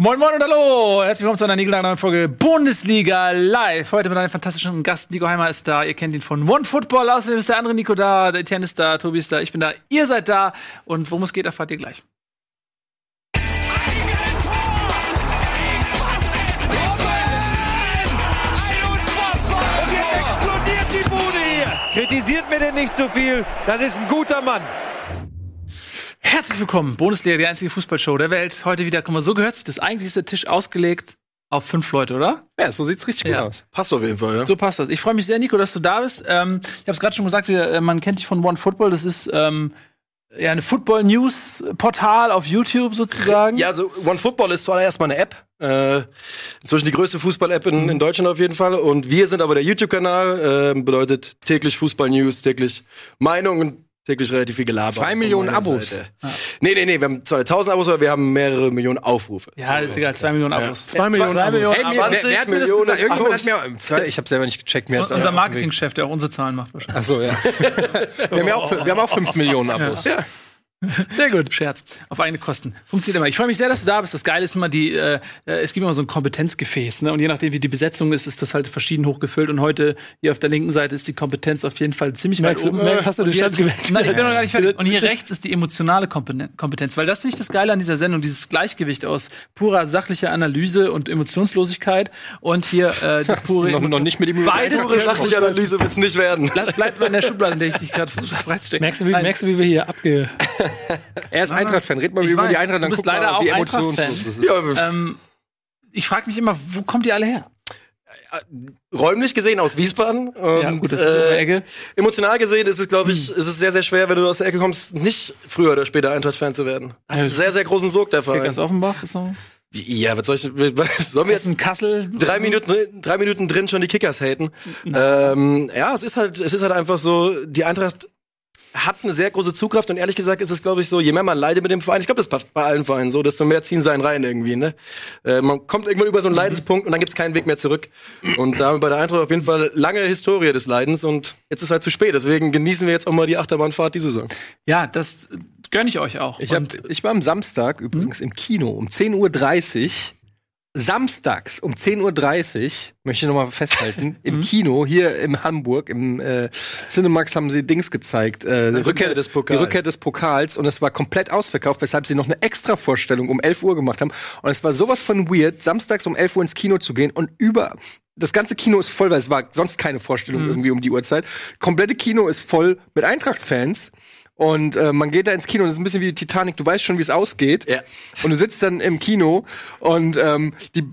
Moin Moin und Hallo! Herzlich willkommen zu einer neuen Folge Bundesliga Live. Heute mit einem fantastischen Gast. Nico Heimer ist da. Ihr kennt ihn von One Football. Außerdem ist der andere Nico da. Der Etienne ist da. Tobi ist da. Ich bin da. Ihr seid da. Und worum es geht, erfahrt ihr gleich. Kritisiert mir denn nicht so viel. Das ist ein guter Mann. Herzlich willkommen, Bundesliga, die einzige Fußballshow der Welt. Heute wieder, guck mal, so gehört sich das. Eigentlich ist der Tisch ausgelegt auf fünf Leute, oder? Ja, so sieht's richtig Ja. gut aus. Passt auf jeden Fall, ja. So passt das. Ich freue mich sehr, Nico, dass du da bist. Ähm, ich habe es gerade schon gesagt, wir, äh, man kennt dich von One Football. Das ist ähm, ja eine Football-News-Portal auf YouTube sozusagen. Ja, also OneFootball ist zuallererst mal eine App. Äh, inzwischen die größte Fußball-App in, in Deutschland auf jeden Fall. Und wir sind aber der YouTube-Kanal. Äh, bedeutet täglich Fußball-News, täglich Meinungen, täglich relativ viel Gelaber. Zwei Millionen Abos. Seite. Nee, nee, nee, wir haben zwar 1000 Abos, aber wir haben mehrere Millionen Aufrufe. Ja, ist egal, zwei Millionen Abos. Zwei Millionen Abos. wer, wer hat mir das Millionen gesagt? Irgendjemand hat Abos. mir, ich habe selber nicht gecheckt. Mir unser Marketingchef, der auch unsere Zahlen macht wahrscheinlich. Ach so, ja. wir, haben ja auch, wir haben auch 5 Millionen Abos. Ja. Sehr gut. Scherz. Auf eigene Kosten. Funktioniert immer. Ich freue mich sehr, dass du da bist. Das Geile ist immer, die, äh, äh, es gibt immer so ein Kompetenzgefäß, ne? Und je nachdem, wie die Besetzung ist, ist das halt verschieden hochgefüllt. Und heute hier auf der linken Seite ist die Kompetenz auf jeden Fall ziemlich Merkst weit du- oben. merkst- hast du den Schatz gewählt? Nein, ich bin noch gar nicht fertig. Und hier rechts ist die emotionale Kompeten- Kompetenz. Weil das finde ich das Geile an dieser Sendung, dieses Gleichgewicht aus purer sachlicher Analyse und Emotionslosigkeit und hier äh, die pure Noch, noch nicht mit ihm Beides Pure sachliche Analyse wird's nicht werden. Bleib, bleibt mal in der Schublade, in der ich dich gerade versuche freizustecken. Merkst du, wie, Nein. merkst du, wie wir hier abge. Er ist Eintracht-Fan. Red mal Ich über weiß, die Eintracht, du dann bist guck leider mal, wie emotionslos das ist. Ja, Ähm, ich frage mich immer, wo kommt ihr alle her? räumlich gesehen aus Wiesbaden. Und, Ja, gut, das ist äh, Ecke. Emotional gesehen ist es, glaube ich, ist es sehr, sehr schwer, wenn du aus der Ecke kommst, nicht früher oder später Eintracht-Fan zu werden. Einen sehr, sehr großen Sog der Verein. Kickers Offenbach ist so. Ja, was soll ich, was, sollen wir jetzt ein Kassel. drei Minuten, drei Minuten drin schon die Kickers haten? Ähm, ja, es ist halt, es ist halt einfach so, die Eintracht hat eine sehr große Zugkraft und ehrlich gesagt ist es, glaube ich, so, je mehr man leidet mit dem Verein, ich glaube, das ist bei- allen Vereinen so, desto mehr ziehen sie einen rein irgendwie, ne? Äh, man kommt irgendwann über so einen Leidenspunkt und dann gibt's keinen Weg mehr zurück. Und da haben wir bei der Eintracht auf jeden Fall lange Historie des Leidens und jetzt ist halt zu spät. Deswegen genießen wir jetzt auch mal die Achterbahnfahrt diese Saison. Ja, das gönne ich euch auch. Ich, hab, ich war am Samstag übrigens im Kino um 10.30 Uhr. Samstags um 10.30 Uhr, möchte ich nochmal festhalten, im Kino hier in Hamburg, im äh, Cinemax haben sie Dings gezeigt. Äh, die Rückkehr des Pokals. Die Rückkehr des Pokals und es war komplett ausverkauft, weshalb sie noch eine extra Vorstellung um 11 Uhr gemacht haben. Und es war sowas von weird, samstags um 11 Uhr ins Kino zu gehen und über das ganze Kino ist voll, weil es war sonst keine Vorstellung irgendwie um die Uhrzeit. Komplette Kino ist voll mit Eintracht-Fans. Und äh, man geht da ins Kino und es ist ein bisschen wie die Titanic, du weißt schon, wie es ausgeht. Ja. Und du sitzt dann im Kino und ähm, die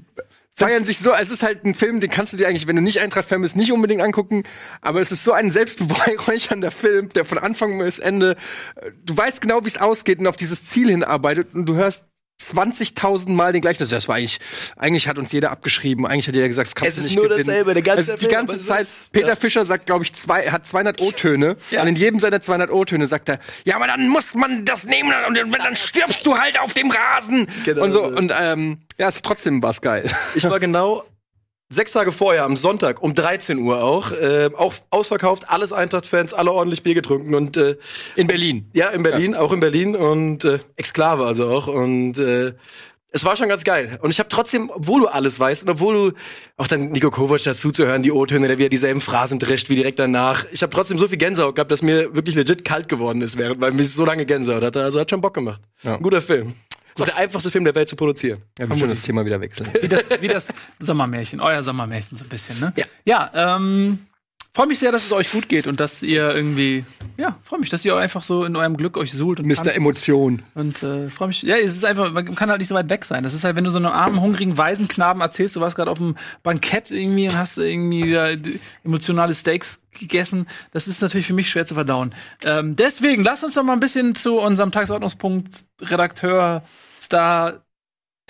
feiern sich so, es ist halt ein Film, den kannst du dir eigentlich, wenn du nicht Eintracht-Fan bist, nicht unbedingt angucken. Aber es ist so ein selbstbeweihräuchernder Film, der von Anfang bis Ende, äh, du weißt genau, wie es ausgeht und auf dieses Ziel hinarbeitet und du hörst 20.000 Mal den gleichen. Das war eigentlich, eigentlich hat uns jeder abgeschrieben. Eigentlich hat jeder gesagt, das kannst Es du ist nicht nur gewinnen. dasselbe, der ganze Es ist die ganze es Zeit. ist- Peter ja. Fischer sagt, glaube ich, zwei, hat 200 O-Töne. Ja. Und in jedem seiner 200 O-Töne sagt er, ja, aber dann muss man das nehmen und dann, dann stirbst du halt auf dem Rasen. Genau und so. Und ähm, ja, es ist trotzdem was geil. Ich war genau sechs Tage vorher, am Sonntag, um 13 Uhr auch, äh, auch ausverkauft, alles Eintracht-Fans, alle ordentlich Bier getrunken und äh, In Berlin. ja, in Berlin, auch in Berlin und äh, Exklave also auch und äh, es war schon ganz geil. Und ich habe trotzdem, obwohl du alles weißt und obwohl du auch dann Nico Kovac dazu zu hören, die O-Töne, der wieder dieselben Phrasen drescht wie direkt danach. Ich habe trotzdem so viel Gänsehaut gehabt, dass mir wirklich legit kalt geworden ist, während weil mich so lange Gänsehaut hatte. Also hat schon Bock gemacht. Ja. Guter Film. Ist auch der einfachste Film der Welt zu produzieren. Ja, wir schon das Thema wieder wechseln. wie das, wie das Sommermärchen, euer Sommermärchen so ein bisschen, ne? Ja. Ja, ähm, freue mich sehr, dass es euch gut geht und dass ihr irgendwie, ja, freue mich, dass ihr einfach so in eurem Glück euch suhlt und Mr. Emotion. Und äh, freue mich. Ja, es ist einfach, man kann halt nicht so weit weg sein. Das ist halt, wenn du so einem armen, hungrigen Waisenknaben erzählst, du warst gerade auf einem Bankett irgendwie und hast irgendwie äh, emotionale Steaks gegessen. Das ist natürlich für mich schwer zu verdauen. Ähm, deswegen, lasst uns doch mal ein bisschen zu unserem Tagesordnungspunkt Redakteur, Star,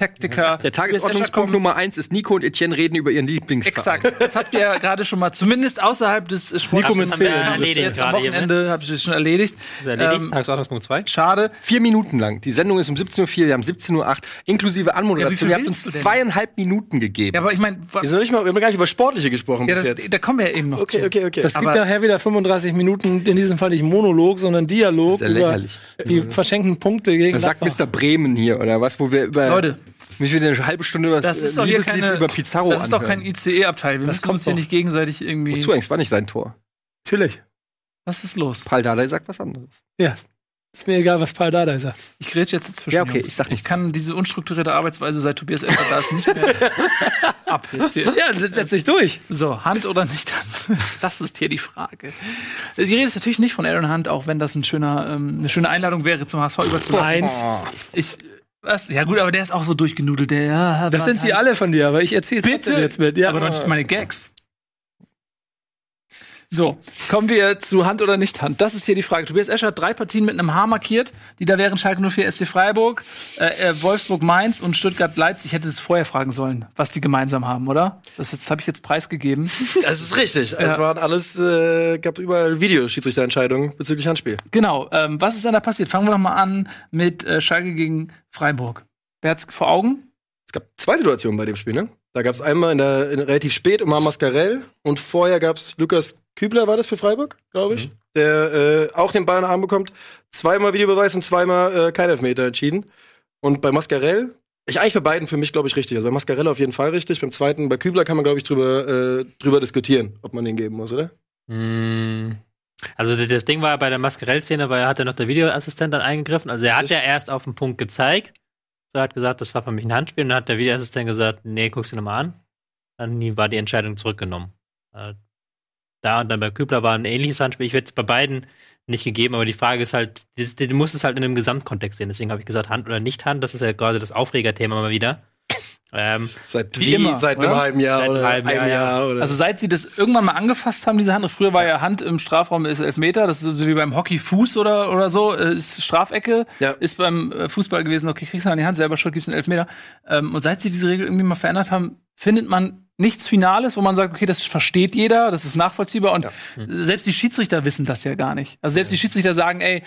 Taktiker. Der Tagesordnungspunkt Nummer eins ist Nico und Etienne reden über ihren Lieblingsverein. Exakt. Das habt ihr ja gerade schon mal, zumindest außerhalb des Sports. Nico mit Das haben wir Erledigt jetzt am eben, Wochenende habt ihr das schon erledigt. Ist erledigt. Ähm, Tagesordnungspunkt 2. schade. Vier Minuten lang. Die Sendung ist um 17.04 Uhr, wir haben 17.08 Uhr, inklusive Ja, Anmoderation. viel Ihr habt uns zweieinhalb Minuten gegeben. Ja, aber ich meine, Wir, sind noch nicht mal, wir haben gar nicht über Sportliche gesprochen ja, bis da, jetzt. da kommen wir ja eben noch Okay, zu. okay, okay. Das gibt Aber- nachher wieder 35 Minuten, in diesem Fall nicht Monolog, sondern Dialog Das ist ja über lächerlich. die verschenkten Punkte gegen Das sagt. Mr. Bremen hier, oder was, wo wir über. Leute, Mich wieder eine halbe Stunde über Das ist doch hier Liebeslied keine, über Pizarro das ist doch kein anhören. ICE-Abteil. Wir Das müssen kommt uns hier doch. nicht gegenseitig irgendwie. Wozu eigentlich? War nicht sein Tor. Natürlich. Was ist los? Paul Dardai sagt was anderes. Ja. Ist mir egal, was Paul Dardai sagt. Ich grätsche jetzt zwischen. Ja, okay, Jungs. ich sag Ich nichts. kann diese unstrukturierte Arbeitsweise seit Tobias Elfer da ist nicht mehr ab jetzt hier. Ja, setz dich durch. So, Hand oder nicht Hand? Das ist hier die Frage. Die Rede ist natürlich nicht von Aaron Hunt, auch wenn das ein schöner, ähm, eine schöne Einladung wäre, zum HSV überzuladen. Eins. Ich, was? Ja gut, aber der ist auch so durchgenudelt. Der, ja, Das sind sie alle von dir, aber ich erzähle Bitte jetzt mit. Ja. aber doch nicht meine Gags. So, kommen wir zu Hand oder nicht Hand. Das ist hier die Frage. Tobias Escher hat drei Partien mit einem H markiert, die da wären Schalke 04, SC Freiburg, äh, äh, Wolfsburg Mainz und Stuttgart Leipzig. Ich hätte es vorher fragen sollen, was die gemeinsam haben, oder? Das jetzt habe ich jetzt preisgegeben. Das ist richtig. Es waren alles, äh, gab überall Videoschiedsrichterentscheidungen bezüglich Handspiel. genau. Ähm, was ist denn da passiert? Fangen wir doch mal an mit äh, Schalke gegen Freiburg. Wer hat's vor Augen? Es gab zwei Situationen bei dem Spiel, ne? Da gab es einmal in der in, relativ spät Omar Mascarell und vorher gab es Lukas Kübler, war das für Freiburg, glaube ich, der äh, auch den Ball in den Arm bekommt. Zweimal Videobeweis und zweimal äh, kein Elfmeter entschieden. Und bei Mascarell, ich eigentlich bei beiden für mich, glaube ich, richtig. Also bei Mascarell auf jeden Fall richtig. Beim zweiten, bei Kübler kann man, glaube ich, drüber, äh, drüber diskutieren, ob man den geben muss, oder? Mm. Also das Ding war bei der Mascarell-Szene, weil er hat ja noch der Videoassistent dann eingegriffen. Also er hat ja erst auf den Punkt gezeigt. So, er hat gesagt, das war für mich ein Handspiel. Und dann hat der Videoassistent gesagt, nee, guck's dir nochmal an. Dann war die Entscheidung zurückgenommen. Da und dann bei Kübler war ein ähnliches Handspiel. Ich werde es bei beiden nicht gegeben, aber die Frage ist halt, du musst es halt in einem Gesamtkontext sehen. Deswegen habe ich gesagt, Hand oder nicht Hand. Das ist ja gerade das Aufregerthema mal wieder. Ähm, Seit Wie immer, seit oder? einem halben Jahr Seit einem oder einem Jahr, Jahr, ja. oder Also seit sie das irgendwann mal angefasst haben, diese Hand, früher war ja Hand im Strafraum ist Elfmeter, das ist so wie beim Hockey Fuß oder, oder so, äh, ist Strafecke, Ja. ist beim äh, Fußball gewesen, okay, kriegst du an die Hand, selber schuld, gibt's einen Elfmeter. Ähm, und seit sie diese Regel irgendwie mal verändert haben, findet man nichts Finales, wo man sagt, okay, das versteht jeder, das ist nachvollziehbar und selbst die Schiedsrichter wissen das ja gar nicht. Also selbst die Schiedsrichter sagen, ey,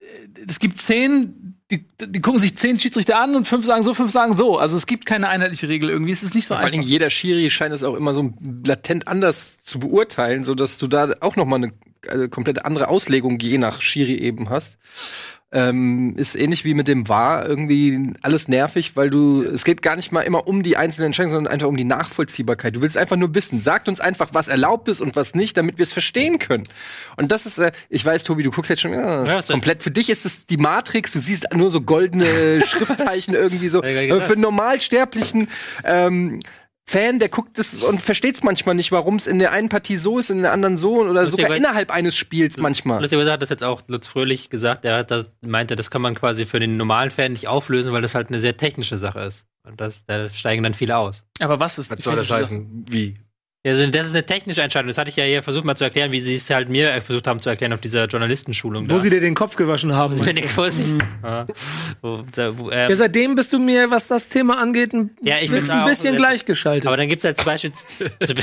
äh, es gibt zehn, die, die gucken sich zehn Schiedsrichter an und fünf sagen so, fünf sagen so. Also es gibt keine einheitliche Regel irgendwie. Es ist nicht so Vor allen Dingen einfach. jeder Schiri scheint es auch immer so latent anders zu beurteilen, so dass du da auch noch mal eine, äh, komplett andere Auslegung je nach Schiri eben hast. Ähm, ist ähnlich wie mit dem War irgendwie alles nervig, weil du es geht gar nicht mal immer um die einzelnen Entscheidungen, sondern einfach um die Nachvollziehbarkeit. Du willst einfach nur wissen, sagt uns einfach, was erlaubt ist und was nicht, damit wir es verstehen können. Und das ist, äh, ich weiß, Tobi, du guckst jetzt schon ja, Ja, komplett. Für dich ist es die Matrix. Du siehst nur so goldene Schriftzeichen irgendwie so. Ja, genau. für einen normalsterblichen ähm, Fan, der guckt es und versteht es manchmal nicht, warum es in der einen Partie so ist und in der anderen so oder Lustig, sogar innerhalb eines Spiels manchmal. Lustigerweise hat das jetzt auch Lutz Fröhlich gesagt. Er hat das, meinte, das kann man quasi für den normalen Fan nicht auflösen, weil das halt eine sehr technische Sache ist. Und das, da steigen dann viele aus. Aber was ist was soll das heißen? Wie? Ja, Also das ist eine technische Entscheidung. Das hatte ich ja hier versucht mal zu erklären, wie sie es halt mir versucht haben zu erklären auf dieser Journalistenschulung. Wo da. sie dir den Kopf gewaschen haben. Ich bin nicht vorsichtig. Ja. Wo, da, wo, ähm, Ja, seitem bist du mir, was das Thema angeht, ein, Ja, ich bin ein bisschen gleichgeschaltet. aber dann gibt es halt zum Beispiel,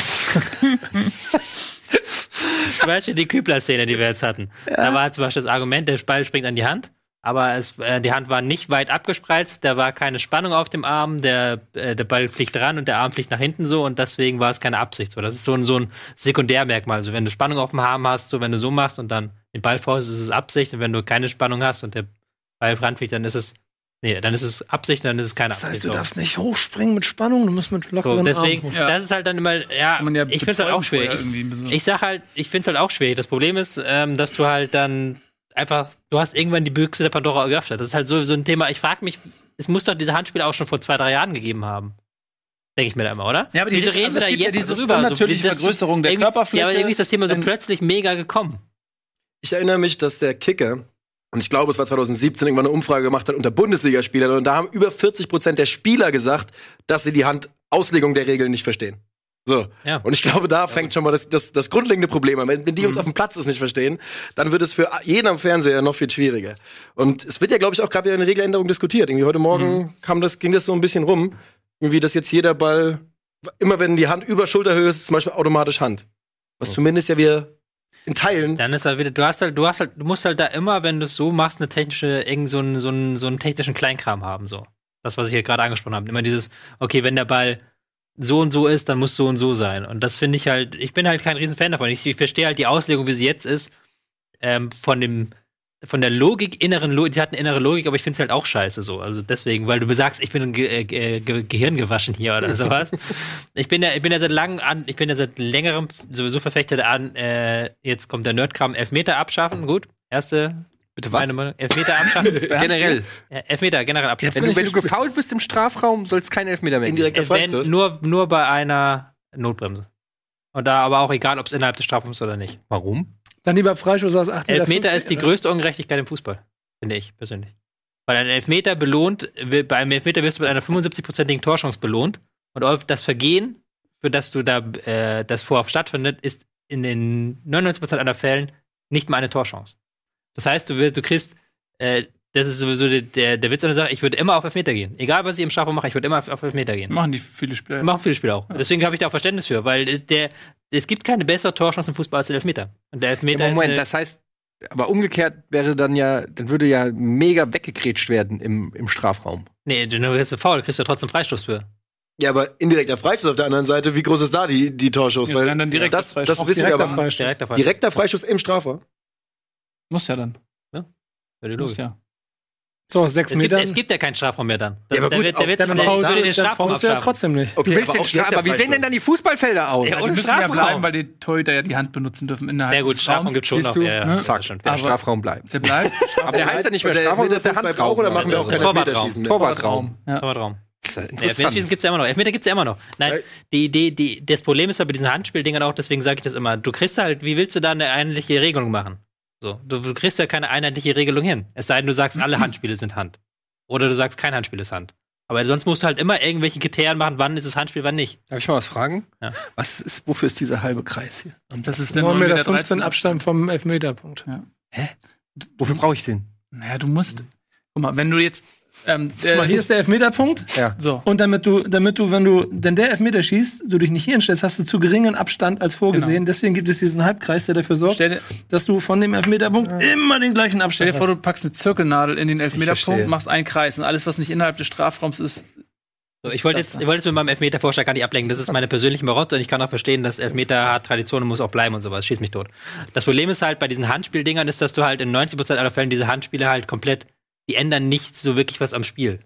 zum Beispiel die Kübler-Szene, die wir jetzt hatten. Da war halt zum Beispiel das Argument, der Ball springt an die Hand, aber es, äh, die Hand war nicht weit abgespreizt, da war keine Spannung auf dem Arm, der, äh, der Ball fliegt ran und der Arm fliegt nach hinten so und deswegen war es keine Absicht. So, das ist so ein, so ein Sekundärmerkmal. Also wenn du Spannung auf dem Arm hast, so wenn du so machst und dann den Ball vorhast, ist es Absicht und wenn du keine Spannung hast und der Ball ranfliegt, dann ist es Nee, dann ist es Absicht, dann ist es keine das heißt, Absicht. du so. darfst nicht hochspringen mit Spannung, du musst mit So, lockeren deswegen, Armen. Ja. das ist halt dann immer, ja, ja ich finde es halt auch schwierig. bisschen. Ich sag halt, ich finde es halt auch schwierig. Das Problem ist, ähm, dass du halt dann einfach, du hast irgendwann die Büchse der Pandora geöffnet. Das ist halt so, so ein Thema. Ich frage mich, es muss doch diese Handspiele auch schon vor zwei, drei Jahren gegeben haben. Denke ich mir da immer, oder? Ja, aber die- Wieso reden also da gibt ja jetzt diese drüber? unnatürliche das- Vergrößerung der Körperfläche. Ja, aber irgendwie ist das Thema so Wenn- plötzlich mega gekommen. Ich erinnere mich, dass der Kicker, und ich glaube, es war 2017, irgendwann eine Umfrage gemacht hat unter Bundesligaspielern, und da haben über 40 Prozent der Spieler gesagt, dass sie die Handauslegung der Regeln nicht verstehen. So. Ja. Und ich glaube, da fängt schon mal das, das, das grundlegende Problem an. Wenn, wenn die Jungs auf dem Platz es nicht verstehen, dann wird es für jeden am Fernseher noch viel schwieriger. Und es wird ja, glaube ich, auch gerade wieder eine Regeländerung diskutiert. Irgendwie heute Morgen kam das, ging das so ein bisschen rum. Irgendwie, dass jetzt jeder Ball, immer wenn die Hand über Schulterhöhe ist, zum Beispiel automatisch Hand. Was zumindest ja wieder in Teilen Dann ist halt wieder, du hast halt, du hast halt, du musst halt da immer, wenn du es so machst, eine technische, irgend so einen, so einen, so einen technischen Kleinkram haben, so. Das, was ich hier gerade angesprochen habe. Immer dieses, okay, wenn der Ball so und so ist, dann muss so und so sein. Und das finde ich halt, ich bin halt kein Riesenfan davon. Ich, ich verstehe halt die Auslegung, wie sie jetzt ist, ähm, von dem von der Logik, inneren Logik, die hat eine innere Logik, aber ich finde es halt auch scheiße so. Also deswegen, weil du sagst, ich bin Ge äh, Ge Ge Gehirn gewaschen hier oder sowas. ich bin ja, ich bin ja seit langem an, ich bin ja seit längerem sowieso verfechtet an, äh, jetzt kommt der Nerdkram, Elfmeter abschaffen, gut. Erste, Bitte meine Meinung, Elfmeter abschaffen. Generell. Elfmeter generell abschaffen. Wenn du, wenn du gefault bist im Strafraum, soll es keinen Elfmeter mehr geben. Indirekter Freistoß. nur, nur bei einer Notbremse. Und da aber auch egal, ob es innerhalb des Strafraums ist oder nicht. Warum? Dann lieber Freischuss aus 8 Meter. Elfmeter 50, ist die oder? größte Ungerechtigkeit im Fußball, finde ich persönlich. Weil ein Elfmeter belohnt, bei einem Elfmeter wirst du mit einer 75-prozentigen Torchance belohnt. Und auf das Vergehen, für das du da äh, das Vorhaben stattfindet, ist in den 99% aller Fällen nicht mal eine Torchance. Das heißt, du, willst, du kriegst, äh, das ist sowieso der, der, der Witz an der Sache, ich würde immer auf Elfmeter gehen. Egal, was ich im Strafraum mache, ich würde immer auf, auf Elfmeter gehen. Machen die viele Spieler. Machen viele Spieler auch. Deswegen habe ich da auch Verständnis für, weil der, es gibt keine bessere Torchance im Fußball als der Elfmeter. Und der Elfmeter Ja, Moment, das heißt, aber umgekehrt wäre dann ja, dann würde ja mega weggegrätscht werden im, im Strafraum. Nee, du bist faul, kriegst du trotzdem Freistoß für. Ja, aber indirekter Freistoß auf der anderen Seite, wie groß ist da die, die Torschuss? Ja, Weil dann- dann direkt das, das Freistoß. das wissen wir Direkter aber. Freistoß. Direkter Freistoß. Direkter Freistoß im Strafraum. Muss ja dann. Wäre die Muss ja. So, aus 6 Es gibt, Metern. es gibt ja keinen Strafraum mehr dann. Ja, aber der gut, wird, der wird, dann der, der den Strafraum ja trotzdem nicht. Du willst den Straf aber wie sehen denn dann die Fußballfelder aus? Ja, Also ohne müssen ja Strafraum. bleiben, weil die Torhüter ja die Hand benutzen dürfen innerhalb Ja gut, des Strafraum gibt schon noch. du? Ja, ja, Ne? das Zack, stimmt. der Aber- Strafraum bleibt. Der bleibt. Aber der heißt ja nicht mehr Der Strafraum, das ist der Handraum. oder machen wir das auch ist keine Torwartraum. Elfmeterschießen? Torwartraum. Ja. Torwartraum. Das ja. Elfmeterschießen gibt's ja immer noch. Elfmeter gibt's ja immer noch. Nein, die Idee, die, das Problem ist ja bei diesen Handspieldingern auch, deswegen sage ich das immer, du kriegst halt, wie willst du da eine einheitliche Regelung machen? So, du, du kriegst ja keine einheitliche Regelung hin. Es sei denn, du sagst, alle Handspiele sind Hand. Oder du sagst, kein Handspiel ist Hand. Aber sonst musst du halt immer irgendwelche Kriterien machen, wann ist es Handspiel, wann nicht. Darf ich mal was fragen? Ja. Was ist, wofür ist dieser halbe Kreis hier? Das ist der 9 Meter 15 13 Abstand vom Elfmeterpunkt. Wofür brauche ich den? Naja, du musst. Guck mal, wenn du jetzt. Ähm, Guck mal, hier ist der Elfmeterpunkt. Ja. so. Und damit du, damit du, wenn du, denn der Elfmeter schießt, du dich nicht hier hinstellst, hast du zu geringen Abstand als vorgesehen. Genau. Deswegen gibt es diesen Halbkreis, der dafür sorgt, Stell dir, dass du von dem Elfmeterpunkt immer den gleichen stell Abstand dir vor, du hast. packst eine Zirkelnadel in den Elfmeterpunkt, machst einen Kreis und alles, was nicht innerhalb des Strafraums ist. So, ich wollte jetzt, ich wollte jetzt mit meinem Elfmeter-Vorschlag gar nicht ablenken. Das ist meine persönliche Marotte und ich kann auch verstehen, dass Elfmeter hat Tradition und muss auch bleiben und sowas. Schieß mich tot. Das Problem ist halt bei diesen Handspieldingern ist, dass du halt in 90% aller Fällen diese Handspiele halt komplett, die ändern nicht so wirklich was am Spiel.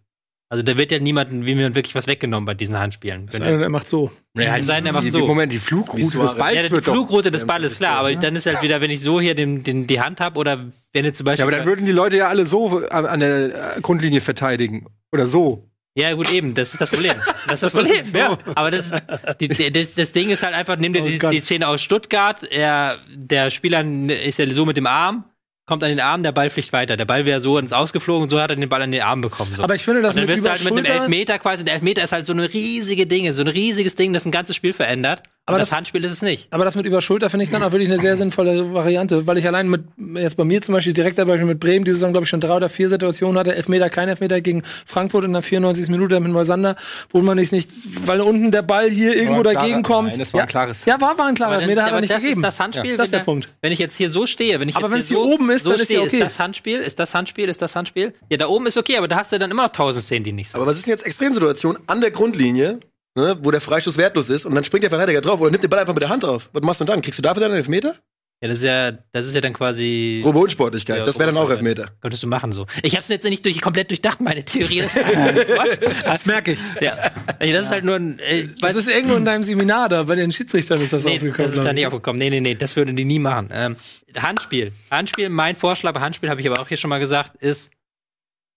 Also da wird ja niemandem wie mir wirklich was weggenommen bei diesen Handspielen. Wenn er, Er macht so. Es sei denn, er macht so. Moment, die Flugroute des. Balls ja, die wird doch. Flugroute des Balles, klar, aber dann ist halt wieder, wenn ich so hier den, den, die Hand habe oder wenn jetzt zum Beispiel. Ja, aber dann würden die Leute ja alle so an, an der äh, Grundlinie verteidigen. Oder so. Ja, gut, eben, das ist das Problem. Das ist das Problem, ja. Aber das, die, das, das Ding ist halt einfach, nimm dir Oh die, die Szene aus Stuttgart, er, der Spieler ist ja so mit dem Arm, kommt an den Arm, der Ball fliegt weiter. Der Ball wäre so ins Ausgeflogen und so hat er den Ball an den Arm bekommen. So. Aber ich finde, das und dann mit du halt mit einem Überschulter- Elfmeter quasi, der Elfmeter ist halt so eine riesige Dinge, so ein riesiges Ding, das ein ganzes Spiel verändert. Aber das, das- Handspiel ist es nicht. Aber das mit über Schulter finde ich dann auch wirklich eine sehr sinnvolle Variante, weil ich allein mit, jetzt bei mir zum Beispiel, direkter Beispiel mit Bremen, diese Saison, glaube ich, schon drei oder vier Situationen hatte, Elfmeter, kein Elfmeter gegen Frankfurt in der 94. Minute mit Moisander, wo man nicht, nicht, weil unten der Ball hier irgendwo dagegen kommt. nein, das war ein klares- Ja, war, war ein klarer Elfmeter, hat aber er nicht das gegeben. ist das Handspiel. Ja, das ist wenn der Punkt. Wenn ich jetzt hier so stehe, wenn ich Aber jetzt hier hier so, oben ist, so dann ist ja okay. ist das Handspiel, ist das Handspiel, ist das Handspiel? Ja, da oben ist okay, aber da hast du dann immer noch tausend Szenen, die nicht sind. Aber was ist denn jetzt Extremsituation an der Grundlinie, ne, wo der Freistoß wertlos ist und dann springt der Verteidiger drauf oder nimmt den Ball einfach mit der Hand drauf? Was machst du denn dann? Kriegst du dafür dann einen Elfmeter? Ja, das ist ja, das ist ja dann quasi. Grobe Unsportlichkeit. Ja, das wäre dann auch Elfmeter. Könntest du machen so. Ich hab's jetzt nicht durch, komplett durchdacht, meine Theorie. Das. Das merke ich. ja. Das ist halt nur ein. Äh, Das ist irgendwo in deinem Seminar da, bei den Schiedsrichtern ist das nee, aufgekommen. das ist da nicht ich. aufgekommen. Nee, nee, nee, das würden die nie machen. Ähm, Handspiel. Handspiel, mein Vorschlag bei Handspiel, habe ich aber auch hier schon mal gesagt, ist,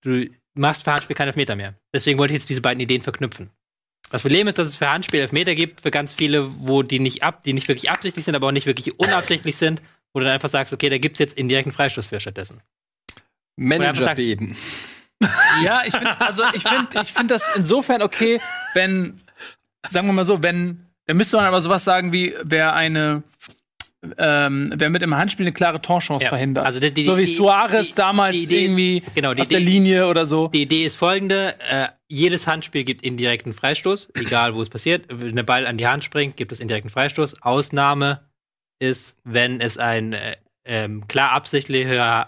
du machst für Handspiel keinen Elfmeter mehr. Deswegen wollte ich jetzt diese beiden Ideen verknüpfen. Das Problem ist, dass es für Handspiel Elfmeter gibt, für ganz viele, wo die nicht ab, die nicht wirklich absichtlich sind, aber auch nicht wirklich unabsichtlich sind, wo du dann einfach sagst, okay, da gibt's jetzt indirekten Freistoß für stattdessen. Manager beben. Ja, ich finde, also ich finde, ich finde das insofern okay, wenn, sagen wir mal so, wenn, dann müsste man aber sowas sagen wie, wer eine, ähm, wer mit im Handspiel eine klare Torchance Ja, verhindert. also die- die- so wie die- Suarez damals die Idee ist- irgendwie genau, auf der Linie oder so. Die Idee ist folgende: äh, Jedes Handspiel gibt indirekten Freistoß, egal wo es passiert. Wenn der Ball an die Hand springt, gibt es indirekten Freistoß. Ausnahme ist, wenn es ein äh, ähm, klar absichtliche,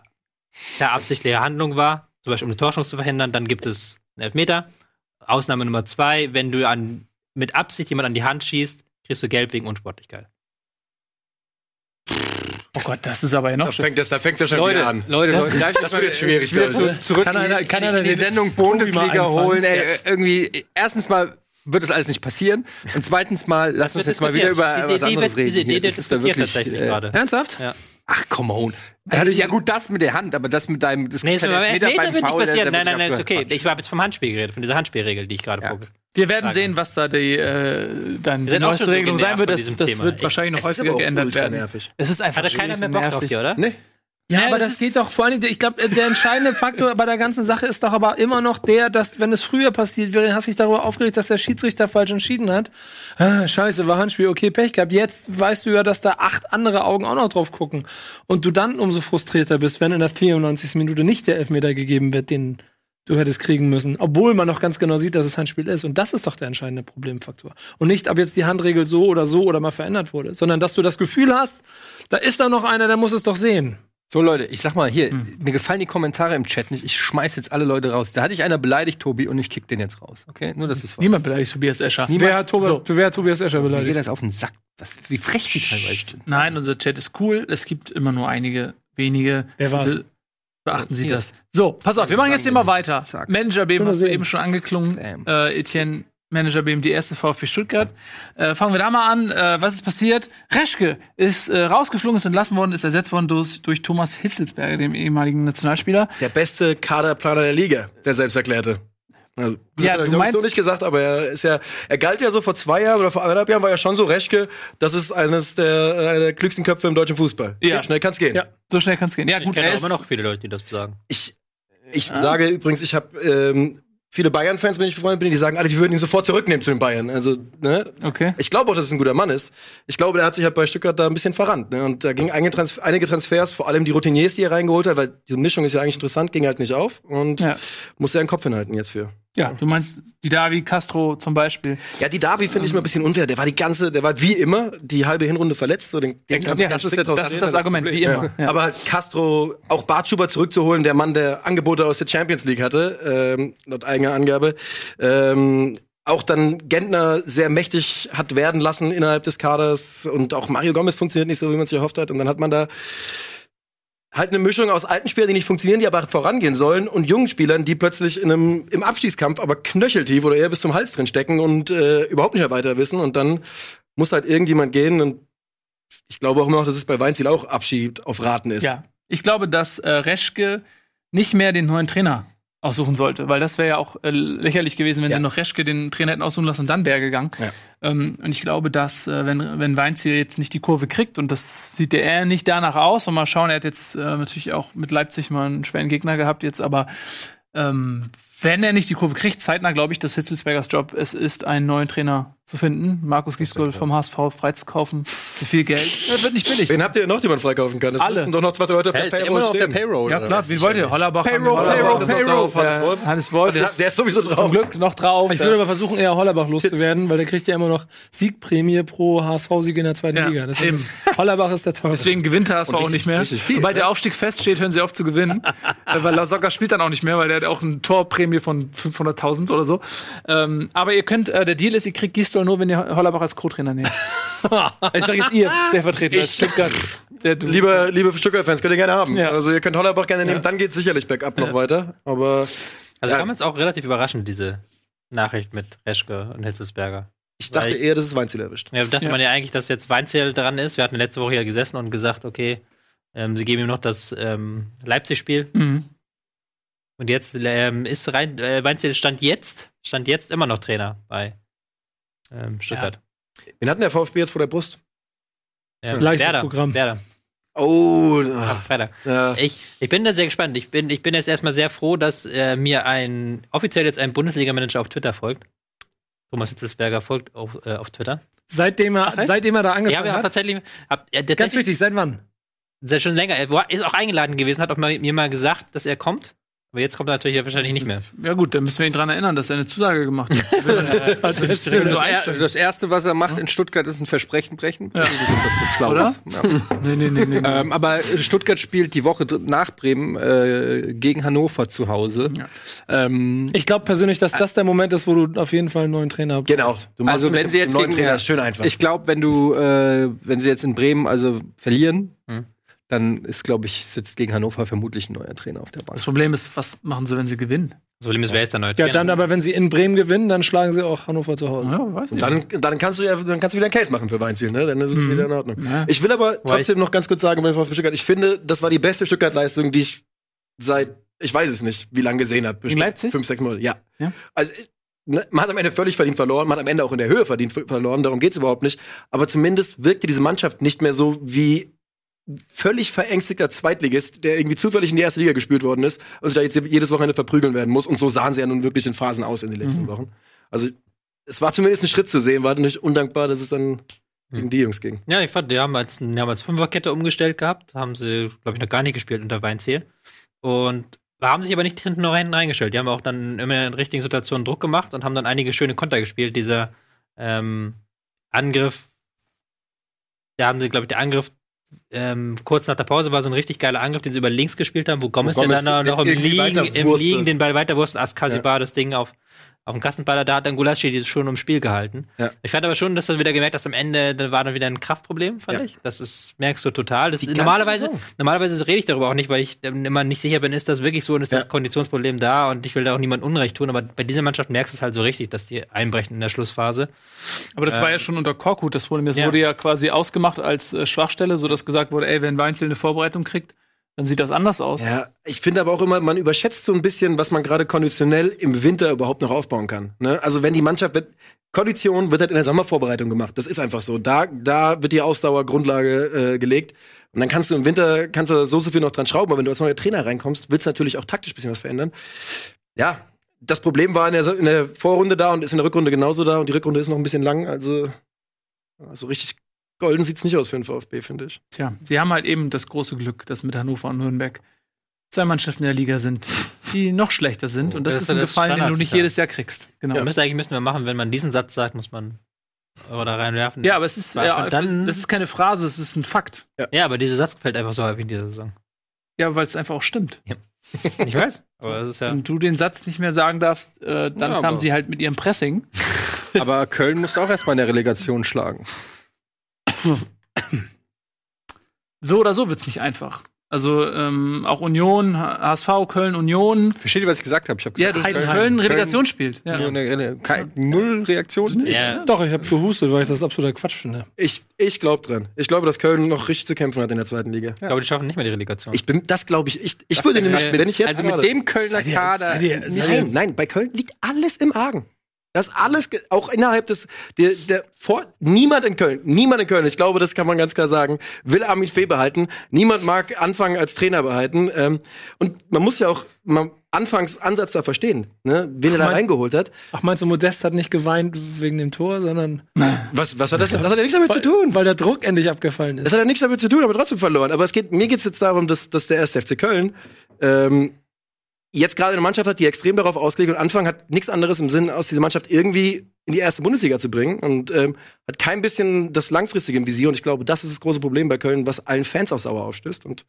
klar absichtliche Handlung war, zum Beispiel um eine Torschance zu verhindern, dann gibt es einen Elfmeter. Ausnahme Nummer zwei: Wenn du an, mit Absicht jemand an die Hand schießt, kriegst du Gelb wegen Unsportlichkeit. Oh Gott, das ist aber ja noch Da fängt das, da fängt das schon Leute, wieder an. Leute, Das- Leute, das wird jetzt schwierig. also. zu, zurück Kann in die- einer- kann in einer die Sendung Bundesliga holen. Ey, irgendwie, erstens mal wird das alles nicht passieren. Und zweitens mal, lass uns jetzt mal wieder über diskutiert. was Diese Idee anderes wird- diese reden. Idee. Das ist da diskutiert wirklich, tatsächlich äh, gerade. Ernsthaft? Ja. Ach, come on. Also, ja gut, das mit der Hand, aber das mit deinem das Nee, ist aber Elfmeter Elfmeter wird nicht Foul, passieren. Nein, nein, nein, ist okay. Ich habe jetzt vom Handspiel geredet, von dieser Handspielregel, die ich gerade Ja. vorge- Wir werden sehen, was da die, äh, dann die neueste Regelung sein wird. Das, das wird Ich- wahrscheinlich noch häufiger geändert werden. nervig. Es ist einfach Hatte keiner schwierig mehr Bock drauf nervig. hier, oder? Nee. Ja, Ja, aber das das geht doch vor allem, ich glaube, der entscheidende Faktor bei der ganzen Sache ist doch aber immer noch der, dass, wenn es früher passiert wäre, hast du dich darüber aufgeregt, dass der Schiedsrichter falsch entschieden hat. Ah, scheiße, war Handspiel, okay, Pech gehabt. Jetzt weißt du ja, dass da acht andere Augen auch noch drauf gucken. Und du dann umso frustrierter bist, wenn in der 94. Minute nicht der Elfmeter gegeben wird, den du hättest kriegen müssen. Obwohl man noch ganz genau sieht, dass es Handspiel ist. Und das ist doch der entscheidende Problemfaktor. Und nicht, ob jetzt die Handregel so oder so oder mal verändert wurde, sondern dass du das Gefühl hast, da ist da noch einer, der muss es doch sehen. So Leute, ich sag mal hier, Hm. mir gefallen die Kommentare im Chat nicht. Ich schmeiß jetzt alle Leute raus. Da hatte ich einer beleidigt, Tobi, und ich kick den jetzt raus. Okay, nur dass es war. Niemand beleidigt Tobias Escher. Niemand- Wer hat Tobias, wer hat Tobias Escher Mir geht beleidigt? das auf den Sack. Was, wie frech die teilweise sind. Nein, unser Chat ist cool. Es gibt immer nur einige wenige. Wer war's? Bitte Beachten Sie Hier. das. So, pass auf, wir machen jetzt hier mal weiter. Manager Mal hast du eben schon angeklungen. Äh, Etienne, Manager BM, die erste VfB Stuttgart. Äh, fangen wir da mal an. Äh, was ist passiert? Reschke ist äh, rausgeflogen, ist entlassen worden, ist ersetzt worden durch, durch Thomas Hitzelsberger, dem ehemaligen Nationalspieler. Der beste Kaderplaner der Liga, der selbst erklärte. Also, Ja, das du ich meinst- so nicht gesagt, aber er ist ja, er galt ja so vor zwei Jahren oder vor anderthalb Jahren war ja schon so Reschke, das ist eines der, einer der klügsten Köpfe im deutschen Fußball. Ja. So schnell kann's gehen. Ja, so schnell kann es gehen. Ja, Ich gut, kenne auch ist immer noch viele Leute, die das sagen. Ich, ich sage übrigens, ich habe ähm, viele Bayern-Fans, wenn ich befreundet bin, die sagen alle, die würden ihn sofort zurücknehmen zu den Bayern. Also, ne? Okay. Ich glaube auch, dass es ein guter Mann ist. Ich glaube, der hat sich halt bei Stuttgart da ein bisschen verrannt. Ne? Und da gingen einige, Trans einige Transfers, vor allem die Routiniers, die er reingeholt hat, weil die Mischung ist ja eigentlich interessant, ging halt nicht auf. Und Ja. musste er einen Kopf hinhalten jetzt für. Ja, du meinst die Davi Castro zum Beispiel. Ja, die Davi finde ich immer ein bisschen unfair. Der war die ganze, der war wie immer die halbe Hinrunde verletzt. So den, den ganzen- Ja, das ist, der, das, ist das Argument, wie immer. Ja. Aber Castro, auch Bartschuber zurückzuholen, der Mann, der Angebote aus der Champions League hatte, ähm, laut eigener Angabe, ähm, auch dann Gentner sehr mächtig hat werden lassen innerhalb des Kaders und auch Mario Gomez funktioniert nicht so, wie man sich erhofft hat. Und dann hat man da halt eine Mischung aus alten Spielern, die nicht funktionieren, die aber vorangehen sollen, und jungen Spielern, die plötzlich in einem, im Abschießkampf aber knöcheltief oder eher bis zum Hals drin stecken und äh, überhaupt nicht mehr weiter wissen. Und dann muss halt irgendjemand gehen. Und ich glaube auch immer noch, dass es bei Weinziel auch Abschied auf Raten ist. Ja, ich glaube, dass äh, Reschke nicht mehr den neuen Trainer aussuchen sollte, weil das wäre ja auch äh, lächerlich gewesen, wenn Ja. sie noch Reschke den Trainer hätten aussuchen lassen und dann Berge gegangen. Ja. Ähm, und ich glaube, dass äh, wenn wenn Weinziel jetzt nicht die Kurve kriegt und das sieht der eher nicht danach aus, und mal schauen, er hat jetzt äh, natürlich auch mit Leipzig mal einen schweren Gegner gehabt jetzt, aber ähm, wenn er nicht die Kurve kriegt, zeitnah glaube ich, dass Hitzelsbergers Job es ist, einen neuen Trainer zu finden, Markus Gisgold vom HSV freizukaufen für viel Geld. Das wird nicht billig. Wen habt ihr denn noch, den man freikaufen kann? Es Alle. müssten doch noch zwei Leute auf Er der ist immer Payroll noch auf der stehen. Payroll. Ja klar, wen wollt ihr? Hollerbach. Payroll, Hollerbach Payroll, Payroll. drauf. Hannes Wolf. Hannes Wolf Der, ist der ist sowieso zum drauf. Glück noch drauf. Ich würde aber versuchen, eher Hollerbach loszuwerden, weil der kriegt ja immer noch Siegprämie pro HSV-Sieg in der zweiten Ja, Liga. Deswegen eben. Hollerbach ist der teuerste. Deswegen gewinnt der HSV auch nicht mehr. viel, Sobald der Aufstieg feststeht, hören sie auf zu gewinnen. äh, weil Lasogga spielt dann auch nicht mehr, weil der hat auch eine Torprämie von 500.000 oder so. Ähm, aber ihr könnt, äh, der Deal ist, ihr kriegt Gistol nur, wenn ihr Hollerbach als Co-Trainer nehmt. ich sag jetzt ihr, stellvertretend als Stuttgart. Der, du, Liebe, liebe Stuttgart-Fans, könnt ihr gerne haben. Ja. Also ihr könnt Hollerbach gerne nehmen, dann geht's sicherlich bergab noch weiter. Aber Also Ja. kam jetzt auch relativ überraschend, diese Nachricht mit Reschke und Hitzelsberger. ich dachte Weil- eher, dass es Weinziel erwischt. Ja, dachte Ja. man ja eigentlich, dass jetzt Weinzierl dran ist. Wir hatten letzte Woche ja gesessen und gesagt, okay, ähm, sie geben ihm noch das ähm, Leipzig-Spiel. Mhm. Und jetzt ähm, ist rein, äh, Weinzierl stand jetzt, stand jetzt immer noch Trainer bei ähm, Stuttgart. Wen hat denn der VfB jetzt vor der Brust? Ja. Leichtes Werder, Programm. Werder. Oh, Ach, Freitag. ja. Ich, ich bin da sehr gespannt. Ich bin, ich bin jetzt erstmal sehr froh, dass äh, mir ein offiziell jetzt ein Bundesliga-Manager auf Twitter folgt. Thomas Hitzelsberger folgt auf, äh, auf Twitter. Seitdem er, echt? seitdem er da Ja, angefangen wir haben hat. tatsächlich, hab, äh, der Ganz wichtig, seit wann? Sehr schon länger. Er war, ist auch eingeladen gewesen, hat auch mal, mir mal gesagt, dass er kommt. Aber jetzt kommt er natürlich wahrscheinlich nicht mehr. Ja gut, dann müssen wir ihn dran erinnern, dass er eine Zusage gemacht hat. Das. Das, einstellen. das erste, was er macht in Stuttgart, ist ein Versprechen brechen. Ja. Das schlau. Oder? Ja. nee, nee, nee, nee. Ähm, aber Stuttgart spielt die Woche nach Bremen äh, gegen Hannover zu Hause. Ja. Ähm, Ich glaube persönlich, dass das der Moment ist, wo du auf jeden Fall einen neuen Trainer Genau. brauchst. Du machst also wenn sie jetzt neuen gegen Trainer ist schön einfach. Ich glaube, wenn du, äh, wenn sie jetzt in Bremen also verlieren, Hm. Dann ist, glaube ich, sitzt gegen Hannover vermutlich ein neuer Trainer auf der Bank. Das Problem ist, was machen sie, wenn sie gewinnen? Das Problem ist, wer ist der neue Ja, Trainer? dann aber, wenn sie in Bremen gewinnen, dann schlagen sie auch Hannover zu Hause. Ja, weiß Und dann, dann kannst du ja, dann kannst du wieder einen Case machen für Weinziel, ne? Dann ist es wieder in Ordnung. Ja. Ich will aber trotzdem noch ganz kurz sagen, VfB Stuttgart, ich finde, das war die beste Stuttgart-Leistung, die ich seit, ich weiß es nicht, wie lange gesehen habe. Bestimmt Leipzig? Fünf, sechs Monate, ja. Ja. Also, ne, man hat am Ende völlig verdient verloren, man hat am Ende auch in der Höhe verdient verloren, darum geht's überhaupt nicht. Aber zumindest wirkte diese Mannschaft nicht mehr so wie völlig verängstigter Zweitligist, der irgendwie zufällig in die erste Liga gespielt worden ist und sich da jetzt jedes Wochenende verprügeln werden muss. Und so sahen sie ja nun wirklich in Phasen aus in den letzten Mhm. Wochen. Also, es war zumindest ein Schritt zu sehen, war nicht undankbar, dass es dann gegen die Jungs ging. Ja, ich fand, die haben als, die haben als Fünferkette umgestellt gehabt, haben sie, glaube ich, noch gar nicht gespielt unter Weinziel. Und haben sich aber nicht hinten noch hinten reingestellt. Die haben auch dann immer in richtigen Situationen Druck gemacht und haben dann einige schöne Konter gespielt. Dieser ähm, Angriff, da haben sie, glaube ich, der Angriff ähm, kurz nach der Pause war so ein richtig geiler Angriff, den sie über links gespielt haben, wo Gomez, Gomez ja dann noch im Liegen, im. Liegen den Ball weiterwurst, Askasi war das Ding auf, auf dem Kassenballer, da hat dann Gulaschi dieses schon ums Spiel gehalten. Ja. Ich fand aber schon, dass du wieder gemerkt hast, am Ende da war dann wieder ein Kraftproblem, fand Ja. ich. Das ist, merkst du total. Das ist, normalerweise, Saison. normalerweise rede ich darüber auch nicht, weil ich ähm, immer nicht sicher bin, ist das wirklich so und ist das Ja. Konditionsproblem da und ich will da auch niemand Unrecht tun, aber bei dieser Mannschaft merkst du es halt so richtig, dass die einbrechen in der Schlussphase. Aber das war ja schon unter Korkut das Problem. Das Ja. wurde ja quasi ausgemacht als äh, Schwachstelle, sodass gesagt wurde, ey, wenn Weinzel eine Vorbereitung kriegt, dann sieht das anders aus. Ja, ich finde aber auch immer, man überschätzt so ein bisschen, was man gerade konditionell im Winter überhaupt noch aufbauen kann. Ne? Also wenn die Mannschaft wird, Kondition wird halt in der Sommervorbereitung gemacht. Das ist einfach so. Da, da wird die Ausdauergrundlage äh, gelegt. Und dann kannst du im Winter kannst du so so viel noch dran schrauben. Aber wenn du als neuer Trainer reinkommst, willst du natürlich auch taktisch ein bisschen was verändern. Ja, das Problem war in der, in der Vorrunde da und ist in der Rückrunde genauso da. Und die Rückrunde ist noch ein bisschen lang. Also so richtig golden sieht's nicht aus für den VfB, finde ich. Tja, sie haben halt eben das große Glück, dass mit Hannover und Nürnberg zwei Mannschaften der Liga sind, die noch schlechter sind. Und das, Das ist ein das Gefallen, den du nicht jedes Jahr kriegst. Genau. Ja. Ja, Müsste eigentlich müssen wir machen, wenn man diesen Satz sagt, muss man oder reinwerfen. aber es ist, ja, dann- das ist keine Phrase, es ist ein Fakt. Ja, aber dieser Satz fällt einfach so häufig in dieser Saison. Ja, weil es einfach auch stimmt. Ich weiß. Aber das ist ja. Und du den Satz nicht mehr sagen darfst, äh, dann Ja, kamen sie halt mit ihrem Pressing. Aber Köln musste auch erstmal in der Relegation schlagen. So oder so wird's nicht einfach. Also ähm, auch Union, HSV, Köln, Union. Versteht ihr, was ich gesagt habe? Ich habe Ja, gesagt, du Köln, Relegation spielt. Köln, Ja. eine Rele- kein- null Reaktion. Ja. Doch, ich habe gehustet, weil ich das absoluter Quatsch finde. Ich, ich glaube dran. Ich glaube, dass Köln noch richtig zu kämpfen hat in der zweiten Liga. Ich glaube, die schaffen nicht mehr die Relegation. Ich bin, das glaube ich. Ich, ich würde nämlich, wenn ich jetzt Also mit dem Kölner Kader. nein, nein, bei Köln liegt alles im Argen. Das alles, auch innerhalb des, der, der vor, niemand in Köln, niemand in Köln, ich glaube, das kann man ganz klar sagen, will Armin Fee behalten. Niemand mag anfangen als Trainer behalten. Ähm, und man muss ja auch mal Anfangsansatz da verstehen, ne, wen er da reingeholt hat. Ach, meinst du, Modest hat nicht geweint wegen dem Tor, sondern Was, was hat das, das hat ja nichts damit zu tun. weil der Druck endlich abgefallen Das ist. hat ja nichts damit zu tun, aber trotzdem verloren. Aber es geht, mir geht es jetzt darum, dass, dass der erste FC Köln ähm, jetzt gerade eine Mannschaft hat, die extrem darauf ausgelegt und Anfang hat nichts anderes im Sinn, aus dieser Mannschaft irgendwie in die erste Bundesliga zu bringen und ähm, hat kein bisschen das Langfristige im Visier. Und ich glaube, das ist das große Problem bei Köln, was allen Fans auf Sauer aufstößt. Und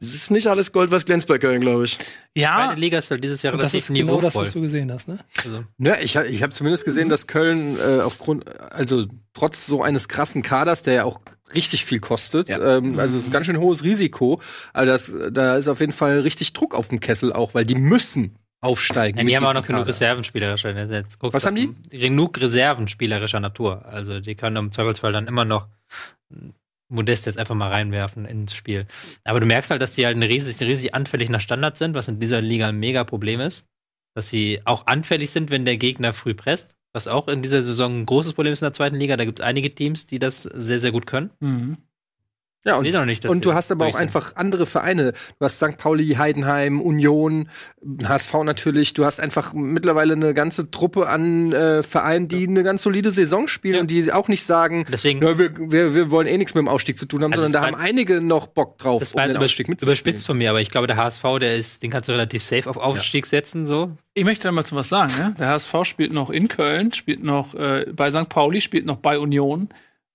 es ist nicht alles Gold, was glänzt bei Köln, glaube ich. Ja, Zweite Liga ist halt dieses Jahr Und das relativ ist genau das, was du gesehen hast, ne? also, Ja, ich, ha- ich habe zumindest gesehen, dass Köln äh, aufgrund, also trotz so eines krassen Kaders, der ja auch richtig viel kostet, Ja. ähm, also es ist ein ganz schön hohes Risiko, also das, da ist auf jeden Fall richtig Druck auf dem Kessel auch, weil die müssen aufsteigen. ja, die haben auch noch genug Kader. Reserven spielerischer. ne? Jetzt guckst Was haben auf- Genug Reserven spielerischer Natur. Also die können im Zweifelsfall dann immer noch Modest jetzt einfach mal reinwerfen ins Spiel. Aber du merkst halt, dass die halt riesig, riesig anfällig nach Standards sind, was in dieser Liga ein mega Problem ist. Dass sie auch anfällig sind, wenn der Gegner früh presst. Was auch in dieser Saison ein großes Problem ist in der zweiten Liga. Da gibt es einige Teams, die das sehr, sehr gut können. Mhm. Ja, und, nicht, und du hast aber auch einfach andere Vereine. Du hast St. Pauli, Heidenheim, Union, HSV natürlich. Du hast einfach mittlerweile eine ganze Truppe an äh, Vereinen, die eine ganz solide Saison spielen Ja. und die auch nicht sagen, Deswegen, ja, wir, wir, wir wollen eh nichts mit dem Aufstieg zu tun haben, Also sondern da das haben war- einige noch Bock drauf, das war jetzt den über, Aufstieg mitzuspielen. überspitzt von mir, aber ich glaube, der HSV, der ist, den kannst du relativ safe auf Aufstieg setzen, so. Ich möchte da mal zu was sagen. Ne? Der HSV spielt noch in Köln, spielt noch äh, bei St. Pauli, spielt noch bei Union.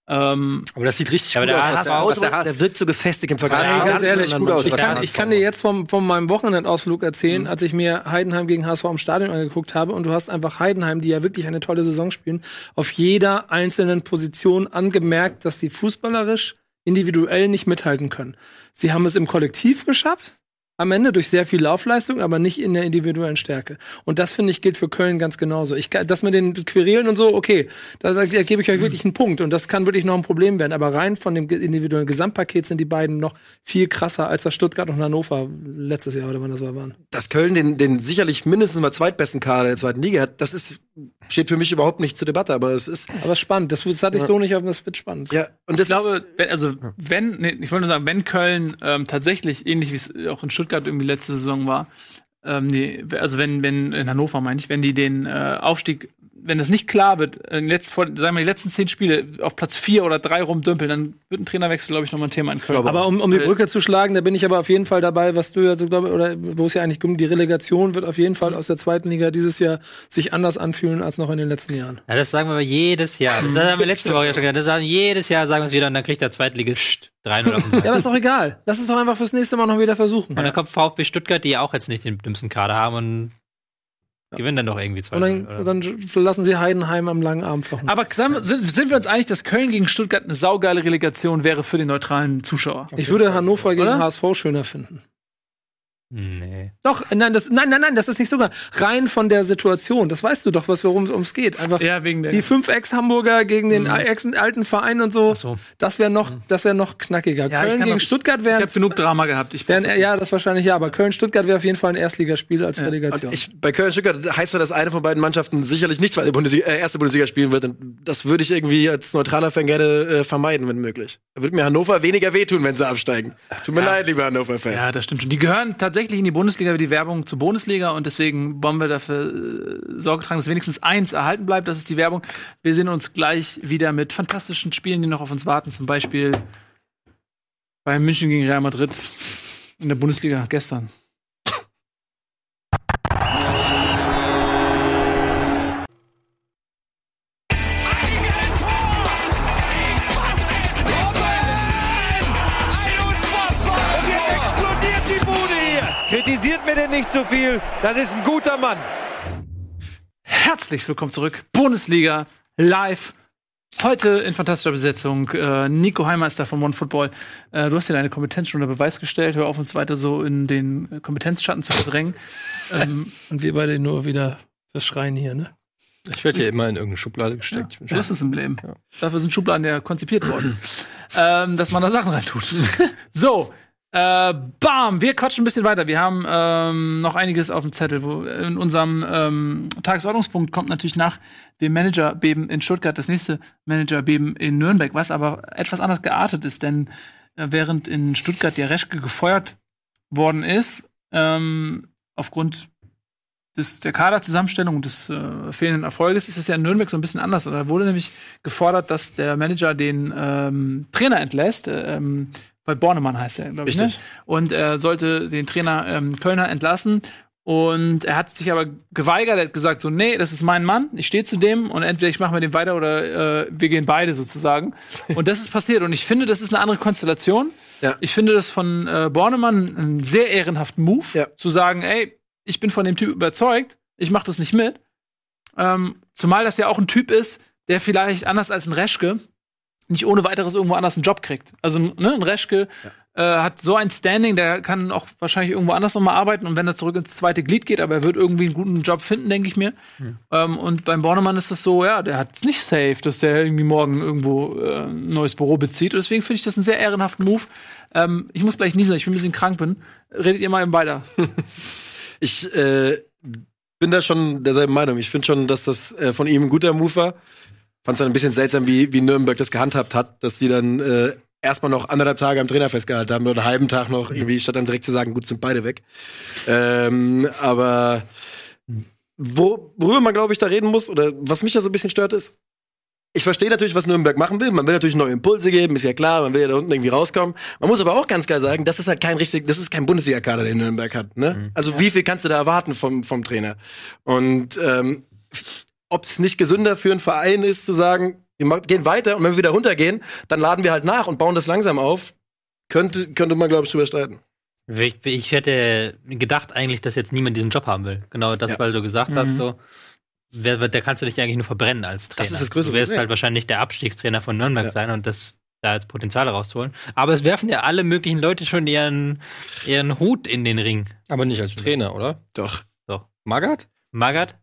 Ähm, Aber das sieht richtig gut der aus. was HSV der, was der, der, wirkt so gefestigt im Vergleich Ja, ganz ehrlich, gut aus. Ich kann, ich kann dir jetzt vom, von meinem Wochenendausflug erzählen, als ich mir Heidenheim gegen HSV am Stadion angeguckt habe und du hast einfach Heidenheim, die ja wirklich eine tolle Saison spielen, auf jeder einzelnen Position angemerkt, dass die fußballerisch individuell nicht mithalten können. Sie haben es im Kollektiv geschafft, am Ende durch sehr viel Laufleistung, aber nicht in der individuellen Stärke. Und das finde ich gilt für Köln ganz genauso. Ich, das mit den Querelen und so, okay, da, da gebe ich euch wirklich einen Punkt und das kann wirklich noch ein Problem werden. Aber rein von dem individuellen Gesamtpaket sind die beiden noch viel krasser als das Stuttgart und Hannover letztes Jahr oder wann das war waren. Dass Köln den, den sicherlich mindestens mal zweitbesten Kader der zweiten Liga hat, das ist, steht für mich überhaupt nicht zur Debatte, aber es ist. Aber spannend, das, das hatte ich so nicht auf das wird spannend. Ja, und das Ich glaube, wenn, also wenn, nee, ich wollte nur sagen, wenn Köln ähm, tatsächlich, ähnlich wie es auch in Stuttgart irgendwie letzte Saison war, ähm, nee, also wenn, wenn, in Hannover meine ich, wenn die den äh, Aufstieg, wenn es nicht klar wird, äh, in letzt, vor, sagen wir, die letzten zehn Spiele auf Platz vier oder drei rumdümpeln, dann wird ein Trainerwechsel, glaube ich, nochmal ein Thema in Köln. Aber um, um die Brücke zu schlagen, da bin ich aber auf jeden Fall dabei, was du ja so glaub, oder wo es ja eigentlich um die Relegation wird auf jeden Fall aus der zweiten Liga dieses Jahr sich anders anfühlen als noch in den letzten Jahren. Ja, das sagen wir aber jedes Jahr. Das haben wir letzte Woche ja schon gesagt. Das sagen jedes Jahr sagen wir es wieder und dann kriegt der Zweitligist 3-0 auf den Sack. Ja, aber ist doch egal. Lass es doch einfach fürs nächste Mal noch wieder versuchen. Und dann kommt VfB Stuttgart, die ja auch jetzt nicht den dümmsten Kader haben und gewinnen dann doch irgendwie 2 Und dann, dann lassen sie Heidenheim am langen Arm fachen. Aber wir- sind, sind wir uns einig, dass Köln gegen Stuttgart eine saugeile Relegation wäre für den neutralen Zuschauer? ich würde Hannover gegen Oder? HSV schöner finden. Nee. Doch, nein, das, nein, nein, nein, das ist nicht sogar. Rein von der Situation. Das weißt du doch, was worum es geht. Einfach Ja, wegen der. die fünf Ex-Hamburger gegen den ex alten Verein und so. so. Das wäre noch, das wäre noch knackiger. Ja, ich Köln gegen doch- Stuttgart ich wären, habe genug Drama gehabt. Ich wären, ja, das wahrscheinlich ja, aber Köln-Stuttgart wäre auf jeden Fall ein Erstligaspiel als Relegation. Und ich, bei Köln Stuttgart heißt ja, dass eine von beiden Mannschaften sicherlich nicht zweite Bundesliga, äh, erste Bundesliga spielen wird. Und das würde ich irgendwie als neutraler Fan gerne äh, vermeiden, wenn möglich. Da würde mir Hannover weniger wehtun, wenn sie absteigen. Tut mir leid, liebe Hannover-Fans. Ja, das stimmt schon. Die gehören tatsächlich in die Bundesliga die Werbung zur Bundesliga und deswegen wollen wir dafür äh, Sorge tragen, dass wenigstens eins erhalten bleibt. Das ist die Werbung. Wir sehen uns gleich wieder mit fantastischen Spielen, die noch auf uns warten. Zum Beispiel bei München gegen Real Madrid in der Bundesliga gestern. Kritisiert mir denn nicht zu viel. Das ist ein guter Mann. Herzlich willkommen zurück. Bundesliga live. Heute in fantastischer Besetzung. Äh, Nico Heimeister von OneFootball. Äh, du hast ja deine Kompetenz schon unter Beweis gestellt. Hör auf, uns weiter so in den Kompetenzschatten zu verdrängen. ähm, Und wir beide nur wieder fürs Schreien hier, ne? Ich werde hier immer in irgendeine Schublade gesteckt. Ich bin so ist es im Leben. Dafür sind Schubladen ja konzipiert worden. ähm, dass man da Sachen reintut. so. Äh, bam, wir quatschen ein bisschen weiter. Wir haben ähm, noch einiges auf dem Zettel. Wo in unserem ähm, Tagesordnungspunkt kommt natürlich nach dem Managerbeben in Stuttgart das nächste Managerbeben in Nürnberg, was aber etwas anders geartet ist, denn äh, während in Stuttgart der Reschke gefeuert worden ist, ähm, aufgrund des, der Kaderzusammenstellung und des äh, fehlenden Erfolges ist es ja in Nürnberg so ein bisschen anders. Da wurde nämlich gefordert, dass der Manager den ähm, Trainer entlässt. Äh, ähm, bei Bornemann heißt er, glaube ich. Ne? Richtig. Und er sollte den Trainer ähm, Kölner entlassen. Und er hat sich aber geweigert, er hat gesagt, so, nee, das ist mein Mann, ich stehe zu dem und entweder ich mache mit dem weiter oder äh, wir gehen beide sozusagen. Und das ist passiert. Und ich finde, das ist eine andere Konstellation. Ja. Ich finde das von äh, Bornemann einen sehr ehrenhaften Move, Ja. zu sagen, ey, ich bin von dem Typ überzeugt, ich mache das nicht mit. Ähm, zumal das ja auch ein Typ ist, der vielleicht anders als ein Reschke nicht ohne weiteres irgendwo anders einen Job kriegt. Also ne, ein Reschke äh, hat so ein Standing, der kann auch wahrscheinlich irgendwo anders nochmal arbeiten und wenn er zurück ins zweite Glied geht, aber er wird irgendwie einen guten Job finden, denke ich mir. Ähm, und beim Bornemann ist das so, ja, der hat es nicht safe, dass der irgendwie morgen irgendwo äh, ein neues Büro bezieht. Und deswegen finde ich das einen sehr ehrenhaften Move. Ähm, ich muss gleich niesen, ich bin ein bisschen krank bin. Redet ihr mal eben weiter. Ich äh, bin da schon derselben Meinung. Ich finde schon, dass das äh, von ihm ein guter Move war. Fand es dann ein bisschen seltsam, wie, wie Nürnberg das gehandhabt hat, dass die dann äh, erstmal noch anderthalb Tage am Trainer festgehalten haben oder einen halben Tag noch irgendwie, statt dann direkt zu sagen, gut, sind beide weg. Ähm, aber wo, worüber man, glaube ich, da reden muss, oder was mich ja so ein bisschen stört, ist, ich verstehe natürlich, was Nürnberg machen will. Man will natürlich neue Impulse geben, ist ja klar, man will ja da unten irgendwie rauskommen. Man muss aber auch ganz klar sagen, das ist halt kein richtig, das ist kein Bundesliga-Kader, den Nürnberg hat. Ne? Also wie viel kannst du da erwarten vom, vom Trainer? Und ähm, ob es nicht gesünder für einen Verein ist, zu sagen, wir gehen weiter und wenn wir wieder runtergehen, dann laden wir halt nach und bauen das langsam auf, könnte, könnte man, glaube ich, drüber streiten. Ich, ich hätte gedacht eigentlich, dass jetzt niemand diesen Job haben will. Genau das, Ja. weil du gesagt hast, so, wer, wer, der kannst du dich eigentlich nur verbrennen als Trainer. Das ist das größte Du wirst Problem. halt wahrscheinlich der Abstiegstrainer von Nürnberg Ja. sein und das da jetzt Potenzial rauszuholen. Aber es werfen ja alle möglichen Leute schon ihren, ihren Hut in den Ring. Aber nicht als Trainer, oder? Doch. Magath? Magath?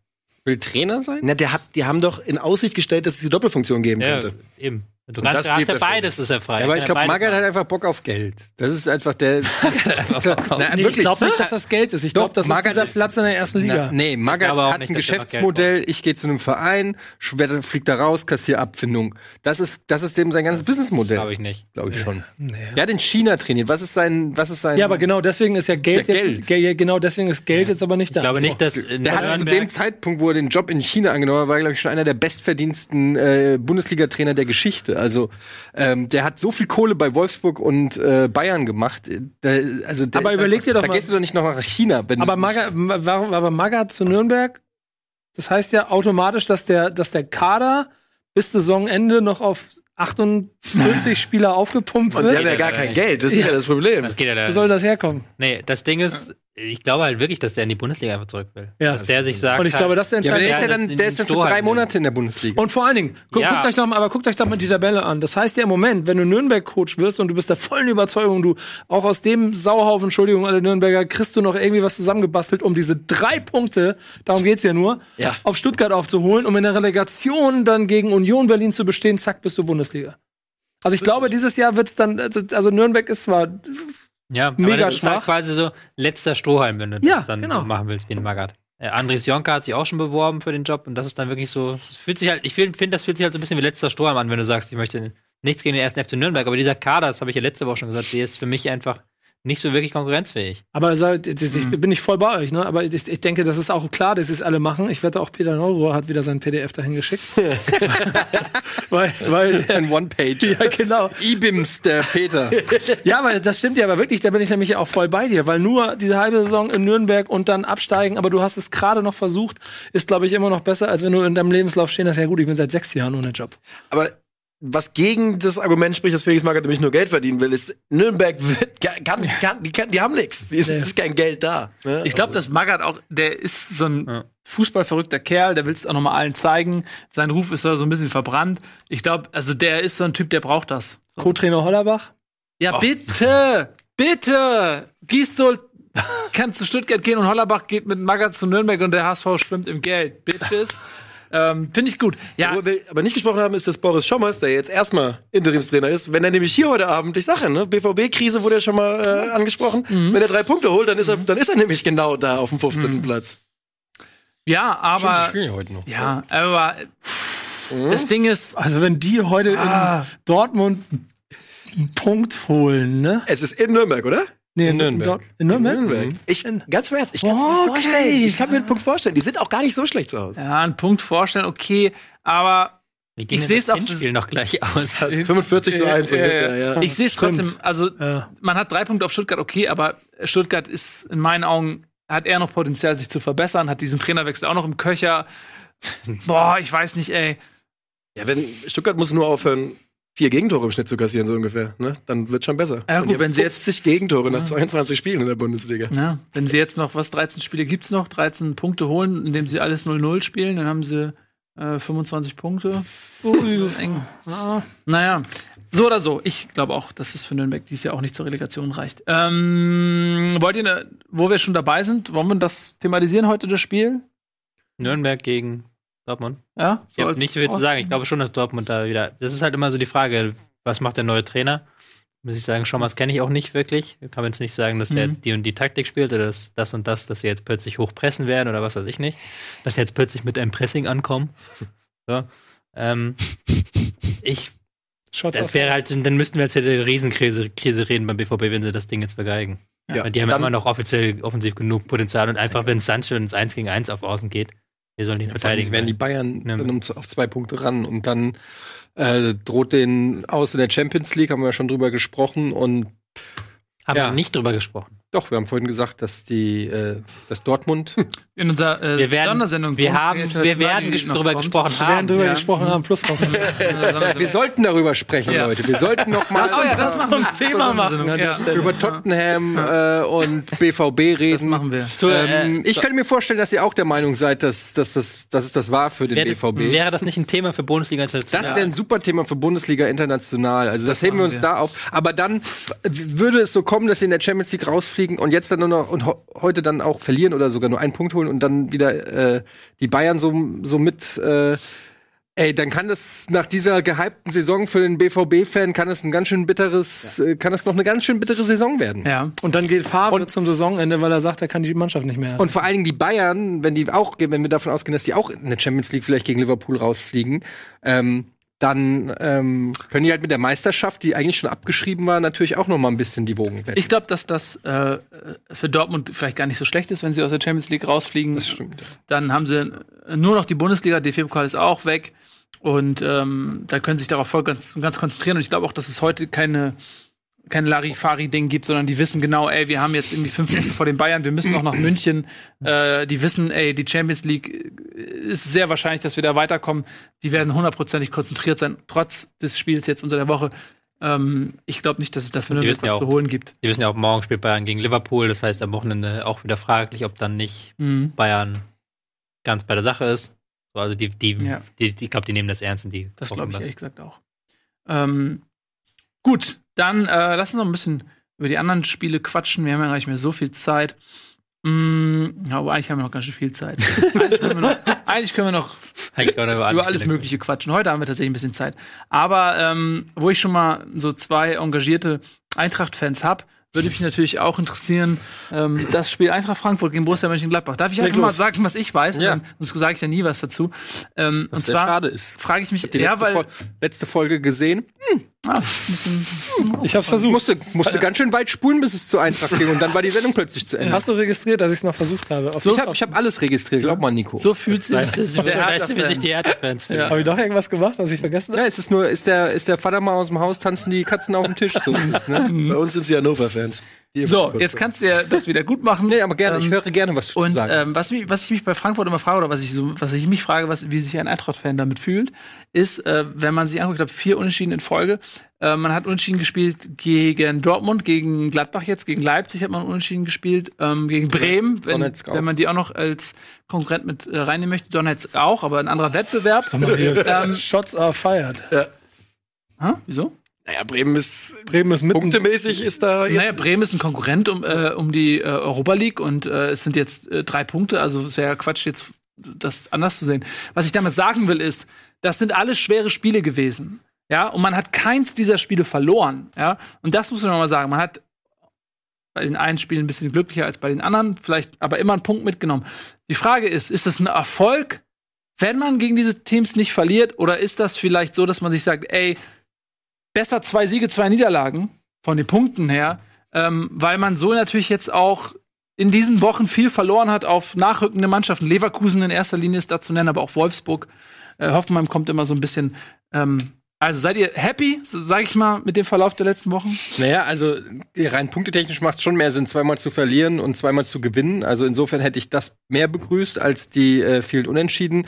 Will Trainer sein? Na, der hat, die haben doch in Aussicht gestellt, dass es die Doppelfunktion geben Ja, könnte. eben. Du kannst, das hast ja beides, ist ja frei. Ja, aber Er ich glaube, ja Magath hat einfach Bock auf Geld. Das ist einfach der. Na, Nee, ich glaube nicht, dass das Geld ist. Ich glaube, das dieser ist- Platz in der ersten Liga. Na, nee, auch hat nicht, ein Geld Geschäftsmodell. Ich gehe zu einem Verein, fliegt da raus, kassiere Abfindung. Das ist, das ist dem sein ganzes Businessmodell. Glaube ich nicht. Glaube ich schon. Er hat in China trainiert. Was ist sein, was ist sein? Ja, aber genau deswegen ist ja Geld Ja, jetzt. Ge genau deswegen ist Geld jetzt aber nicht da. Ich glaube nicht, dass Der hat zu dem Zeitpunkt, wo er den Job in China angenommen hat, war, glaube ich, schon einer der bestverdiensten äh, Bundesliga-Trainer der Geschichte. Also ähm, der hat so viel Kohle bei Wolfsburg und äh, Bayern gemacht. Da, also der Aber überleg einfach, dir doch da mal- gehst du doch nicht noch nach China. Aber Maga, ma- warum, aber Maga zu Nürnberg, das heißt ja automatisch, dass der, dass der Kader bis Saisonende noch auf 48 Spieler aufgepumpt Und sie haben wird. ja gar kein Geld, das ist ja das Problem. Das geht ja da. Wo soll das herkommen? Nee, das Ding ist, ich glaube halt wirklich, dass der in die Bundesliga einfach zurück will. Ja. Dass der sich sagt. Und ich glaube, halt, das ist der ja, aber der entscheidende. ist ja dann, der ist dann für drei. Monate in der Bundesliga. Und vor allen Dingen, gu Ja. guckt euch doch mal, aber guckt euch doch mal die Tabelle an. Das heißt ja im Moment, wenn du Nürnberg-Coach wirst und du bist der vollen Überzeugung, du auch aus dem Sauhaufen, Entschuldigung, alle Nürnberger, kriegst du noch irgendwie was zusammengebastelt, um diese drei Punkte, darum geht's ja nur, Ja. auf Stuttgart aufzuholen, um in der Relegation dann gegen Union Berlin zu bestehen, zack, bist du Bundesliga. Also ich glaube, dieses Jahr wird's dann, also, also Nürnberg ist zwar, Ja, mega aber das ist halt schwach. quasi so letzter Strohhalm, wenn du Ja, das dann genau. machen willst wie ein Magath. Äh, Andres Jonka hat sich auch schon beworben für den Job und das ist dann wirklich so, es fühlt sich halt, ich finde, find, das fühlt sich halt so ein bisschen wie letzter Strohhalm an, wenn du sagst, ich möchte nichts gegen den ersten FC Nürnberg, aber dieser Kader, das habe ich ja letzte Woche schon gesagt, der ist für mich einfach nicht so wirklich konkurrenzfähig. aber also, ich Mhm. bin nicht voll bei euch, ne? Aber ich, ich denke, das ist auch klar, dass es alle machen. Ich wette auch Peter Neurohr hat wieder sein PDF dahin geschickt. weil, weil, Ein One-Page. ja, genau. Ibims, der Peter. Ja, aber das stimmt ja, aber wirklich, da bin ich nämlich auch voll bei dir, weil nur diese halbe Saison in Nürnberg und dann absteigen, aber du hast es gerade noch versucht, ist, glaube ich, immer noch besser, als wenn du in deinem Lebenslauf stehen hast, ja gut, ich bin seit sechs Jahren ohne Job. Aber was gegen das Argument spricht, dass Felix Magath nämlich nur Geld verdienen will, ist, Nürnberg wird, kann, kann, die, kann, die haben nichts. Es ist kein Geld da. ne? Ich glaube, dass Magath auch, der ist so ein Ja. fußballverrückter Kerl, der will es auch noch mal allen zeigen. Sein Ruf ist da so ein bisschen verbrannt. Ich glaube, also der ist so ein Typ, der braucht das. Co-Trainer Hollerbach? Ja, bitte, bitte. Gistol kann zu Stuttgart gehen und Hollerbach geht mit Magath zu Nürnberg und der HSV schwimmt im Geld. Bitches. Ähm, Finde ich gut. Ja, Worüber wir aber nicht gesprochen haben, ist, dass Boris Schommers, der jetzt erstmal Interimstrainer ist, wenn er nämlich hier heute Abend, ich sage, ne, BVB-Krise wurde ja schon mal äh, angesprochen, wenn er drei Punkte holt, dann ist er, dann ist er nämlich genau da auf dem 15. Platz. ja, aber spielen ja heute noch. ja, aber das Ding ist, Also wenn die heute Ah. in Dortmund einen Punkt holen, ne? Es ist in Nürnberg, oder? Nee, In Nürnberg. Dort- In Nürnberg? Ich, ganz im Ernst, ich kann es mir Okay. vorstellen. Ich kann mir einen Punkt vorstellen. Die sind auch gar nicht so schlecht zu Hause. ja, einen Punkt vorstellen, okay, aber Ich seh's das auf das- Hinspiel noch gleich aus. 45 zu 1 Äh, ungefähr, ja. ich sehe es trotzdem, also Ja. man hat drei Punkte auf Stuttgart, okay, aber Stuttgart ist in meinen Augen, hat er noch Potenzial, sich zu verbessern, hat diesen Trainerwechsel auch noch im Köcher. Boah, ich weiß nicht, ey. Ja, wenn Stuttgart muss nur aufhören, vier Gegentore im Schnitt zu kassieren, so ungefähr. Ne? Dann wird schon besser. Ja, Und gut, wenn sie jetzt- 50 Gegentore nach 22 Spielen in der Bundesliga. Ja, wenn sie jetzt noch, was, 13 Spiele gibt's noch, 13 Punkte holen, indem sie alles 0-0 spielen, dann haben sie äh, 25 Punkte. Eng. Ja. Naja, so oder so. Ich glaube auch, dass es für Nürnberg dieses Jahr auch nicht zur Relegation reicht. Ähm, wollt ihr, ne, wo wir schon dabei sind, wollen wir das thematisieren heute, das Spiel? Nürnberg gegen Dortmund. Ja? Ich habe als- nicht viel zu sagen. Ich glaube schon, dass Dortmund da wieder. Das ist halt immer so die Frage, was macht der neue Trainer? Muss ich sagen, Schommers kenne ich auch nicht wirklich. Ich kann jetzt nicht sagen, dass der Mhm. jetzt die und die Taktik spielt oder dass das und das, dass sie jetzt plötzlich hochpressen werden oder was weiß ich nicht. Dass sie jetzt plötzlich mit einem Pressing ankommen. So. Ähm, ich, Shots das wäre halt, dann müssten wir jetzt hätte eine Riesenkrise Krise reden beim BVB, wenn sie das Ding jetzt vergeigen. Ja, Weil die haben ja dann- immer noch offiziell offensiv genug Potenzial und einfach, wenn Sancho ins 1 gegen 1 auf Außen geht, wir sollen ihn allem verteidigen. werden die Bayern Ja. dann um, auf zwei Punkte ran und dann äh, droht den aus in der Champions League, haben wir ja schon drüber gesprochen und Haben Ja. wir nicht drüber gesprochen. Doch, wir haben vorhin gesagt, dass die, äh, dass Dortmund In unserer äh, Wir werden, Sondersendung. wir haben, wir werden darüber kommt. gesprochen Wir werden haben. drüber ja. gesprochen haben, Pluspunkt. Wir sollten darüber sprechen, Ja. Leute. Wir sollten noch mal Oh ja, das machen wir. Thema machen Ja. Über Tottenham äh, und BVB reden. Das machen wir. Zu, Ähm, äh, ich könnte mir vorstellen, dass ihr auch der Meinung seid, dass, dass, dass, dass es das war für den wäre, das, BVB. wäre das nicht ein Thema für Bundesliga Das wäre ein super Thema für Bundesliga international. Also das, heben wir uns wir. da auf. Aber dann würde es so kommen, dass sie in der Champions League rausfliegen und jetzt dann nur noch und ho heute dann auch verlieren oder sogar nur einen Punkt holen und dann wieder äh, die Bayern so, so mit. Äh, Ey, dann kann das nach dieser gehypten Saison für den BVB-Fan kann es ein ganz schön bitteres, äh, kann es noch eine ganz schön bittere Saison werden. Ja. Und dann geht Favre Und- zum Saisonende, weil er sagt, er kann die Mannschaft nicht mehr. Und vor allen Dingen die Bayern, wenn die auch, wenn wir davon ausgehen, dass die auch in der Champions League vielleicht gegen Liverpool rausfliegen, ähm, dann ähm, können die halt mit der Meisterschaft, die eigentlich schon abgeschrieben war, natürlich auch noch mal ein bisschen die Wogen glätten. Ich glaube, dass das äh, für Dortmund vielleicht gar nicht so schlecht ist, wenn sie aus der Champions League rausfliegen. Das stimmt. Dann haben sie nur noch die Bundesliga, DFB-Pokal ist auch weg. Und ähm, da können sie sich darauf voll ganz, ganz konzentrieren. Und ich glaube auch, dass es heute keine, kein Larifari-Ding gibt, sondern die wissen genau, ey, wir haben jetzt irgendwie fünf Punkte vor den Bayern, wir müssen noch nach München. Äh, die wissen, ey, die Champions League äh, ist sehr wahrscheinlich, dass wir da weiterkommen. Die werden hundertprozentig konzentriert sein, trotz des Spiels jetzt unter der Woche. Ähm, ich glaube nicht, dass es dafür noch was ja auch- zu holen gibt. Die wissen ja auch, morgen spielt Bayern gegen Liverpool. Das heißt, am Wochenende auch wieder fraglich, ob dann nicht Mhm. Bayern ganz bei der Sache ist. So, Also die, die, Ja. die, die ich glaube, die nehmen das ernst und die Das glaube ich das. ehrlich gesagt auch. Ähm, gut, dann äh, lass uns noch ein bisschen über die anderen Spiele quatschen. Wir haben ja gar nicht mehr so viel Zeit. Mm, ja, aber eigentlich haben wir noch ganz schön viel Zeit. eigentlich, können wir noch, eigentlich können wir noch über, alles Mögliche quatschen. Heute haben wir tatsächlich ein bisschen Zeit. Aber ähm, wo ich schon mal so zwei engagierte Eintracht-Fans habe, würde mich natürlich auch interessieren, ähm, das Spiel Eintracht Frankfurt gegen Borussia Mönchengladbach. Darf ich einfach mal sagen, was ich weiß? Ja. Sonst sage ich ja nie was dazu. Ähm, und sehr zwar schade ist. frage ich mich, Die ja, letzte, weil Fol letzte Folge gesehen. Ah, ich hab's versucht. Musste, musste ganz schön weit spulen, bis es zur Eintracht ging. Und dann war die Sendung plötzlich zu Ende. Hast du registriert, dass ich es noch versucht habe? Auf ich habe ich hab alles registriert, glaub mal, Nico. So fühlt sich du, der weißt du, wie sich die Hertha-Fans fühlen? Habe ich doch irgendwas gemacht, was ich vergessen habe? Ja, es ist nur, ist der, ist der Vater mal aus dem Haus, tanzen die Katzen auf dem Tisch. So ist es, ne? Bei uns sind sie Hannover-Fans. So, jetzt kannst du ja das wieder gut machen. Nee, aber gerne, ich Ähm, höre gerne, was du zu Und sagen ähm, was, mich, was ich mich bei Frankfurt immer frage, oder was ich, so, was ich mich frage, was, wie sich ein Eintracht-Fan damit fühlt, ist, äh, wenn man sich anguckt, ich glaube, vier Unentschieden in Folge. Äh, man hat Unentschieden gespielt gegen Dortmund, gegen Gladbach jetzt, gegen Leipzig hat man Unentschieden gespielt, ähm, gegen Bremen, wenn, wenn man die auch noch als Konkurrent mit äh, reinnehmen möchte. Donetsk auch, aber ein anderer Wettbewerb. ähm, Shots are fired. hä? Wieso? Naja, Bremen ist Bremen ist mitten. punktemäßig ist da jetzt Naja, Bremen ist ein Konkurrent um, äh, um die äh, Europa League und äh, es sind jetzt äh, drei Punkte, also es wäre Quatsch, jetzt das anders zu sehen. Was ich damit sagen will, ist, das sind alles schwere Spiele gewesen. Ja, und man hat keins dieser Spiele verloren. Ja, und das muss man mal sagen. Man hat bei den einen Spielen ein bisschen glücklicher als bei den anderen, vielleicht aber immer einen Punkt mitgenommen. Die Frage ist, ist das ein Erfolg, wenn man gegen diese Teams nicht verliert, oder ist das vielleicht so, dass man sich sagt, ey, besser zwei Siege, zwei Niederlagen von den Punkten her, ähm, weil man so natürlich jetzt auch in diesen Wochen viel verloren hat auf nachrückende Mannschaften. Leverkusen in erster Linie ist da zu nennen, aber auch Wolfsburg. Äh, Hoffenheim kommt immer so ein bisschen. Ähm, also seid ihr happy, sag ich mal, mit dem Verlauf der letzten Wochen? Naja, also rein punktetechnisch macht es schon mehr Sinn, zweimal zu verlieren und zweimal zu gewinnen. Also insofern hätte ich das mehr begrüßt als die äh, vielen Unentschieden.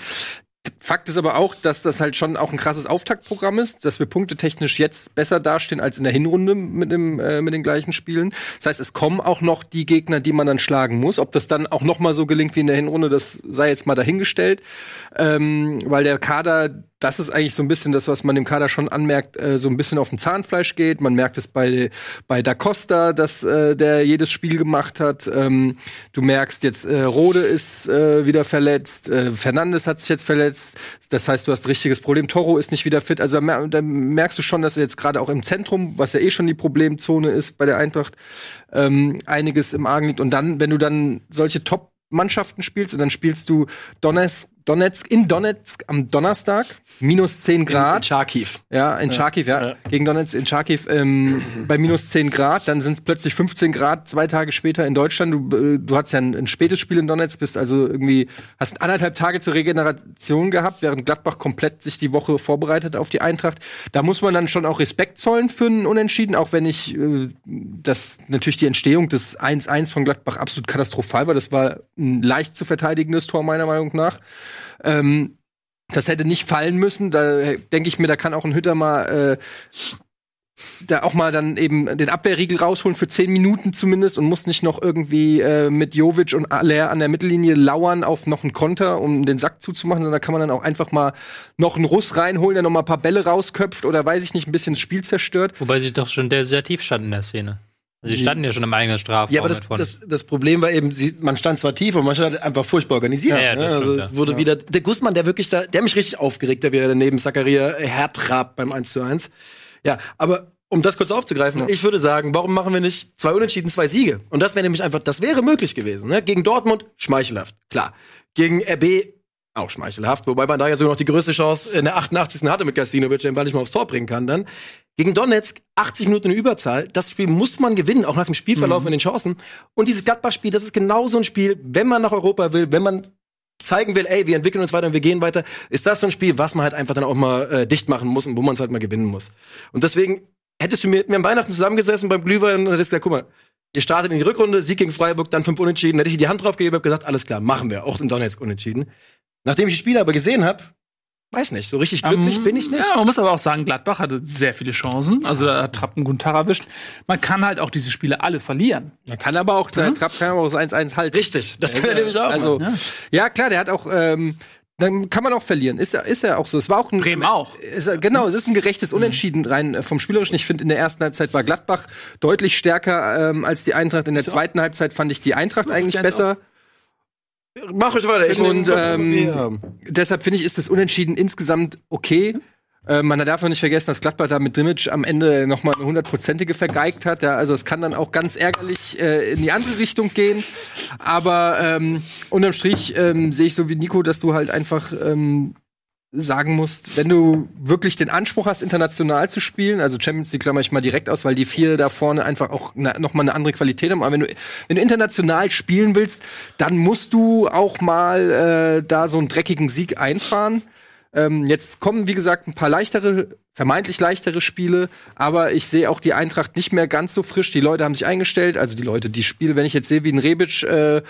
Fakt ist aber auch, dass das halt schon auch ein krasses Auftaktprogramm ist, dass wir punktetechnisch jetzt besser dastehen als in der Hinrunde mit, dem, äh, mit den gleichen Spielen. Das heißt, es kommen auch noch die Gegner, die man dann schlagen muss. Ob das dann auch noch mal so gelingt wie in der Hinrunde, das sei jetzt mal dahingestellt. Ähm, weil der Kader, das ist eigentlich so ein bisschen das, was man dem Kader schon anmerkt, äh, so ein bisschen auf dem Zahnfleisch geht. Man merkt es bei, bei Da Costa, dass äh, der jedes Spiel gemacht hat. Ähm, du merkst jetzt, äh, Rode ist äh, wieder verletzt, äh, Fernandes hat sich jetzt verletzt. Das heißt, du hast ein richtiges Problem. Toro ist nicht wieder fit. Also da, mer da merkst du schon, dass jetzt gerade auch im Zentrum, was ja eh schon die Problemzone ist bei der Eintracht, ähm, einiges im Argen liegt. Und dann, wenn du dann solche Top Mannschaften spielst und dann spielst du Donetsk, Donetsk, in Donetsk am Donnerstag, minus 10 Grad. Charkiw. Ja, in Charkiw, ja. Ja. Gegen Donetsk in Charkiw ähm, bei minus 10 Grad. Dann sind es plötzlich 15 Grad zwei Tage später in Deutschland. Du, äh, du hattest ja ein, ein spätes Spiel in Donetsk, bist also irgendwie, hast anderthalb Tage zur Regeneration gehabt, während Gladbach komplett sich die Woche vorbereitet auf die Eintracht. Da muss man dann schon auch Respekt zollen für einen Unentschieden, auch wenn ich äh, das natürlich die Entstehung des 1-1 von Gladbach absolut katastrophal war. Das war ein leicht zu verteidigendes Tor, meiner Meinung nach. Ähm, das hätte nicht fallen müssen. Da denke ich mir, da kann auch ein Hütter mal äh, da auch mal dann eben den Abwehrriegel rausholen für zehn Minuten zumindest und muss nicht noch irgendwie äh, mit Jovic und Aller an der Mittellinie lauern auf noch einen Konter, um den Sack zuzumachen, sondern da kann man dann auch einfach mal noch einen Russ reinholen, der noch mal ein paar Bälle rausköpft oder weiß ich nicht, ein bisschen das Spiel zerstört. Wobei sie doch schon der sehr tief standen in der Szene. Also die standen ja schon im eigenen Strafraum. Ja, aber das, das, das Problem war eben, sie, man stand zwar tief und man stand einfach furchtbar organisiert. Ja, ja, ne? Also stimmt, es wurde wieder der Gussmann, der wirklich da, der hat mich richtig aufgeregt, der wieder daneben Zakaria hertrabt beim 1 zu 1. Ja, aber um das kurz aufzugreifen, ich würde sagen, warum machen wir nicht zwei Unentschieden, zwei Siege? Und das wäre nämlich einfach, das wäre möglich gewesen. Ne? Gegen Dortmund schmeichelhaft, klar. Gegen RB auch schmeichelhaft, wobei man da ja sogar noch die größte Chance in der 88. hatte mit Gastinovic, den Ball nicht mal aufs Tor bringen kann dann. Gegen Donetsk 80 Minuten in Überzahl. Das Spiel muss man gewinnen, auch nach dem Spielverlauf und den Chancen. Und dieses Gladbach-Spiel, das ist genau so ein Spiel, wenn man nach Europa will, wenn man zeigen will, ey, wir entwickeln uns weiter und wir gehen weiter, ist das so ein Spiel, was man halt einfach dann auch mal äh, dicht machen muss und wo man es halt mal gewinnen muss. Und deswegen hättest du mir, mir am Weihnachten zusammengesessen beim Glühwein und hättest gesagt, guck mal, ihr startet in die Rückrunde, Sieg gegen Freiburg, dann fünf Unentschieden, hätte ich dir die Hand drauf gegeben, hab gesagt, alles klar, machen wir, auch in Donetsk Unentschieden. Nachdem ich die Spiele aber gesehen habe, weiß nicht, so richtig glücklich Ähm, bin ich nicht. Ja, man muss aber auch sagen, Gladbach hatte sehr viele Chancen. Also da hat Trapp einen guten Tag erwischt. Man kann halt auch diese Spiele alle verlieren. Er kann aber auch, der Trapp kann aber auch das 1-1 halten. Richtig, das kann er nämlich auch. Also, Ja. ja. klar, der hat auch, ähm, dann kann man auch verlieren. Ist ja, ist ja auch so. Es war auch ein. Bremen auch. Ist, ja- genau, es ist ein gerechtes Unentschieden rein äh, vom Spielerischen. Ich finde, in der ersten Halbzeit war Gladbach deutlich stärker ähm, als die Eintracht. In der zweiten Halbzeit fand ich die Eintracht eigentlich besser. Mach euch weiter. Ich Und, ähm. Deshalb finde ich, ist das Unentschieden insgesamt okay. Äh, man darf auch nicht vergessen, dass Gladbach da mit Drimmitsch am Ende noch mal eine hundertprozentige vergeigt hat. Ja, also es kann dann auch ganz ärgerlich äh, in die andere Richtung gehen. Aber ähm, unterm Strich ähm, sehe ich so wie Nico, dass du halt einfach ähm, sagen musst, wenn du wirklich den Anspruch hast, international zu spielen, also Champions League klammer ich mal direkt aus, weil die vier da vorne einfach auch na, noch mal eine andere Qualität haben. Aber wenn du, wenn du international spielen willst, dann musst du auch mal äh, da so einen dreckigen Sieg einfahren. Ähm, jetzt kommen, wie gesagt, ein paar leichtere, vermeintlich leichtere Spiele, aber ich sehe auch die Eintracht nicht mehr ganz so frisch. Die Leute haben sich eingestellt, also die Leute, die Spiele, wenn ich jetzt sehe, wie ein Rebic äh,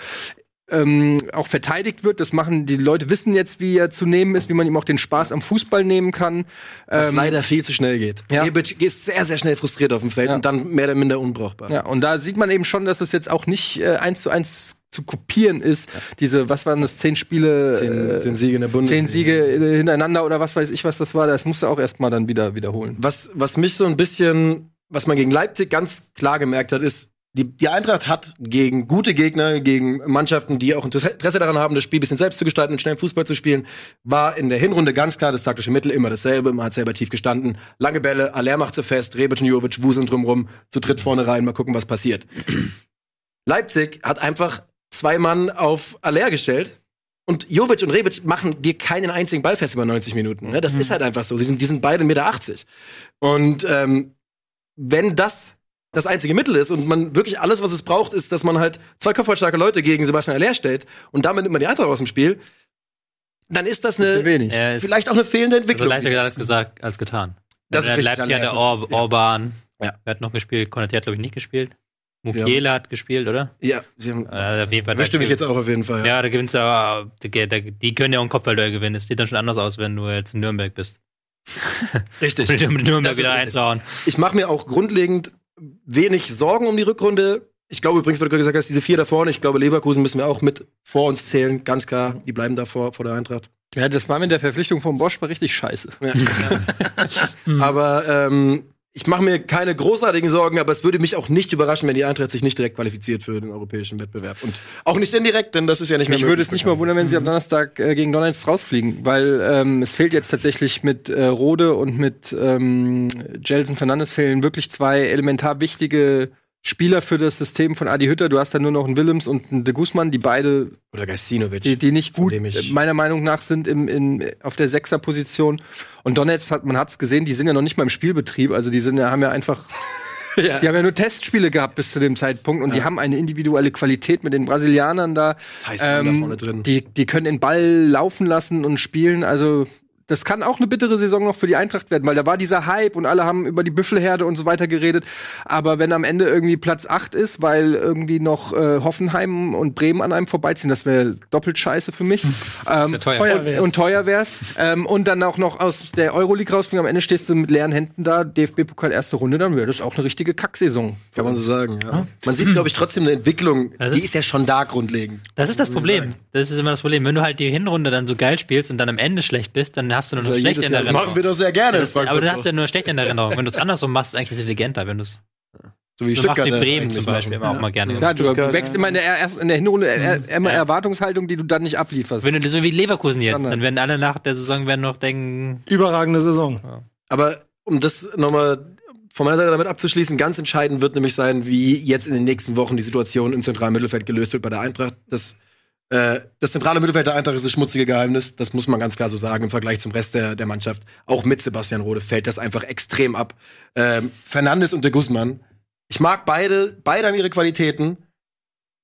ähm, auch verteidigt wird, das machen die Leute wissen jetzt, wie er zu nehmen ist, wie man ihm auch den Spaß am Fußball nehmen kann. Was Ähm, leider viel zu schnell geht. ja. Rebic ist sehr, sehr schnell frustriert auf dem Feld Ja. und dann mehr oder minder unbrauchbar. Ja, und da sieht man eben schon, dass das jetzt auch nicht äh, eins zu eins zu kopieren ist. Diese, was waren das, zehn Spiele, Zehn, äh, zehn Siege in der Bundesliga. zehn Siege äh, hintereinander oder was weiß ich, was das war. Das musst du auch erstmal dann wieder wiederholen. Was, was mich so ein bisschen, was man gegen Leipzig ganz klar gemerkt hat, ist, die, die Eintracht hat gegen gute Gegner, gegen Mannschaften, die auch Interesse daran haben, das Spiel ein bisschen selbst zu gestalten und schnell Fußball zu spielen, war in der Hinrunde ganz klar das taktische Mittel immer dasselbe. Man hat selber tief gestanden. Lange Bälle, Aller macht sie fest, Rebic und Jovic wuseln drumrum, zu dritt vorne rein, mal gucken, was passiert. Leipzig hat einfach zwei Mann auf Aller gestellt. Und Jovic und Rebic machen dir keinen einzigen Ball fest über 90 Minuten. Ne? Das ist halt einfach so. Sie sind, die sind beide 1,80 Meter. Und ähm, wenn das das einzige Mittel ist und man wirklich alles, was es braucht, ist, dass man halt zwei kopfballstarke Leute gegen Sebastian Aller stellt und damit nimmt man die Eintracht aus dem Spiel, dann ist das eine, wenig. Ist vielleicht auch eine fehlende also Entwicklung. leichter gesagt als, gesagt als getan. Das Also ist der hatte Aller ist Or Orban. Ja. Wer hat noch gespielt? Konaté hat, glaube ich, nicht gespielt. Mukiele hat gespielt, oder? ja, sie haben, Äh, auf jeden Fall da stimme ich jetzt auch auf jeden Fall. Ja, da gewinnst du aber, die, die, die können ja auch ein Kopfballduell gewinnen. Es sieht dann schon anders aus, wenn du jetzt in Nürnberg bist. Richtig. Mit Nürnberg wieder richtig. einzuhauen. Ich mache mir auch grundlegend wenig Sorgen um die Rückrunde. Ich glaube übrigens, weil du gesagt hast, diese vier da vorne, ich glaube, Leverkusen müssen wir auch mit vor uns zählen, ganz klar. Die bleiben da vor, vor der Eintracht. Ja, das war mit der Verpflichtung von Bosch war richtig scheiße. aber ähm, ich mache mir keine großartigen Sorgen, aber es würde mich auch nicht überraschen, wenn die Eintracht sich nicht direkt qualifiziert für den europäischen Wettbewerb. Und auch nicht indirekt, denn das ist ja nicht mehr Mich würde es nicht mal wundern, wenn sie am Donnerstag äh, gegen Donetsk rausfliegen, weil ähm, es fehlt jetzt tatsächlich mit äh, Rode und mit ähm, Jelson Fernandes fehlen wirklich zwei elementar wichtige Spieler für das System von Adi Hütter. Du hast da nur noch einen Willems und einen de Guzman, die beide, Oder Gastinovic. die, die nicht gut, meiner Meinung nach, sind im, in, auf der Sechser-Position. Und Donetsk hat, man hat's gesehen, die sind ja noch nicht mal im Spielbetrieb. Also die sind ja, haben ja einfach, Ja. die haben ja nur Testspiele gehabt bis zu dem Zeitpunkt und die haben eine individuelle Qualität mit den Brasilianern da. Heißt da vorne drin. Die, die können den Ball laufen lassen und spielen. Also das kann auch eine bittere Saison noch für die Eintracht werden, weil da war dieser Hype und alle haben über die Büffelherde und so weiter geredet. Aber wenn am Ende irgendwie Platz 8 ist, weil irgendwie noch äh, Hoffenheim und Bremen an einem vorbeiziehen, das wäre doppelt scheiße für mich. ähm, ja teuer. Teuer und, wär's. und teuer wär's. ähm, und dann auch noch aus der Euroleague rausfliegen, am Ende stehst du mit leeren Händen da, DFB-Pokal erste Runde, dann wäre das auch eine richtige Kacksaison. Kann man so sagen, ja. Man sieht, glaube ich, trotzdem eine Entwicklung, Das die ist- ist ja schon da grundlegend. Das ist das Problem. Das ist immer das Problem. Wenn du halt die Hinrunde dann so geil spielst und dann am Ende schlecht bist, dann hast du nur noch ja schlecht in der so. Erinnerung. doch sehr gerne. Das, aber du hast ja nur schlecht in der Erinnerung. Wenn du es andersrum machst, ist es eigentlich intelligenter. Wenn du es so wie so machst wie das Bremen zum machen. Beispiel immer auch mal gerne. Klar, du Stuttgart, wächst immer in der, erst in der Hinrunde äh, immer Ja. Erwartungshaltung, die du dann nicht ablieferst. Wenn du so wie Leverkusen jetzt, Standard. dann werden alle nach der Saison werden noch denken, Überragende Saison. Aber um das nochmal von meiner Seite damit abzuschließen, ganz entscheidend wird nämlich sein, wie jetzt in den nächsten Wochen die Situation im zentralen Mittelfeld gelöst wird bei der Eintracht. Das, äh, das zentrale Mittelfeld der Eintracht ist das schmutzige Geheimnis. Das muss man ganz klar so sagen im Vergleich zum Rest der, der Mannschaft. Auch mit Sebastian Rode fällt das einfach extrem ab. Ähm, Fernandes und de Guzman. Ich mag beide, beide haben ihre Qualitäten.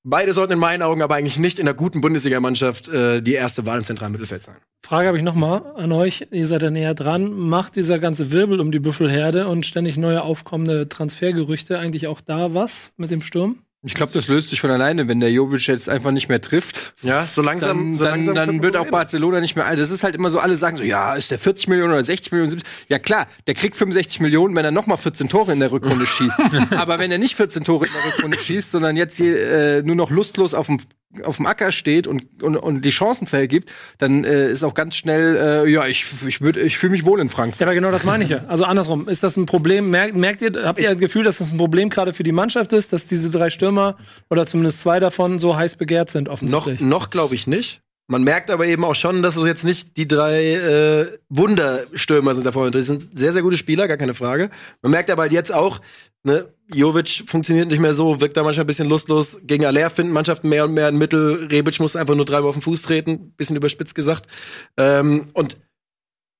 Beide sollten in meinen Augen aber eigentlich nicht in einer guten Bundesligamannschaft äh, die erste Wahl im zentralen Mittelfeld sein. Frage habe ich noch mal an euch. Ihr seid ja näher dran. Macht dieser ganze Wirbel um die Büffelherde und ständig neue aufkommende Transfergerüchte eigentlich auch da was mit dem Sturm? Ich glaube, das löst sich von alleine, wenn der Jovic jetzt einfach nicht mehr trifft. Ja, so langsam, Dann, so dann, langsam dann kommt wird auch. Barcelona nicht mehr. Das ist halt immer so, alle sagen so, ja, ist der 40 Millionen oder 60 Millionen? 70? Ja klar, der kriegt 65 Millionen, wenn er noch mal 14 Tore in der Rückrunde schießt. Aber wenn er nicht 14 Tore in der Rückrunde schießt, sondern jetzt hier, äh, nur noch lustlos auf dem auf dem Acker steht und, und, und die Chancen vergibt, dann äh, ist auch ganz schnell, äh, ja, ich, ich, würd- ich fühle mich wohl in Frankfurt. Ja, aber genau das meine ich ja. Also andersrum, ist das ein Problem? Merkt, merkt ihr, habt ihr das Gefühl, dass das ein Problem gerade für die Mannschaft ist, dass diese drei Stürmer oder zumindest zwei davon so heiß begehrt sind, Noch, offensichtlich? noch glaube ich nicht. Man merkt aber eben auch schon, dass es jetzt nicht die drei äh, Wunderstürmer sind da vorne. Das sind sehr, sehr gute Spieler, gar keine Frage. Man merkt aber halt jetzt auch, ne, Jovic funktioniert nicht mehr so, wirkt da manchmal ein bisschen lustlos. Gegen Aller finden Mannschaften mehr und mehr ein Mittel. Rebic muss einfach nur dreimal auf den Fuß treten, bisschen überspitzt gesagt. Ähm, und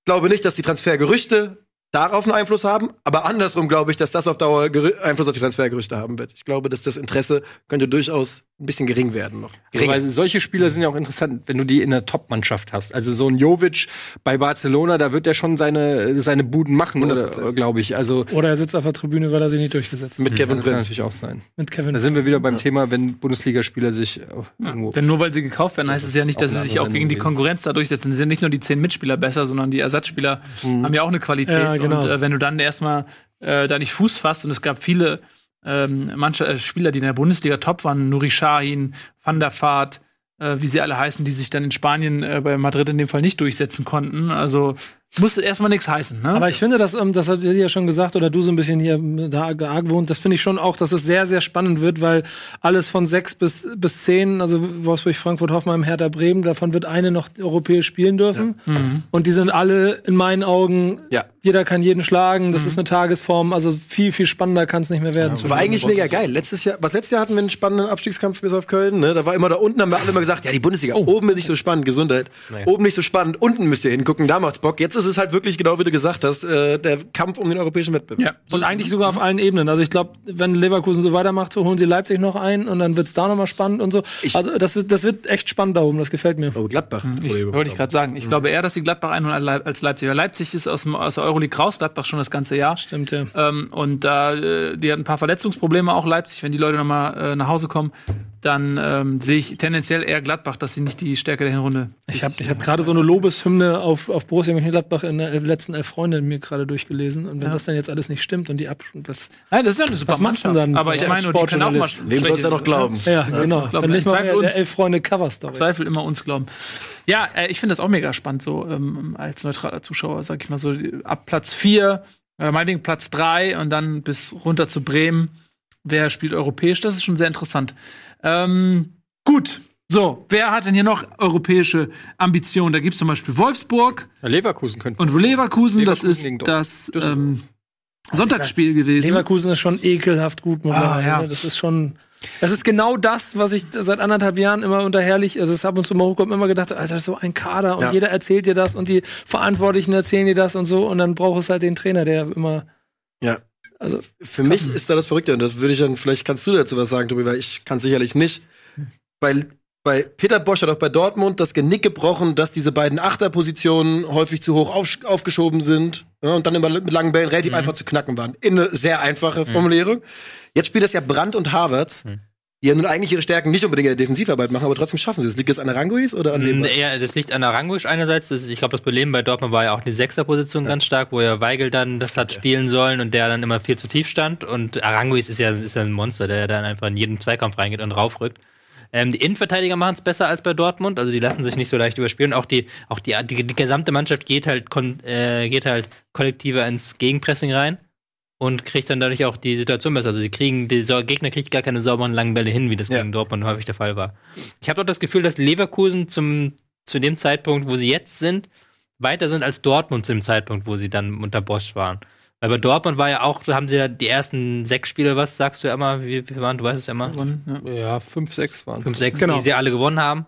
glaube nicht, dass die Transfergerüchte darauf einen Einfluss haben, aber andersrum glaube ich, dass das auf Dauer Einfluss auf die Transfergerüchte haben wird. Ich glaube, dass das Interesse könnte durchaus ein bisschen gering werden noch. Geringer. Weil solche Spieler sind ja auch interessant, wenn du die in der Top-Mannschaft hast. Also so ein Jovic bei Barcelona, da wird er schon seine, seine Buden machen, oder, 100%. glaube ich. Also Oder er sitzt auf der Tribüne, weil er sich nicht durchgesetzt hat. mit Kevin kann Prinz. natürlich auch sein. Mit Kevin. Da sind wir wieder beim Thema, wenn Bundesligaspieler sich äh, irgendwo Denn nur weil sie gekauft werden, heißt es ja nicht, dass sie sich auch gegen die. Konkurrenz da durchsetzen. Sie sind nicht nur die zehn Mitspieler besser, sondern die Ersatzspieler haben ja auch eine Qualität. Ja, genau. Und äh, wenn du dann erstmal äh, da nicht Fuß fasst und es gab viele ähm, manche äh, Spieler, die in der Bundesliga top waren, Nuri Sahin, Van der Vaart, äh, wie sie alle heißen, die sich dann in Spanien äh, bei Madrid in dem Fall nicht durchsetzen konnten. Also muss erstmal nichts heißen. Ne? Aber ich finde, dass, ähm, das hat ihr ja schon gesagt, oder du so ein bisschen hier ähm, da geargwohnt, das finde ich schon auch, dass es sehr, sehr spannend wird, weil alles von sechs bis, bis zehn, also Wolfsburg, Frankfurt, Hoffenheim, Hertha, Bremen, davon wird eine noch europäisch spielen dürfen. Und die sind alle in meinen Augen, Ja. jeder kann jeden schlagen, das ist eine Tagesform, also viel, viel spannender kann es nicht mehr werden. War eigentlich mega geil. Letztes Jahr, was letztes Jahr hatten wir einen spannenden Abstiegskampf bis auf Köln. Ne? Da war immer da unten, haben wir alle immer gesagt, ja, die Bundesliga, oben ist nicht so spannend, Gesundheit. Oben nicht so spannend, unten müsst ihr hingucken, da macht's Bock. Jetzt ist es halt wirklich genau wie du gesagt hast, äh, der Kampf um den europäischen Wettbewerb. ja, Und eigentlich sogar auf allen Ebenen. Also ich glaube, wenn Leverkusen so weitermacht, holen sie Leipzig noch ein und dann wird's da nochmal spannend und so. also das wird, das wird echt spannend da oben, das gefällt mir. Oh, Gladbach. Ich, wollte ich gerade sagen. Ich glaube eher, dass die Gladbach einholen als Leipzig. Weil Leipzig ist aus, dem, aus der Euroleague raus, Gladbach schon das ganze Jahr. Stimmt, ja. Ähm, und da, äh, die hat ein paar Verletzungsprobleme auch Leipzig. Wenn die Leute nochmal äh, nach Hause kommen, dann ähm, sehe ich tendenziell eher Gladbach, dass sie nicht die Stärke der Hinrunde. Ich habe ich hab gerade so eine Lobeshymne auf, auf Borussia Mönchengladbach in der letzten Elf Freunde mir gerade durchgelesen. Und wenn das dann jetzt alles nicht stimmt und die ab... Das, Nein, das ist ja eine super Was machst du Mannschaft. dann Aber ich meine, die können auch mal Sportjournalist? Wem soll's da noch glauben? ja, genau. glaub, Wenn nicht mal Zweifel der Elf Freunde Coverstory. Zweifel immer uns glauben. Ja, äh, ich finde das auch mega spannend, so ähm, als neutraler Zuschauer, sag ich mal so, ab Platz 4, äh, meinetwegen Platz 3 und dann bis runter zu Bremen. Wer spielt europäisch? Das ist schon sehr interessant. Ähm, gut. So, wer hat denn hier noch europäische Ambitionen? Da gibt es zum Beispiel Wolfsburg Ja, Leverkusen könnte. und Leverkusen. das Leverkusen ist gegen das ähm, Sonntagsspiel gewesen. Leverkusen ist schon ekelhaft gut. Ah, ja. ne? Das ist schon. Das ist genau das, was ich seit anderthalb Jahren immer unter herrlich, also es ab und zu mal hochkommt, immer gedacht, Alter, so ein Kader und Ja. jeder erzählt dir das und die Verantwortlichen erzählen dir das und so und dann braucht es halt den Trainer, der immer, Ja. Also Für mich ist da das Verrückte, und das würde ich dann, vielleicht kannst du dazu was sagen, Tobi, weil ich kann sicherlich nicht. Weil bei Peter Bosch hat auch bei Dortmund das Genick gebrochen, dass diese beiden Achterpositionen häufig zu hoch auf, aufgeschoben sind ja, und dann immer mit langen Bällen relativ einfach zu knacken waren. In eine sehr einfache Formulierung. Jetzt spielt das ja Brandt und Havertz, die ja nun eigentlich ihre Stärken nicht unbedingt in der Defensivarbeit machen, aber trotzdem schaffen sie es. Liegt das an Aranguis oder an dem? Ja, das liegt an Aranguisch einerseits. Das ist, ich glaube, das Problem bei Dortmund war ja auch die Sechserposition ganz stark, wo ja Weigel dann das hat spielen sollen und der dann immer viel zu tief stand. Und Aranguis ist ja, ist ja ein Monster, der dann einfach in jeden Zweikampf reingeht und raufrückt. Ähm, die Innenverteidiger machen es besser als bei Dortmund, also die lassen sich nicht so leicht überspielen. Auch die, auch die, die, die gesamte Mannschaft geht halt, kon, äh, geht halt kollektiver ins Gegenpressing rein und kriegt dann dadurch auch die Situation besser. Also die kriegen, die Sau- Gegner kriegt gar keine sauberen langen Bälle hin, wie das Ja. gegen Dortmund häufig der Fall war. Ich habe doch das Gefühl, dass Leverkusen zum, zu dem Zeitpunkt, wo sie jetzt sind, weiter sind als Dortmund zu dem Zeitpunkt, wo sie dann unter Bosch waren. Weil bei Dortmund war ja auch, haben sie ja die ersten sechs Spiele, was sagst du ja immer, wie, wie waren, du weißt es ja immer, Ja. Ja, 5, 6 waren fünf, sechs, Genau. die sie alle gewonnen haben.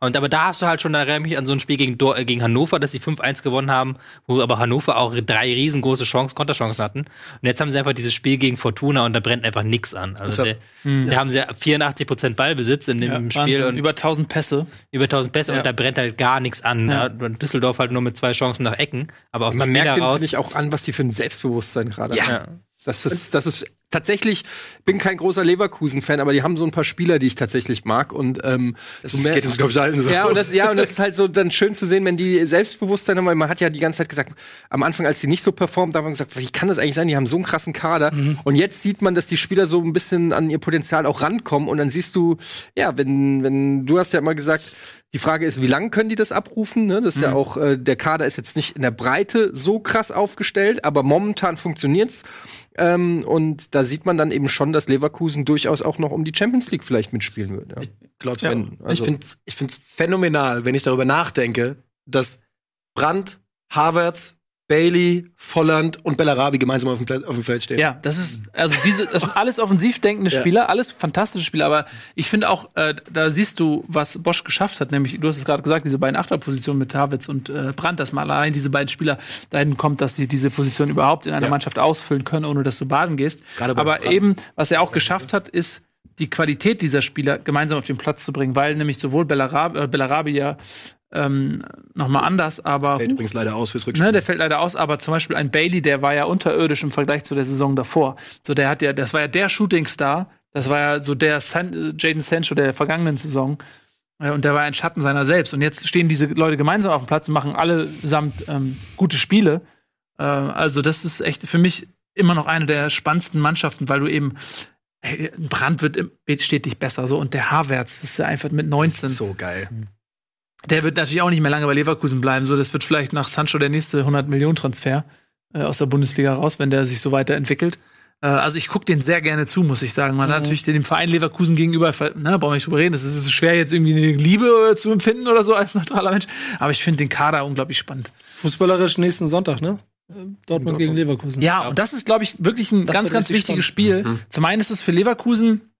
Und aber da hast du halt schon, da erinnere ich mich an so ein Spiel gegen, Dor äh, gegen Hannover, dass sie 5-1 gewonnen haben, wo aber Hannover auch drei riesengroße Chancen, Konterchancen hatten. Und jetzt haben sie einfach dieses Spiel gegen Fortuna und da brennt einfach nix an. Also der, da haben sie ja 84% Ballbesitz in dem Ja, Spiel Wahnsinn. und über 1000 Pässe. über 1000 Pässe Ja. und da brennt halt gar nichts an. Ja. Düsseldorf halt nur mit zwei Chancen nach Ecken. Aber auf Man merkt den, raus. finde ich, auch an, was die für ein Selbstbewusstsein gerade haben. Ja. Das ist, das ist tatsächlich, bin kein großer Leverkusen-Fan, aber die haben so ein paar Spieler, die ich tatsächlich mag. Und ähm, Das mer- geht uns, glaube ich, allen so. Ja, und das, ja, und das ist halt so dann schön zu sehen, wenn die Selbstbewusstsein haben, weil man hat ja die ganze Zeit gesagt, am Anfang, als die nicht so performt, da haben wir gesagt, wie kann das eigentlich sein? Die haben so einen krassen Kader. Und jetzt sieht man, dass die Spieler so ein bisschen an ihr Potenzial auch rankommen. Und dann siehst du, ja, wenn, wenn, du hast ja immer gesagt, die Frage ist, wie lange können die das abrufen? Ne? Das ist ja auch, äh, der Kader ist jetzt nicht in der Breite so krass aufgestellt, aber momentan funktioniert's. Ähm, und da sieht man dann eben schon, dass Leverkusen durchaus auch noch um die Champions League vielleicht mitspielen wird. Ja. Glaubst Ja, du? also- ich finde es ich find's phänomenal, wenn ich darüber nachdenke, dass Brandt, Havertz, Bailey, Volland und Bellarabi gemeinsam auf dem, auf dem Feld stehen. Ja, das ist, also diese, das sind alles offensiv denkende Ja. Spieler, alles fantastische Spieler, aber ich finde auch, äh, da siehst du, was Bosch geschafft hat, nämlich, du hast es gerade gesagt, diese beiden Achterpositionen mit Havertz und äh, Brandt, dass mal allein diese beiden Spieler dahin kommt, dass sie diese Position überhaupt in einer Ja. Mannschaft ausfüllen können, ohne dass du baden gehst. Gerade Aber Brandt. eben, was er auch geschafft hat, ist, die Qualität dieser Spieler gemeinsam auf den Platz zu bringen, weil nämlich sowohl Bellarabi, äh, Bellarabi ja ähm, nochmal anders, aber Fällt übrigens leider aus fürs Rückspiel. Ne, der fällt leider aus, aber zum Beispiel ein Bailey, der war ja unterirdisch im Vergleich zu der Saison davor. So, der hat ja, das war ja der Shootingstar, das war ja so der San, äh, Jaden Sancho der vergangenen Saison. Äh, Und der war ein Schatten seiner selbst. Und jetzt stehen diese Leute gemeinsam auf dem Platz und machen allesamt ähm, gute Spiele. Äh, also, das ist echt für mich immer noch eine der spannendsten Mannschaften, weil du eben ey, Brand wird stetig besser so und der Havertz das ist ja einfach mit 19 so geil. Der wird natürlich auch nicht mehr lange bei Leverkusen bleiben. So, das wird vielleicht nach Sancho der nächste 100 Millionen Transfer äh, aus der Bundesliga raus, wenn der sich so weiterentwickelt. Äh, also ich gucke den sehr gerne zu, muss ich sagen. Man hat natürlich dem Verein Leverkusen gegenüber, ne, brauchen wir nicht drüber reden. Es ist schwer jetzt irgendwie eine Liebe äh, zu empfinden oder so als neutraler Mensch. Aber ich finde den Kader unglaublich spannend. fußballerisch nächsten Sonntag, ne? Äh, Dortmund gegen Leverkusen. Ja, und das ist, glaube ich, wirklich ein Das ganz, ganz wichtiges Spiel. Zum einen ist es für Leverkusen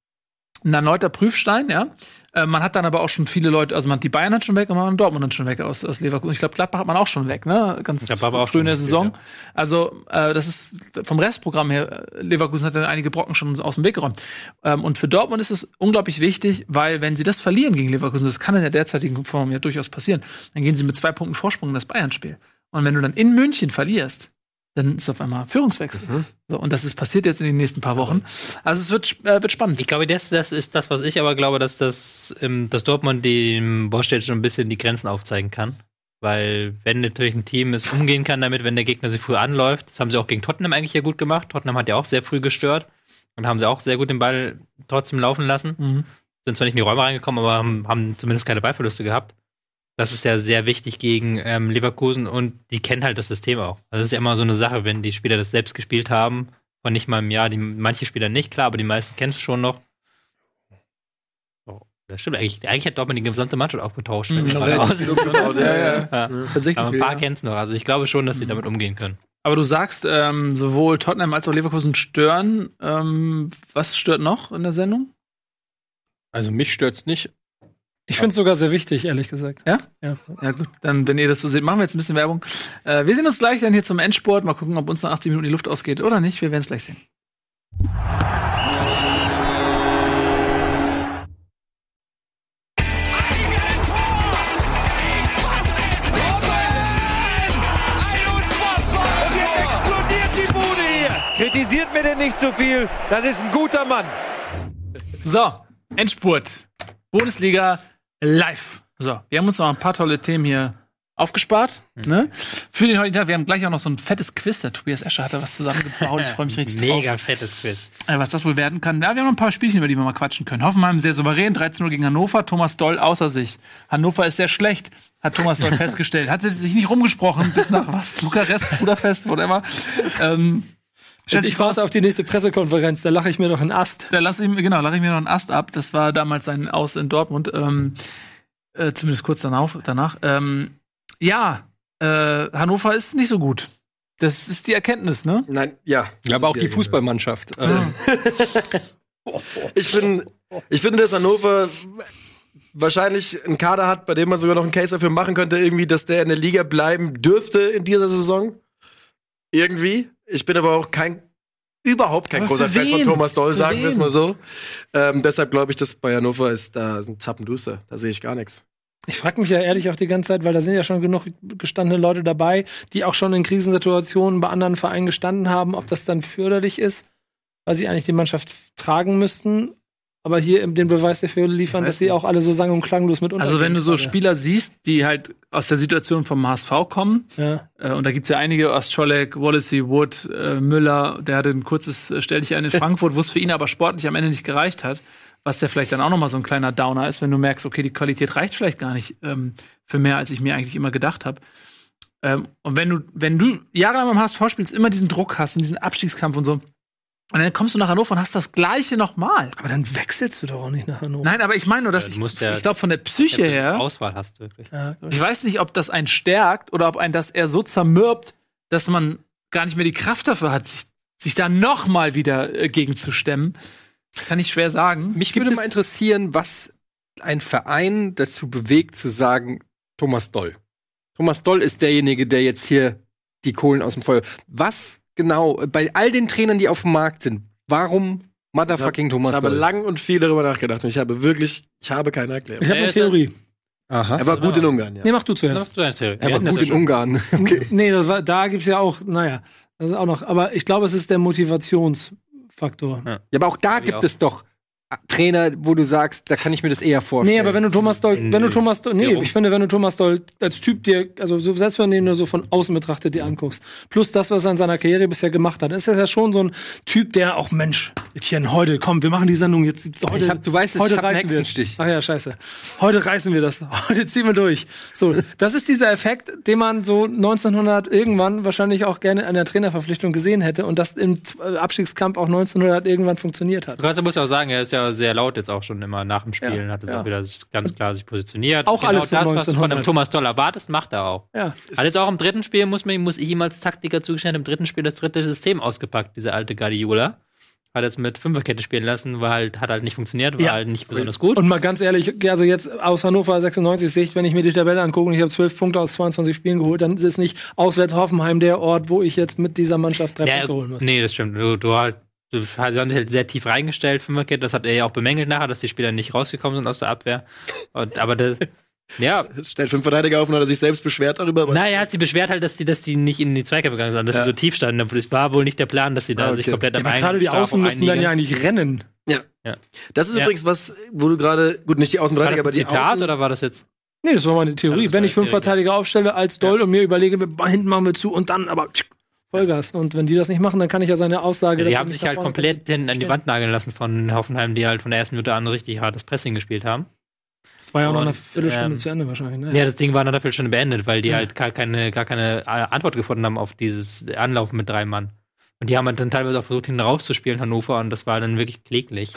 ein erneuter Prüfstein, ja. Äh, man hat dann aber auch schon viele Leute, also man hat die Bayern hat schon weg und man hat Dortmund hat schon weg aus, aus Leverkusen. Ich glaube, Gladbach hat man auch schon weg, ne? Ganz Gladbach war auch früh in schon der gespielt, Saison. Also, äh, das ist vom Restprogramm her, äh, Leverkusen hat ja einige Brocken schon aus dem Weg geräumt. Ähm, und für Dortmund ist es unglaublich wichtig, weil wenn sie das verlieren gegen Leverkusen, das kann in der derzeitigen Form ja durchaus passieren, dann gehen sie mit zwei Punkten Vorsprung in das Bayern-Spiel. Und wenn du dann in München verlierst, dann ist auf einmal Führungswechsel. So, und das ist passiert jetzt in den nächsten paar Wochen. Also es wird, äh, wird spannend. Ich glaube, das, das ist das, was ich aber glaube, dass das, ähm, dass Dortmund dem Bosch jetzt schon ein bisschen die Grenzen aufzeigen kann. Weil, wenn natürlich ein Team es umgehen kann damit, wenn der Gegner sich früh anläuft, das haben sie auch gegen Tottenham eigentlich ja gut gemacht. Tottenham hat ja auch sehr früh gestört und haben sie auch sehr gut den Ball trotzdem laufen lassen. Mhm. Sind zwar nicht in die Räume reingekommen, aber haben, haben zumindest keine Ballverluste gehabt. Das ist ja sehr wichtig gegen ähm, Leverkusen und die kennen halt das System auch. Das ist ja immer so eine Sache, wenn die Spieler das selbst gespielt haben, von nicht mal im Jahr, die, manche Spieler nicht, klar, aber die meisten kennen es schon noch. Oh, das stimmt eigentlich. Eigentlich hat Dortmund die gesamte Mannschaft aufgetauscht. Mhm, ja, ja. Ja. Tatsächlich. Aber ein paar kennen es noch. Also ich glaube schon, dass sie damit umgehen können. Aber du sagst, ähm, sowohl Tottenham als auch Leverkusen stören. Ähm, was stört noch in der Sendung? Also mich stört's nicht. Ich finde es sogar sehr wichtig, ehrlich gesagt. Ja? Ja. Ja, gut, dann, wenn ihr das so seht, machen wir jetzt ein bisschen Werbung. Äh, wir sehen uns gleich dann hier zum Endsport. Mal gucken, ob uns nach 80 Minuten die Luft ausgeht oder nicht. Wir werden es gleich sehen. Und jetzt explodiert die Bude hier. Kritisiert mir denn nicht zu viel. Das ist ein guter Mann. So, Endspurt. Bundesliga live. So, wir haben uns noch ein paar tolle Themen hier aufgespart. Ne? Für den heutigen Tag. Wir haben gleich auch noch so ein fettes Quiz. Der Tobias Escher hat da was zusammengebaut. Ich freue mich richtig drauf. Mega fettes Quiz. Äh, was das wohl werden kann. Ja, wir haben noch ein paar Spielchen, über die wir mal quatschen können. Hoffenheim sehr souverän, 13-0 gegen Hannover. Thomas Doll außer sich. Hannover ist sehr schlecht, hat Thomas Doll festgestellt. Hat sich nicht rumgesprochen bis nach was? Bukarest, Budapest, whatever. Ähm, sich Ich warte auf die nächste Pressekonferenz, da lache ich mir doch einen Ast. da lasse ich mir, genau, lache ich mir noch einen Ast ab. Das war damals sein Aus in Dortmund. Ähm, äh, zumindest kurz danach. danach. Ähm, ja, äh, Hannover ist nicht so gut. Das ist die Erkenntnis, ne? Nein, ja. Ja, aber auch die Fußball. Fußballmannschaft. Äh, Ich bin, ich finde, dass Hannover wahrscheinlich einen Kader hat, bei dem man sogar noch einen Case dafür machen könnte, irgendwie, dass der in der Liga bleiben dürfte in dieser Saison. Irgendwie. Ich bin aber auch kein, überhaupt kein Aber großer Fan von? Thomas Doll, Für sagen wir es mal so. Ähm, deshalb glaube ich, dass bei Hannover ist da ein Zappenduster. Da sehe ich gar nichts. Ich frage mich ja ehrlich auch die ganze Zeit, weil da sind ja schon genug gestandene Leute dabei, die auch schon in Krisensituationen bei anderen Vereinen gestanden haben, ob das dann förderlich ist, weil sie eigentlich die Mannschaft tragen müssten, aber hier den Beweis dafür liefern, dass sie auch alle so sang- und klanglos mit Also wenn du so. Spieler siehst, die halt aus der Situation vom HSV kommen, Ja. äh, und da gibt's ja einige, Ostscholek, Wallacey, Wood, äh, Müller, der hatte ein kurzes äh, Stelldichein in Frankfurt, wo es für ihn aber sportlich am Ende nicht gereicht hat, was ja vielleicht dann auch nochmal so ein kleiner Downer ist, wenn du merkst, okay, die Qualität reicht vielleicht gar nicht ähm, für mehr, als ich mir eigentlich immer gedacht habe. Ähm, und wenn du, wenn du jahrelang beim HSV spielst, immer diesen Druck hast und diesen Abstiegskampf und so, und dann kommst du nach Hannover und hast das Gleiche nochmal. Aber dann wechselst du doch auch nicht nach Hannover. Nein, aber ich meine nur, dass Ja, du ich, musst ja- ich glaube, von der Psyche her, Auswahl hast du wirklich. Ja, ich weiß nicht, ob das einen stärkt oder ob einen das eher so zermürbt, dass man gar nicht mehr die Kraft dafür hat, sich, sich da noch mal wieder äh, gegenzustemmen. Kann ich schwer sagen. mich Gibt würde mal interessieren, was ein Verein dazu bewegt, zu sagen, Thomas Doll. Thomas Doll ist derjenige, der jetzt hier die Kohlen aus dem Feuer. Was genau, bei all den Trainern, die auf dem Markt sind, warum motherfucking Thomas ich habe Doll? lang und viel darüber nachgedacht und ich habe wirklich, ich habe keine Erklärung. Ich habe eine ist Theorie. Aha. Er war gut in Ungarn, ja. Nee, mach du zuerst. du hast Theorie. Er war hatten das gut ja in schon. Ungarn. Okay. Nee, das war, da gibt's ja auch, naja, das ist auch noch. Aber ich glaube, es ist der Motivationsfaktor. Ja, aber auch da ich gibt auch. es doch Trainer, wo du sagst, da kann ich mir das eher vorstellen. Nee, aber wenn du Thomas Doll, wenn du Thomas Doll, nee, ich finde, wenn du Thomas Doll als Typ dir, also so, selbst wenn du ihn nur so von außen betrachtet dir anguckst, plus das, was er in seiner Karriere bisher gemacht hat, ist er ja schon so ein Typ, der auch, Mensch, Etienne, heute, komm, wir machen die Sendung jetzt, heute, Ich hab- du weißt es, heute ich reißen wir. Hexenstich. Ach ja, scheiße. Heute reißen wir das. Heute ziehen wir durch. So, das ist dieser Effekt, den man so 1900 irgendwann wahrscheinlich auch gerne an der Trainerverpflichtung gesehen hätte und das im Abstiegskampf auch 1900 irgendwann funktioniert hat. Du kannst, musst ja auch sagen, er ist ja sehr laut jetzt auch schon immer nach dem Spielen, Ja, hat es ja. auch wieder ganz klar sich positioniert. Auch alles so das, was du von 1900. dem Thomas Doll erwartest, macht er auch. Ja. Hat jetzt auch im dritten Spiel, muss, man, muss ich ihm als Taktiker zugestehen, im dritten Spiel das dritte System ausgepackt, dieser alte Guardiola. Hat jetzt mit Fünferkette spielen lassen, war halt, hat halt nicht funktioniert, war Ja. halt nicht besonders gut. Und mal ganz ehrlich, also jetzt aus Hannover 96 Sicht, wenn ich mir die Tabelle angucke und ich habe 12 Punkte aus 22 Spielen geholt, dann ist es nicht auswärts Hoffenheim der Ort, wo ich jetzt mit dieser Mannschaft drei Ja, Punkte holen muss. nee, das stimmt. Du, du, halt, du hast dich halt sehr tief reingestellt, Fünferkette. Das hat er ja auch bemängelt nachher, dass die Spieler nicht rausgekommen sind aus der Abwehr. Und, aber das, ja, Stellt fünf Verteidiger auf und hat er sich selbst beschwert darüber. aber- Na, er hat sie beschwert halt, dass die, dass die nicht in die Zweikämpfe gegangen sind, dass Ja. sie so tief standen. Das war wohl nicht der Plan, dass sie da Ah, sich okay. komplett am Aber gerade die Außen müssten dann ja eigentlich rennen. Das ist Ja. übrigens was, wo du gerade, gut, nicht die Außenverteidiger, aber die Zitat Außen, oder war das jetzt? Nee, das war meine Theorie. Ja, das wenn ich fünf. Verteidiger aufstelle als Doll und mir überlege, hinten machen wir zu und dann aber Vollgas. Und wenn die das nicht machen, dann kann ich ja seine Aussage. die dass er haben sich halt komplett hin, an die. Wand nageln lassen von Hoffenheim, die halt von der ersten Minute an richtig hartes Pressing gespielt haben. Das war ja auch noch eine Und, Viertelstunde ähm, zu Ende wahrscheinlich. Ne? Ja, das Ding war nach der Viertelstunde beendet, weil die Ja. halt gar keine, gar keine äh, Antwort gefunden haben auf dieses Anlaufen mit drei Mann. Und die haben halt dann teilweise auch versucht, hinten rauszuspielen, Hannover, und das war dann wirklich kläglich.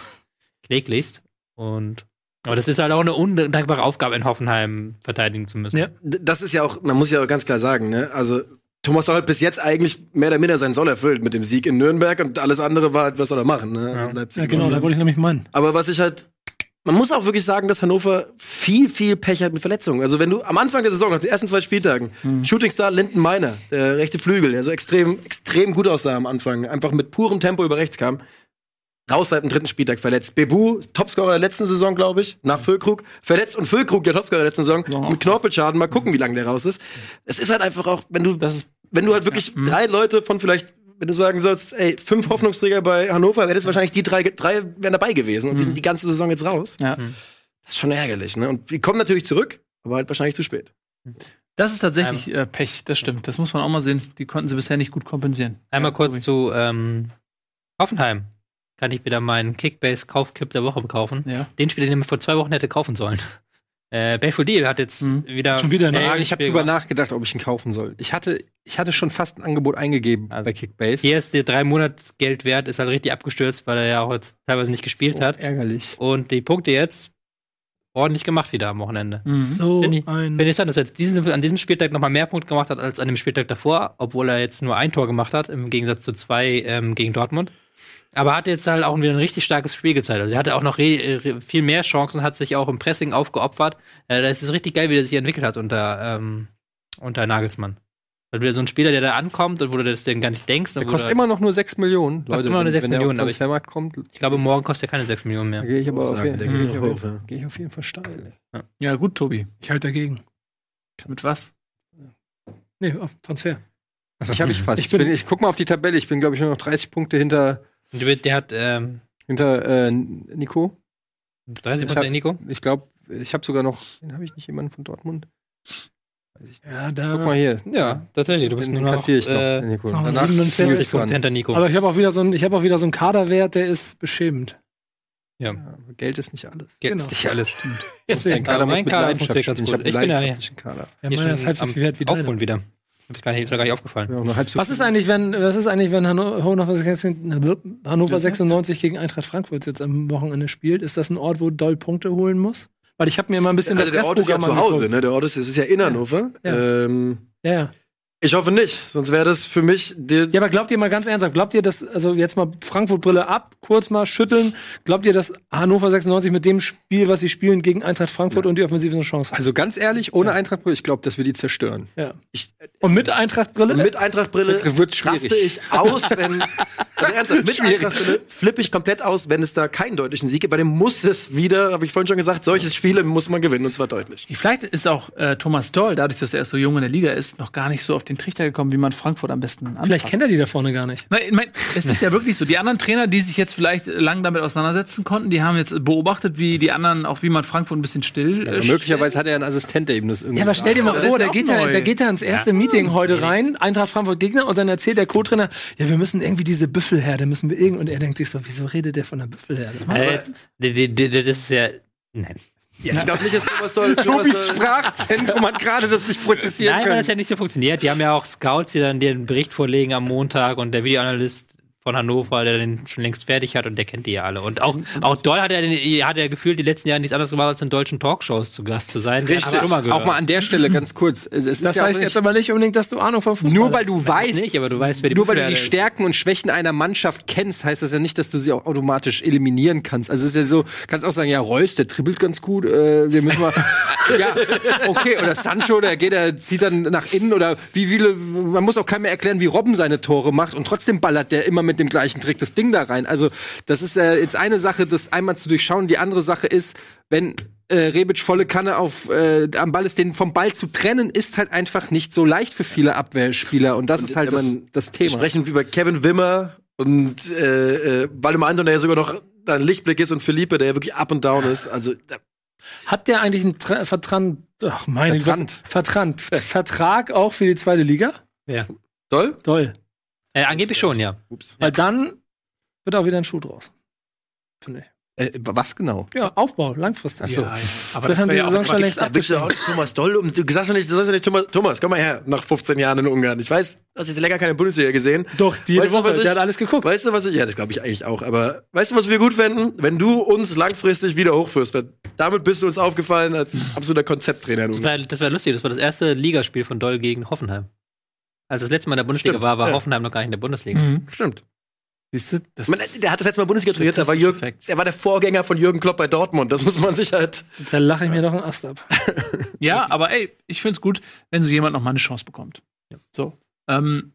Kläglichst. Und aber das ist halt auch eine undankbare Aufgabe, in Hoffenheim verteidigen zu müssen. Ja. das ist ja auch, man muss ja auch ganz klar sagen, ne, also Thomas Doll hat bis jetzt eigentlich mehr oder minder seinen Soll erfüllt mit dem Sieg in Nürnberg und alles andere war halt, was soll er machen, ne? Also Leipzig Ja, genau, da wollte ich nämlich meinen. Aber was ich halt, man muss auch wirklich sagen, dass Hannover viel, viel Pech hat mit Verletzungen. Also wenn du am Anfang der Saison, nach den ersten zwei Spieltagen, Shootingstar Linden Meiner, der rechte Flügel, der so extrem, extrem gut aussah am Anfang, einfach mit purem Tempo über rechts kam, raus seit dem dritten Spieltag verletzt. Bebu, Topscorer der letzten Saison, glaube ich, nach Füllkrug, verletzt und Füllkrug, der Topscorer der letzten Saison, mit Knorpelschaden, mal gucken, wie lange der raus ist. Es ist halt einfach auch, wenn du, wenn du halt wirklich drei Leute von vielleicht wenn du sagen sollst, ey, fünf Hoffnungsträger bei Hannover, wäre das wahrscheinlich die drei, drei wären dabei gewesen und die sind die ganze Saison jetzt raus. Ja. Das ist schon ärgerlich, ne? Und die kommen natürlich zurück, aber halt wahrscheinlich zu spät. Das ist tatsächlich äh, Pech, das stimmt. Das muss man auch mal sehen. Die konnten sie bisher nicht gut kompensieren. Einmal Ja, kurz zu ähm, Hoffenheim. Kann ich wieder meinen Kickbase-Kaufkipp der Woche kaufen. Ja. Den Spieler, den man vor zwei Wochen hätte kaufen sollen. Äh, Belfodil hat jetzt Mhm. wieder. Schon wieder? Äh, Ich habe drüber nachgedacht, ob ich ihn kaufen soll. Ich hatte, ich hatte schon fast ein Angebot eingegeben Also, bei Kickbase. Hier ist der drei Monats Geldwert, ist halt richtig abgestürzt, weil er ja auch jetzt teilweise nicht gespielt hat. Ärgerlich. Und die Punkte jetzt ordentlich gemacht wieder am Wochenende. Mhm. So ich- ein. Finde ich interessant, dass er jetzt diesen, an diesem Spieltag nochmal mehr Punkte gemacht hat als an dem Spieltag davor, obwohl er jetzt nur ein Tor gemacht hat, im Gegensatz zu zwei ähm, gegen Dortmund. Aber hat jetzt halt auch wieder ein richtig starkes Spiel gezeigt. Also er hatte auch noch re re viel mehr Chancen, hat sich auch im Pressing aufgeopfert. Äh, das ist richtig geil, wie er sich entwickelt hat unter, ähm, unter Nagelsmann. Also wieder so ein Spieler, der da ankommt und wo du das denn gar nicht denkst. Der kostet immer noch nur 6 Millionen. Kostet immer nur wenn, 6 wenn der Millionen, auf aber ich- kommt, ich glaube, morgen kostet er keine 6 Millionen mehr. gehe ich aber auf, der jeden, geht gehe auf, ja. geh ich auf jeden Fall steil. ey. Ja, gut, Tobi. Ich halte dagegen. Mit was? Nee, oh, Transfer. Ich habe ich fast. Ich Ich, bin- bin, ich guck mal auf die Tabelle. Ich bin, glaube ich, nur noch 30 Punkte hinter, Und der, der hat ähm, hinter äh, Nico. 30 Ich Punkte, hab- Nico. Ich glaube, ich habe sogar noch. Den habe ich nicht jemanden von Dortmund. Ja, da. Guck mal hier. Ja, tatsächlich. Du bist den nur noch, kassiere ich noch. äh, Nico. noch Danach 47 Nils 40 Punkte hinter Nico. Aber ich habe auch wieder so ein, ich habe auch wieder so einen Kaderwert, der ist beschämend. ja. Ja, aber Geld ist nicht alles. Geht Genau. nicht alles. Deswegen. Ein Kader muss mein mit Kader Leidenschaft funktioniert ganz. Ich gut. einen Ich bin ja- leidenschaftlichen Kader. Ja, meiner ist halb so viel wert wie Aufholen wieder. Ich gar nicht, ist mir gar nicht aufgefallen. Ja, auch nur halb so Was ist eigentlich, wenn, was ist eigentlich, wenn Hanno- Hannover, Hannover 96 gegen Eintracht Frankfurt jetzt am Wochenende spielt? Ist das ein Ort, wo Doll Punkte holen muss? Weil ich habe mir immer ein bisschen Also der das Ort ist ja zu Hause, ne? Der Ort ist, es ist ja in Hannover. Ja. Ähm, Ja, ja. Ich hoffe nicht, sonst wäre das für mich der, Ja, aber glaubt ihr mal ganz ernsthaft, glaubt ihr, dass, also jetzt mal Frankfurt-Brille ab, kurz mal schütteln, glaubt ihr, dass Hannover 96 mit dem Spiel, was sie spielen, gegen Eintracht Frankfurt und die Offensive eine Chance hat? Also ganz ehrlich, ohne Eintrachtbrille, ich glaube, dass wir die zerstören. Ja. Ich- und mit Eintracht-Brille? mit Eintrachtbrille Das wird schwierig. raste ich aus, wenn also ernsthaft, mit Eintrachtbrille flippe ich komplett aus, wenn es da keinen deutlichen Sieg gibt. Bei dem muss es wieder, habe ich vorhin schon gesagt, solche Spiele muss man gewinnen und zwar deutlich. Vielleicht ist auch äh, Thomas Doll, dadurch, dass er erst so jung in der Liga ist, noch gar nicht so auf den Trichter gekommen, wie man Frankfurt am besten anpasst. Vielleicht kennt er die da vorne gar nicht. Nein, ich mein, es ist ja wirklich so. Die anderen Trainer, die sich jetzt vielleicht lang damit auseinandersetzen konnten, die haben jetzt beobachtet, wie die anderen, auch wie man Frankfurt ein bisschen still. Ja, äh, möglicherweise hat er einen Assistent, der ihm das irgendwie. Ja, aber stell dir mal das vor, der geht, da, der geht da ins erste Meeting heute rein, Eintracht Frankfurt Gegner, und dann erzählt der Co-Trainer, ja, wir müssen irgendwie diese Büffelherde, müssen wir irgendwie, und er denkt sich so, wieso redet der von der Büffelherde? Äh, die- die- das ist ja. Nein. Ja, ich glaube nicht, dass Thomas Doll. Tobis Sprachzentrum hat gerade das nicht prozessieren Nein, weil das ja nicht so funktioniert. Die haben ja auch Scouts, die dann den Bericht vorlegen am Montag und der Videoanalyst von Hannover, der den schon längst fertig hat und der kennt die ja alle. Und auch, auch Doll hat ja, den, hat ja gefühlt die letzten Jahre nichts anderes gemacht, als in deutschen Talkshows zu Gast zu sein. Richtig. schon mal gehört. Auch mal an der Stelle ganz kurz. Es es ist Das ja auch heißt nicht, jetzt aber nicht unbedingt, dass du Ahnung von Fußball nur weil hast. du weißt, nicht, aber du weißt, wer die nur weil du die Büffelherde ist. Stärken und Schwächen einer Mannschaft kennst, heißt das ja nicht, dass du sie auch automatisch eliminieren kannst. Also es ist ja so, kannst auch sagen, ja, Reus, der dribbelt ganz gut, äh, wir müssen mal, ja, okay, oder Sancho, der geht, der zieht dann nach innen oder wie viele, man muss auch keinem mehr erklären, wie Robben seine Tore macht und trotzdem ballert der immer mit dem gleichen Trick das Ding da rein. Also das ist äh, jetzt eine Sache, das einmal zu durchschauen. Die andere Sache ist, wenn äh, Rebic volle Kanne auf äh, am Ball ist, den vom Ball zu trennen, ist halt einfach nicht so leicht für viele Abwehrspieler und das ist halt das, das Wir Thema. sprechen wie bei Kevin Wimmer und äh, äh, Waldemar Anton, der ja sogar noch ein Lichtblick ist und Philippe, der ja wirklich up and down ist. Also da, Hat der eigentlich einen Tra Vertrand, ach meine Vertrand. Vertrand, Vertrag auch für die zweite Liga? Doll? Toll. Äh, angeblich schon, ja. Ups. Weil dann wird auch wieder ein Schuh draus. Finde ich. Äh, was genau? Ja, Aufbau, langfristig. Ach so. Ja, aber Das haben die wär ja Saison schon längst du abgeschlossen. Thomas Doll und du sagst doch nicht, du sagst ja nicht Thomas, Thomas, komm mal her, nach 15 Jahren in Ungarn. Ich weiß, du hast jetzt länger keine Bundesliga gesehen. Doch, jede Weißt du, Woche, was ich- der hat alles geguckt. Weißt du, was ich, ja, das glaube ich eigentlich auch, aber weißt du, was wir gut fänden? Wenn du uns langfristig wieder hochführst, weil damit bist du uns aufgefallen als absoluter Konzepttrainer. in Das Ungarn. das war lustig. Das war das erste Ligaspiel von Doll gegen Hoffenheim. Als das letzte Mal in der Bundesliga Stimmt, war, war ja. Hoffenheim noch gar nicht in der Bundesliga. Mhm. Stimmt. Siehst du? Das Man, der hat das letzte Mal Bundesliga trainiert, der war, Jürgen, der war der Vorgänger von Jürgen Klopp bei Dortmund. Das muss man sich halt. Da lache ich mir doch einen Ast ab. Ja, aber ey, ich find's gut, wenn so jemand noch mal eine Chance bekommt. So. Ähm,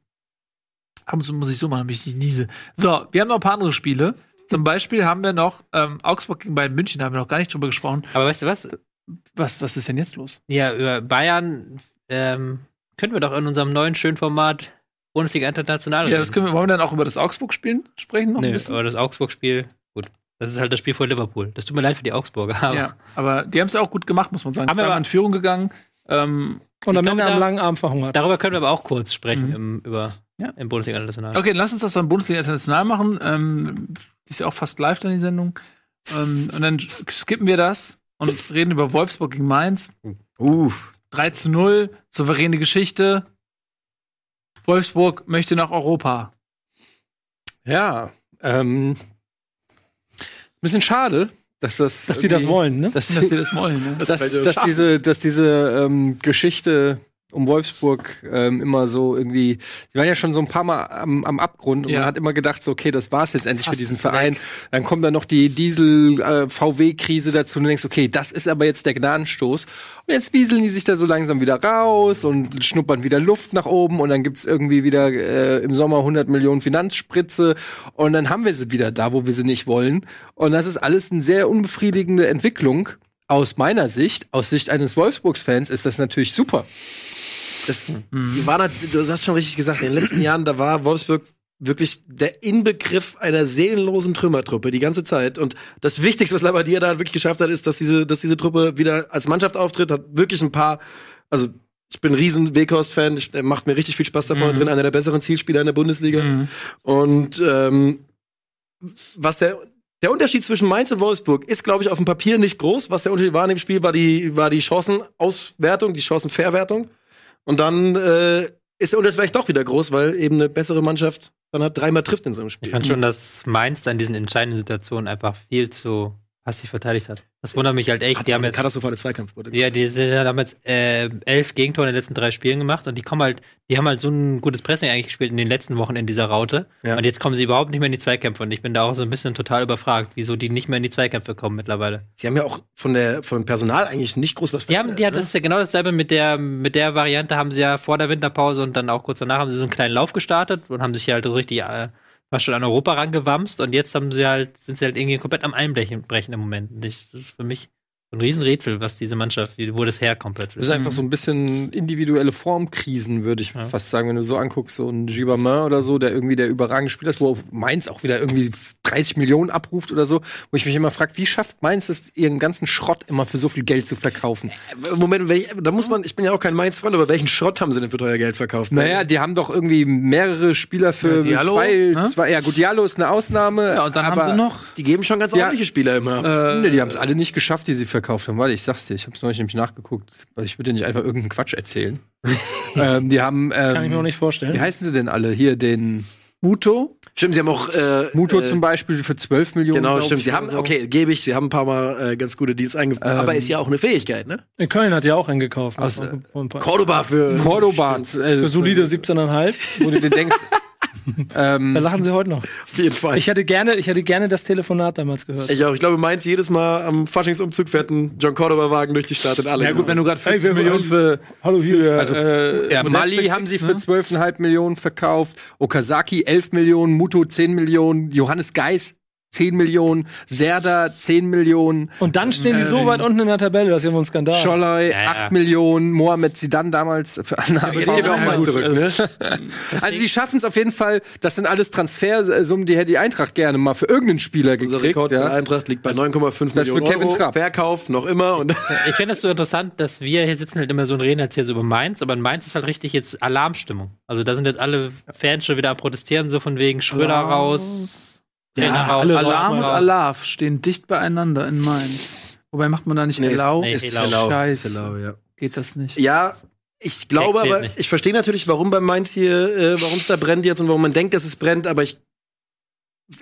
ab und zu muss ich so machen, damit ich nicht niese. So, wir haben noch ein paar andere Spiele. Zum Beispiel haben wir noch ähm, Augsburg gegen Bayern München, da haben wir noch gar nicht drüber gesprochen. Aber weißt du was? Was, was ist denn jetzt los? Ja, über Bayern ähm, können wir doch in unserem neuen schönen Format Bundesliga International Ja, das können wir, wollen wir dann auch über das Augsburg-Spiel sprechen? Noch ein Nee, bisschen? aber das Augsburg-Spiel, gut. Das ist halt das Spiel vor Liverpool. Das tut mir leid für die Augsburger. Aber Ja, aber die haben es ja auch gut gemacht, muss man sagen. Haben wir aber- in Führung gegangen. Ähm, Und am Ende am langen Arm verhungert. Darüber können wir aber auch kurz sprechen Mhm. im, über Ja. im Bundesliga International. okay, lass uns das beim Bundesliga International machen. Ähm, die ist ja auch fast live dann die Sendung. Ähm, und dann skippen wir das und reden über Wolfsburg gegen Mainz. Uff. 3 zu 0, souveräne Geschichte. Wolfsburg möchte nach Europa. Ja, ähm, bisschen schade, dass das. Dass die das wollen, ne? Dass, Dass sie das wollen. Ne? dass, dass schaffen. diese, dass diese ähm, Geschichte um Wolfsburg ähm, immer so irgendwie, die waren ja schon so ein paar Mal am, am Abgrund und Ja. man hat immer gedacht, so, okay, das war's jetzt endlich Fast für diesen Verein. Dann kommt da noch die Diesel-VW-Krise dazu und du denkst, okay, das ist aber jetzt der Gnadenstoß. Und jetzt wieseln die sich da so langsam wieder raus und schnuppern wieder Luft nach oben und dann gibt's irgendwie wieder äh, im Sommer 100 Millionen Finanzspritze und dann haben wir sie wieder da, wo wir sie nicht wollen. Und das ist alles eine sehr unbefriedigende Entwicklung. Aus meiner Sicht, aus Sicht eines Wolfsburgs-Fans, ist das natürlich super. Das, waren halt, du hast schon richtig gesagt, in den letzten Jahren, da war Wolfsburg wirklich der Inbegriff einer seelenlosen Trümmertruppe die ganze Zeit. Und das Wichtigste, was Labadia da wirklich geschafft hat, ist, dass diese, dass diese Truppe wieder als Mannschaft auftritt, hat wirklich ein paar, also ich bin ein riesen Weghorst-Fan, der macht mir richtig viel Spaß da vorne drin, einer der besseren Zielspieler in der Bundesliga. Mhm. Und ähm, was der der Unterschied zwischen Mainz und Wolfsburg ist, glaube ich, auf dem Papier nicht groß. Was der Unterschied war in dem Spiel, war die, war die Chancenauswertung, die Chancenverwertung. Und dann äh, ist der Unterschied vielleicht doch wieder groß, weil eben eine bessere Mannschaft dann hat dreimal trifft in so einem Spiel. Ich fand schon, dass Mainz da in diesen entscheidenden Situationen einfach viel zu passiv verteidigt hat. Das wundert mich halt echt. Hat Die haben jetzt, katastrophale Zweikampfquote. ja, die sind- haben jetzt äh, elf Gegentore in den letzten drei Spielen gemacht und die kommen halt, die haben halt so ein gutes Pressing eigentlich gespielt in den letzten Wochen in dieser Raute. Ja. Und jetzt kommen sie überhaupt nicht mehr in die Zweikämpfe und ich bin da auch so ein bisschen total überfragt, wieso die nicht mehr in die Zweikämpfe kommen mittlerweile. Sie haben ja auch von der von dem Personal eigentlich nicht groß was Die haben, die haben, das ist ja genau dasselbe mit der, mit der Variante haben sie ja vor der Winterpause und dann auch kurz danach haben sie so einen kleinen Lauf gestartet und haben sich ja halt so richtig äh, fast schon an Europa rangewamst und jetzt haben sie halt, sind sie halt irgendwie komplett am Einbrechen brechen im Moment. Ich, das ist für mich ein Riesenrätsel, was diese Mannschaft, wo das herkommt Das plötzlich. ist einfach so ein bisschen individuelle Formkrisen, würde ich Ja. fast sagen, wenn du so anguckst, so ein Gibbermann oder so, der irgendwie der überragende Spieler ist, wo Mainz auch wieder irgendwie 30 Millionen abruft oder so, wo ich mich immer frage, wie schafft Mainz es, ihren ganzen Schrott immer für so viel Geld zu verkaufen? Moment, welch, da muss man, ich bin ja auch kein Mainz-Freund, aber welchen Schrott haben sie denn für teuer Geld verkauft? Naja, die haben doch irgendwie mehrere Spieler für Ja, Diallo, zwei, ne? zwei, ja gut, Diallo ist eine Ausnahme. Ja, und dann aber, haben sie noch. die geben schon ganz Ja. ordentliche Spieler immer. Äh, Nee, die haben es alle nicht geschafft, die sie verkauft haben. Warte, ich sag's dir, ich hab's neulich nämlich nachgeguckt. weil Ich würde dir nicht einfach irgendeinen Quatsch erzählen. ähm, die haben, ähm, Kann ich mir auch nicht vorstellen. wie heißen sie denn alle? Hier den Muto. Stimmt, sie haben auch äh, Muto äh, zum Beispiel für 12 Millionen. Genau, stimmt. Sie haben, so. okay, gebe ich, sie haben ein paar Mal äh, ganz gute Deals eingeführt. Ähm, aber ist ja auch eine Fähigkeit, ne? In Köln hat ja auch einen gekauft. Aus, paar- Cordoba für. Cordoba. Äh, Für solide 17,5. Wo du dir denkst, ähm, Da lachen sie heute noch. Auf jeden Fall. Ich hätte gerne, ich hätte gerne das Telefonat damals gehört. Ich auch. Ich glaube, Mainz jedes Mal am Faschingsumzug fährt ein John Cordoba-Wagen durch die Stadt und alle. Ja gut, wenn du gerade 40 wir- Millionen für Hallo hier. Also, äh, ja, Mali haben sie ne? für 12,5 Millionen verkauft, Okazaki 11 Millionen, Muto 10 Millionen, Johannes Geis 10 Millionen, Serda 10 Millionen, Und dann stehen die so weit unten in der Tabelle, das ist ja wohl ein Skandal. Scholloy Ja, ja. 8 Millionen, Mohamed Zidane damals für Anna. Jetzt gehen wir auch Ja, mal zurück, ne? Also die schaffen es auf jeden Fall, das sind alles Transfersummen, die hätte die Eintracht gerne mal für irgendeinen Spieler Unser gekriegt. Rekord bei der Ja. Eintracht liegt bei 9,5 Das für Millionen Kevin Euro. Trapp. Verkauf noch immer. Und Ich finde das so interessant, dass wir hier sitzen halt immer so und reden jetzt hier so über Mainz, aber in Mainz ist halt richtig jetzt Alarmstimmung. Also da sind jetzt alle Fans schon wieder am Protestieren, so von wegen Schröder Alarm. raus, Ja, alle Alarm und. Alarv stehen dicht beieinander in Mainz. Wobei macht man da nicht Nee, ist- Elau? nee, ist Hellau. Hellau. Scheiße. Ist Hellau, ja. Geht das nicht? Ja, ich glaube aber, nicht. ich verstehe natürlich, warum bei Mainz hier, äh, warum es da brennt jetzt und warum man denkt, dass es brennt, aber ich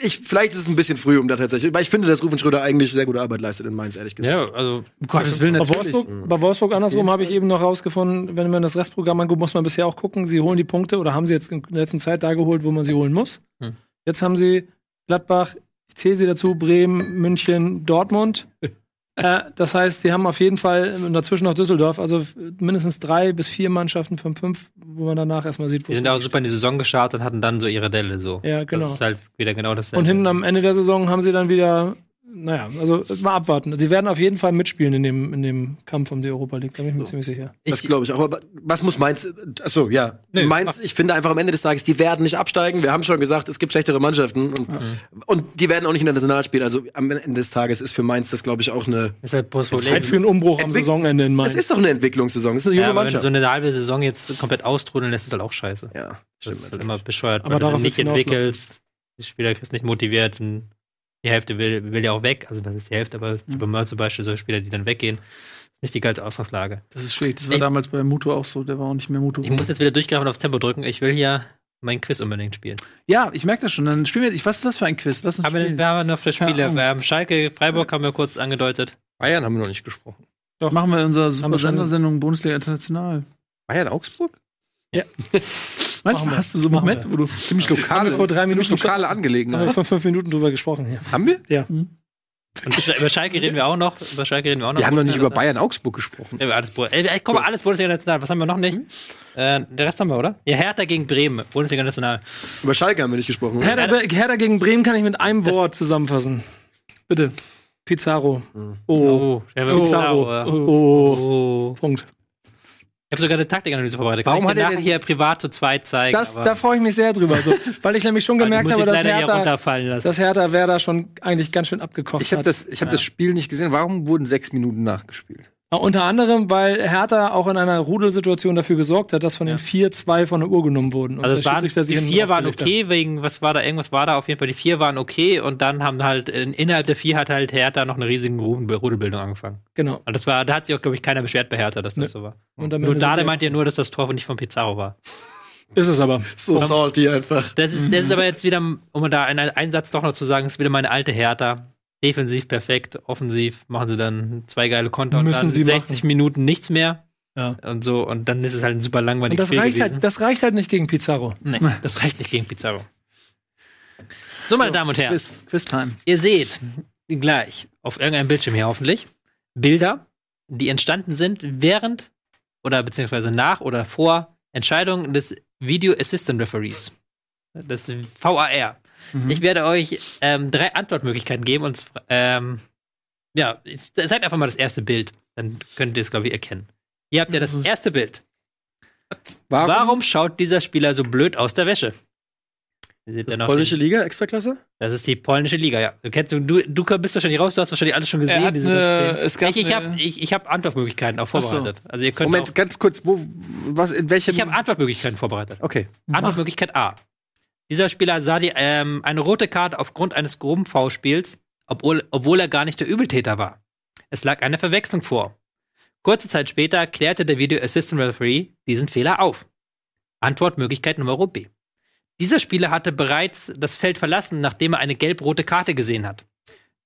ich, vielleicht ist es ein bisschen früh, um da tatsächlich, weil ich finde, dass Rufen Schröder eigentlich sehr gute Arbeit leistet in Mainz, ehrlich gesagt. Ja, also Um Gottes Willen, Bei natürlich. Wolfsburg, bei Wolfsburg andersrum habe ich eben noch rausgefunden, wenn man das Restprogramm anguckt, muss man bisher auch gucken, sie holen die Punkte oder haben sie jetzt in der letzten Zeit da geholt, wo man sie holen muss. Hm. Jetzt haben sie Gladbach, ich zähle sie dazu, Bremen, München, Dortmund. äh, das heißt, sie haben auf jeden Fall dazwischen noch Düsseldorf, also mindestens drei bis vier Mannschaften von fünf, wo man danach erstmal sieht, wo die sind auch super in die Saison gestartet und hatten dann so ihre Delle so. Ja, genau. Das ist halt wieder genau das. Und hinten am Ende der Saison haben sie dann wieder, naja, also mal abwarten. Sie werden auf jeden Fall mitspielen in dem, in dem Kampf um die Europa League, da bin ich mir ziemlich sicher. Das glaube ich auch. Aber was muss Mainz? Achso, ja. Nee, Mainz, ich finde einfach am Ende des Tages, die werden nicht absteigen. Wir haben schon gesagt, es gibt schlechtere Mannschaften und, und die werden auch nicht international spielen. Also am Ende des Tages ist für Mainz das, glaube ich, auch eine. ist halt das Problem. Zeit für einen Umbruch am Entwick- Saisonende in Mainz. Es ist doch eine Entwicklungssaison. Es ist eine junge ja, aber wenn du Mannschaft. so eine halbe Saison jetzt komplett austrudeln lässt, ist halt auch scheiße. ja, Das stimmt. ist halt immer bescheuert, Aber weil du nicht entwickelst. Die Spieler kriegst nicht motiviert und die Hälfte will, will ja auch weg. Also das ist die Hälfte, aber Mhm. bei zum Beispiel so Spieler, die dann weggehen, ist nicht die geilste Ausgangslage. Das ist schwierig. Das war Ich- damals bei Muto auch so. Der war auch nicht mehr Muto. Ich muss jetzt wieder durchgreifen und aufs Tempo drücken. Ich will hier mein Quiz unbedingt spielen. ja, ich merke das schon. Dann spielen wir jetzt. Was ist das für ein Quiz? Lass uns Aber spielen. wir haben noch für Spiele. Ja. Wir haben Schalke, Freiburg haben wir kurz angedeutet. Bayern haben wir noch nicht gesprochen. Doch, machen wir in unserer super Sondersendung Bundesliga International. Bayern Augsburg? Manchmal hast du so Momente, wo du Ziemlich lokale, wir vor drei ziemlich Minuten lokale Haben wir Angelegenheit. vor fünf Minuten drüber gesprochen hier. Haben wir? Ja. Und über Schalke reden wir auch noch. Über Schalke reden wir auch noch. Wir haben noch nicht über Ja, Bayern Augsburg gesprochen. Ja, alles, komm mal, alles Bundesliga National. Was haben wir noch nicht? Äh, der Rest haben wir, oder? Ja, Hertha gegen Bremen, Bundesliga National. Über Schalke haben wir nicht gesprochen. Hertha, Hertha gegen Bremen kann ich mit einem Wort zusammenfassen. bitte. Pizarro. Oh. Oh, der wird Pizarro. Pizarro. Oh. Oh. Punkt. Ich habe sogar eine Taktikanalyse vorbereitet. Warum Kann hat ich dir er hier privat zu zweit zeigen? Das, aber- da freue ich mich sehr drüber. So, weil ich nämlich schon gemerkt habe, dass Hertha, dass Hertha Werder schon eigentlich ganz schön abgekocht Ich habe hat. das, ich hab das Spiel nicht gesehen. Warum wurden sechs Minuten nachgespielt? Unter anderem, weil Hertha auch in einer Rudelsituation dafür gesorgt hat, dass von den vier zwei von der Uhr genommen wurden. Und Also es waren, die vier waren okay, wegen, was war da, irgendwas war da auf jeden Fall, die vier waren okay und dann haben halt, in- innerhalb der vier hat halt Hertha noch eine riesige Rudelbildung angefangen. hat. Genau. Also das war, da hat sich auch, glaube ich, keiner beschwert bei Hertha, dass das Nee. so war. Und Nur Dade meint ja nur, dass das Tor nicht von Pizarro war. Ist es aber. So salty einfach. Das ist, das ist aber jetzt wieder, um da einen, einen Satz doch noch zu sagen, ist wieder meine alte Hertha. Defensiv perfekt, offensiv machen sie dann zwei geile Konter und Müssen dann sie 60 Minuten nichts mehr. Ja. Und so, und dann ist es halt ein super Und langweiliges das Spiel reicht, gewesen. halt, das reicht halt nicht gegen Pizarro. nee, das reicht nicht gegen Pizarro. So, meine Damen und Herren. Quiz, Quiz-Time. Ihr seht gleich auf irgendeinem Bildschirm hier hoffentlich Bilder, die entstanden sind während oder beziehungsweise nach oder vor Entscheidungen des Video Assistant Referees, des VAR. Mhm. Ich werde euch ähm, drei Antwortmöglichkeiten geben und ähm, ja, zeigt einfach mal das erste Bild, dann könnt ihr es glaube ich erkennen. Hier habt ihr das erste Bild. Warum, schaut dieser Spieler so blöd aus der Wäsche? Ihr seht Das ja polnische den- Liga, Extraklasse? das ist die polnische Liga, ja. Du, kennst, du, du, bist wahrscheinlich raus, du hast wahrscheinlich alles schon gesehen. eine- es gab ich ich habe ich, ich hab Antwortmöglichkeiten auch Ach so. vorbereitet. Also ihr könnt Moment, auch, ganz kurz, wo, was, in welchem. ich habe Antwortmöglichkeiten vorbereitet. okay. Antwortmöglichkeit A. Dieser Spieler sah die, ähm, eine rote Karte aufgrund eines groben V-Spiels, obwohl, obwohl er gar nicht der Übeltäter war. Es lag eine Verwechslung vor. Kurze Zeit später klärte der Video Assistant Referee diesen Fehler auf. Antwortmöglichkeit Nummer B. Dieser Spieler hatte bereits das Feld verlassen, nachdem er eine gelb-rote Karte gesehen hat.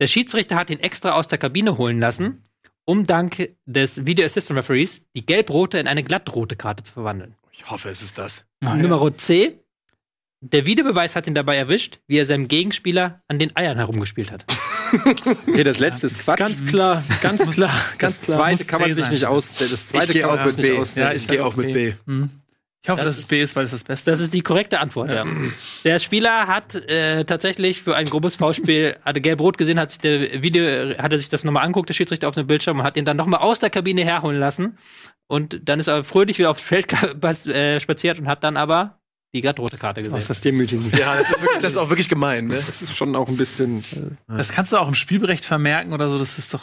Der Schiedsrichter hat ihn extra aus der Kabine holen lassen, um dank des Video Assistant Referees die gelb-rote in eine glattrote Karte zu verwandeln. Ich hoffe, es ist das. Nummer C. Der Videobeweis hat ihn dabei erwischt, wie er seinem Gegenspieler an den Eiern herumgespielt hat. Okay, das letzte ist Quatsch. Ganz klar, ganz klar, ganz das klar. zweite muss kann man sich sein. nicht aus. Das zweite Ich gehe kann man auch sich nicht B. aus. Ja, ich gehe auch mit B. Mhm. Ich hoffe, Das dass es B ist, weil es das Beste Das ist die korrekte Antwort, ja. Der Spieler hat äh, tatsächlich für ein grobes Foulspiel, hatte gelb-rot gesehen, hat sich der Video, hat er sich das nochmal anguckt, der Schiedsrichter auf dem Bildschirm, und hat ihn dann nochmal aus der Kabine herholen lassen. Und dann ist er fröhlich wieder aufs Feld äh, spaziert und hat dann aber die glattrote Karte gesehen. Was ist das demütigend? Ja, das ist, wirklich, das ist auch wirklich gemein, ne? Das ist schon auch ein bisschen. Das kannst du auch im Spielbericht vermerken oder so. Das ist doch.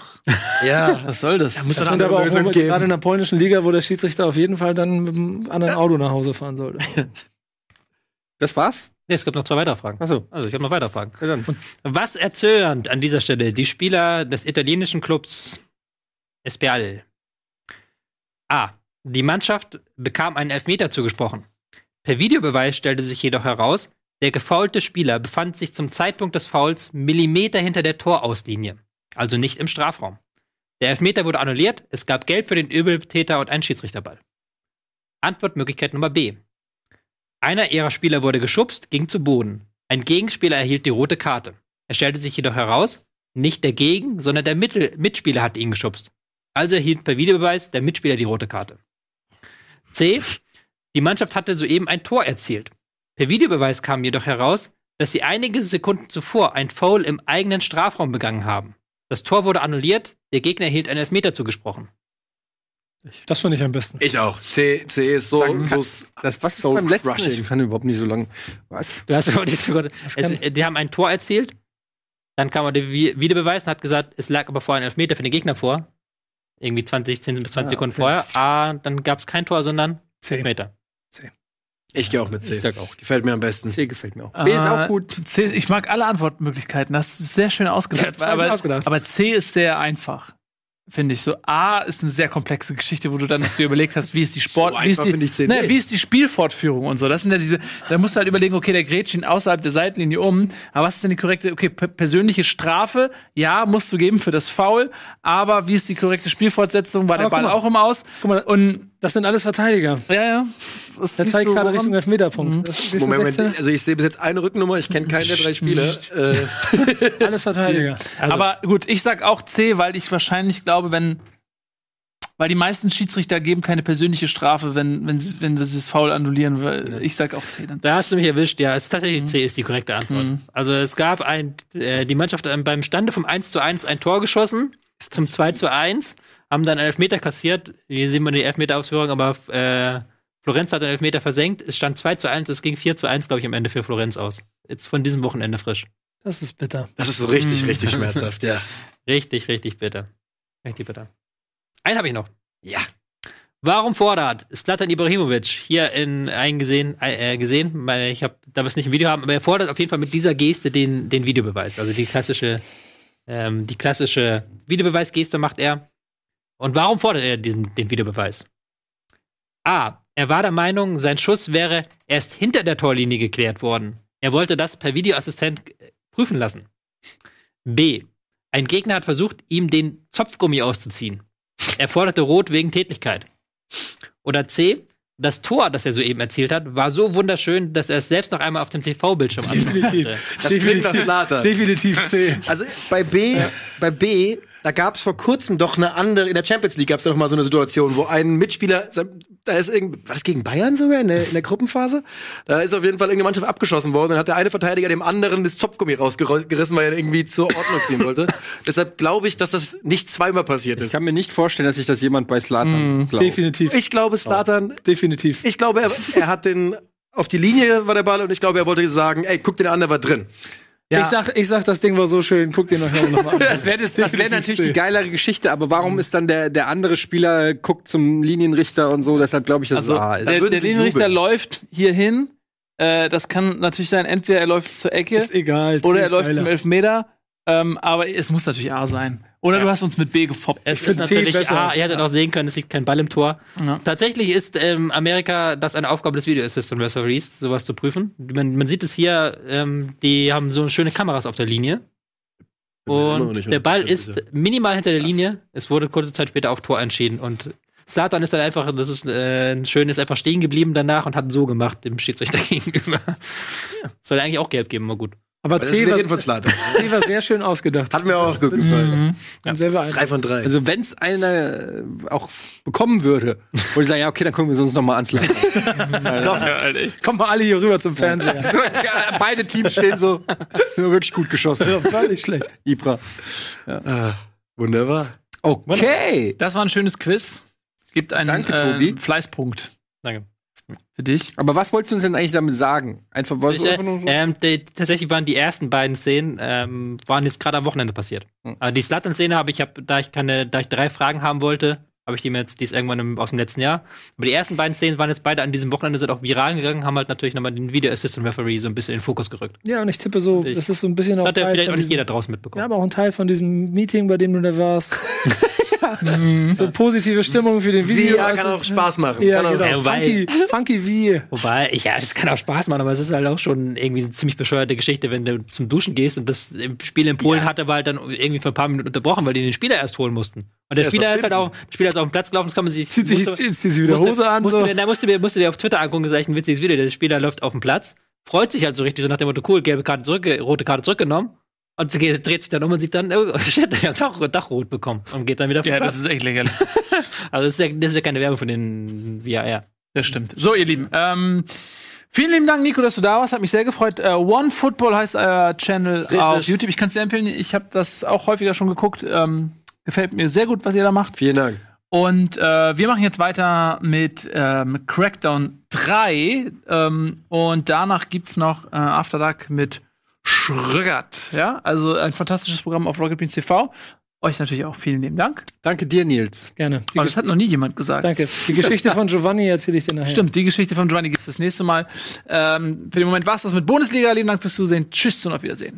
Ja. Was soll das? Das eine sind aber auch Lösung geben. gerade in der polnischen Liga, wo der Schiedsrichter auf jeden Fall dann mit einem anderen Auto nach Hause fahren sollte. Das war's? Nee, es gibt noch zwei weitere Fragen. Achso, Also, ich habe noch weitere Fragen. ja. Was erzürnt an dieser Stelle die Spieler des italienischen Clubs Espial? A. Die Mannschaft bekam einen Elfmeter zugesprochen. Per Videobeweis stellte sich jedoch heraus, Der gefaulte Spieler befand sich zum Zeitpunkt des Fouls Millimeter hinter der Torauslinie, also nicht im Strafraum. Der Elfmeter wurde annulliert, es gab Geld für den Übeltäter und einen Schiedsrichterball. Antwortmöglichkeit Nummer B. Einer ihrer Spieler wurde geschubst, ging zu Boden. Ein Gegenspieler erhielt die rote Karte. Es stellte sich jedoch heraus, nicht der Gegen, sondern der Mittel Mitspieler hat ihn geschubst. Also erhielt per Videobeweis der Mitspieler die rote Karte. C. Die Mannschaft hatte soeben ein Tor erzielt. Per Videobeweis kam jedoch heraus, dass sie einige Sekunden zuvor ein Foul im eigenen Strafraum begangen haben. Das Tor wurde annulliert, der Gegner erhielt einen Elfmeter zugesprochen. Das finde ich am besten. Ich auch. C, C ist so, Sagen, so Das was Soul beim letzten? Crushing. Ich kann überhaupt nicht so lang. Was? Du hast aber nichts kann- Es, die haben ein Tor erzielt, dann kam der Vi- Videobeweis und hat gesagt, es lag aber vorher ein Elfmeter für den Gegner vor. Irgendwie 20, 10 bis 20 Ah, Sekunden okay. vorher. Ah, dann gab es kein Tor, sondern C. Elfmeter. Ich gehe auch mit C. Ich sag auch. Gefällt mir am besten. C gefällt mir auch. B ist auch gut. C, ich mag alle Antwortmöglichkeiten. Das ist sehr schön ausgedacht. Ja, aber, ausgedacht. aber C ist sehr einfach. Finde ich so. A ist eine sehr komplexe Geschichte, wo du dann dir überlegt hast, wie ist die Sport, So wie, ist die, finde ich C ne, wie ist die Spielfortführung und so. Das sind ja diese, da musst du halt überlegen, okay, der grätscht ihn außerhalb der Seitenlinie um. Aber was ist denn die korrekte, okay, per- persönliche Strafe, ja, musst du geben für das Foul, aber wie ist die korrekte Spielfortsetzung? War der Aber guck Ball mal. auch im Aus? Guck mal, Und das sind alles Verteidiger. ja, ja. Was Der zeigt gerade? Richtung Elfmeterpunkt. Das ist Moment, 16, Moment, also ich sehe bis jetzt eine Rücknummer, ich kenne keinen der drei Spieler. äh, alles Verteidiger. aber gut, ich sag auch C, weil ich wahrscheinlich glaube, wenn weil die meisten Schiedsrichter geben keine persönliche Strafe, wenn wenn sie, wenn sie das Foul annullieren. Weil ich sag auch C dann. Da hast du mich erwischt, ja. Es ist tatsächlich C ist die korrekte Antwort. Mhm. Also es gab ein, äh, die Mannschaft beim Stande vom 1 zu 1 ein Tor geschossen, zum 2 zu 1, haben dann einen Elfmeter kassiert. Hier sehen wir die Elfmeter-Ausführung, aber äh, Florenz hat einen Elfmeter versenkt. Es stand 2 zu 1, es ging 4 zu 1, glaube ich, am Ende für Florenz aus. Jetzt von diesem Wochenende frisch. Das ist bitter. das ist so richtig, richtig schmerzhaft, ja. Richtig, richtig bitter. Richtig bitter. Einen habe ich noch. Ja. Warum fordert Slatan Ibrahimovic hier in eingesehen, äh, gesehen, weil ich habe da was nicht im Video haben, aber er fordert auf jeden Fall mit dieser Geste den, den Videobeweis. Also die klassische, ähm, die klassische Videobeweisgeste macht er. Und warum fordert er diesen, den Videobeweis? A. Er war der Meinung, sein Schuss wäre erst hinter der Torlinie geklärt worden. Er wollte das per Videoassistent äh, prüfen lassen. B. Ein Gegner hat versucht, ihm den Zopfgummi auszuziehen. Er forderte Rot wegen Tätigkeit. Oder C. Das Tor, das er soeben erzielt hat, war so wunderschön, dass er es selbst noch einmal auf dem TV-Bildschirm anschauen konnte. Das klingt nach. Definitiv C. Also bei B, bei B, da gab es vor kurzem doch eine andere, in der Champions League gab es doch mal so eine Situation, wo ein Mitspieler, da ist irgendwie, war das gegen Bayern sogar in der, in der Gruppenphase? Da ist auf jeden Fall irgendeine Mannschaft abgeschossen worden, dann hat der eine Verteidiger dem anderen das Zopfgummi rausgerissen, weil er irgendwie zur Ordnung ziehen wollte. Deshalb glaube ich, dass das nicht zweimal passiert Ich ist. kann mir nicht vorstellen, dass sich das jemand bei Slatan glaubt. Definitiv. Ich glaube, Slatan, Definitiv. ich glaube, er, er hat den, auf die Linie war der Ball und ich glaube, er wollte sagen, ey, guck den an, der war drin. Ich, sag, ich sag, das Ding war so schön. Guck dir nachher nochmal an. Das wäre wär natürlich die geilere Geschichte, aber warum ist dann der, der andere Spieler guckt zum Linienrichter und so? Deshalb glaube ich, dass Also es A ist. der, der Linienrichter jubeln. läuft hier hin. Äh, das kann natürlich sein, entweder er läuft zur Ecke Ist egal. Oder er läuft geiler. zum Elfmeter. Ähm, aber es muss natürlich A sein. Oder du hast uns mit B gefoppt. Es ist natürlich, ah, ihr hättet auch sehen können, es liegt kein Ball im Tor. Ja. Tatsächlich ist ähm, Amerika das eine Aufgabe des Video Assistant Referees, sowas zu prüfen. Man, man sieht es hier, ähm, die haben so schöne Kameras auf der Linie. Und der Ball ist minimal hinter der Linie. Es wurde kurze Zeit später auf Tor entschieden. Und Slatan ist dann einfach, das ist äh, ein schön, ist einfach stehen geblieben danach und hat so gemacht dem Schiedsrichter gegenüber. Soll eigentlich auch gelb geben, aber gut. Aber C war. C war sehr schön ausgedacht. Hat mir auch gut gefallen. Sehr beeindruckt. Drei von drei. Also wenn es einer äh, auch bekommen würde, würde ich sagen, ja, okay, dann gucken wir es uns noch mal an. Slatan. Kommt mal alle hier rüber zum Fernseher. so, ja, beide Teams stehen so, ja, wirklich gut geschossen. War nicht schlecht. Ibra. Wunderbar. Okay. Das war ein schönes Quiz. Gibt einen Danke, äh, Tobi. Fleißpunkt Danke. Für dich. Aber was wolltest du uns denn eigentlich damit sagen? Einfach, was, Ich, einfach nur so? ähm, die, tatsächlich waren die ersten beiden Szenen ähm, waren jetzt gerade am Wochenende passiert. Hm. Aber die Slatan-Szene habe ich, hab, da ich keine, da ich drei Fragen haben wollte, habe ich die mir jetzt, die ist irgendwann im, aus dem letzten Jahr. Aber die ersten beiden Szenen waren jetzt beide an diesem Wochenende, sind auch viral gegangen, haben halt natürlich nochmal den Video Assistant Referee so ein bisschen in den Fokus gerückt. Ja, und ich tippe so, das ist so ein bisschen Das auch hat ja vielleicht auch nicht diesem- jeder draußen Ja, mitbekommen. aber auch ein Teil von diesem Meeting, bei dem du da warst. So positive Stimmung für den Video. VR kann auch ist- Spaß machen. Ja, Kann auch- genau. Ja, wobei- funky, funky wie. Wobei, ja, es kann auch Spaß machen, aber es ist halt auch schon irgendwie eine ziemlich bescheuerte Geschichte, wenn du zum Duschen gehst und das Spiel in Polen hatte, war halt dann irgendwie für ein paar Minuten unterbrochen, weil die den Spieler erst holen mussten. Und der Ja, Spieler ist halt auch, der Spieler ist auf den Platz gelaufen, das kann man sich. Zieht sich, musste- zieht sich wieder musste, Hose an. Musste, so. na, musste, mir, musste dir auf Twitter angucken, das ist echt ein witziges Video. Der Spieler läuft auf den Platz, freut sich halt so richtig, so nach dem Motto, cool, gelbe Karte zurück, rote Karte zurückgenommen. Und sie geht- dreht sich dann um und sieht dann, oh shit, er hat doch, doch rot bekommen. Und geht dann wieder auf den Ja, das ist echt lächerlich. Also das ist, ja, das ist ja keine Werbung von den VAR. Das stimmt. So, ihr Lieben. Ähm, vielen lieben Dank, Nico, dass du da warst. Hat mich sehr gefreut. Äh, One Football heißt euer Channel auf YouTube. Ich kann es dir empfehlen. Ich habe das auch häufiger schon geguckt. Ähm, gefällt mir sehr gut, was ihr da macht. Vielen Dank. Und äh, wir machen jetzt weiter mit ähm, Crackdown 3. Ähm, und danach gibt's noch äh, After Dark mit Schrögert. Ja, also ein fantastisches Programm auf Rocket Beans TV. Euch natürlich auch vielen lieben Dank. Danke dir, Nils. Gerne. Die Aber das hat noch nie jemand gesagt. Danke. Die Geschichte von Giovanni erzähle ich dir nachher. Stimmt, die Geschichte von Giovanni gibt's das nächste Mal. Ähm, für den Moment war's das mit Bundesliga. Lieben Dank fürs Zusehen. Tschüss und auf Wiedersehen.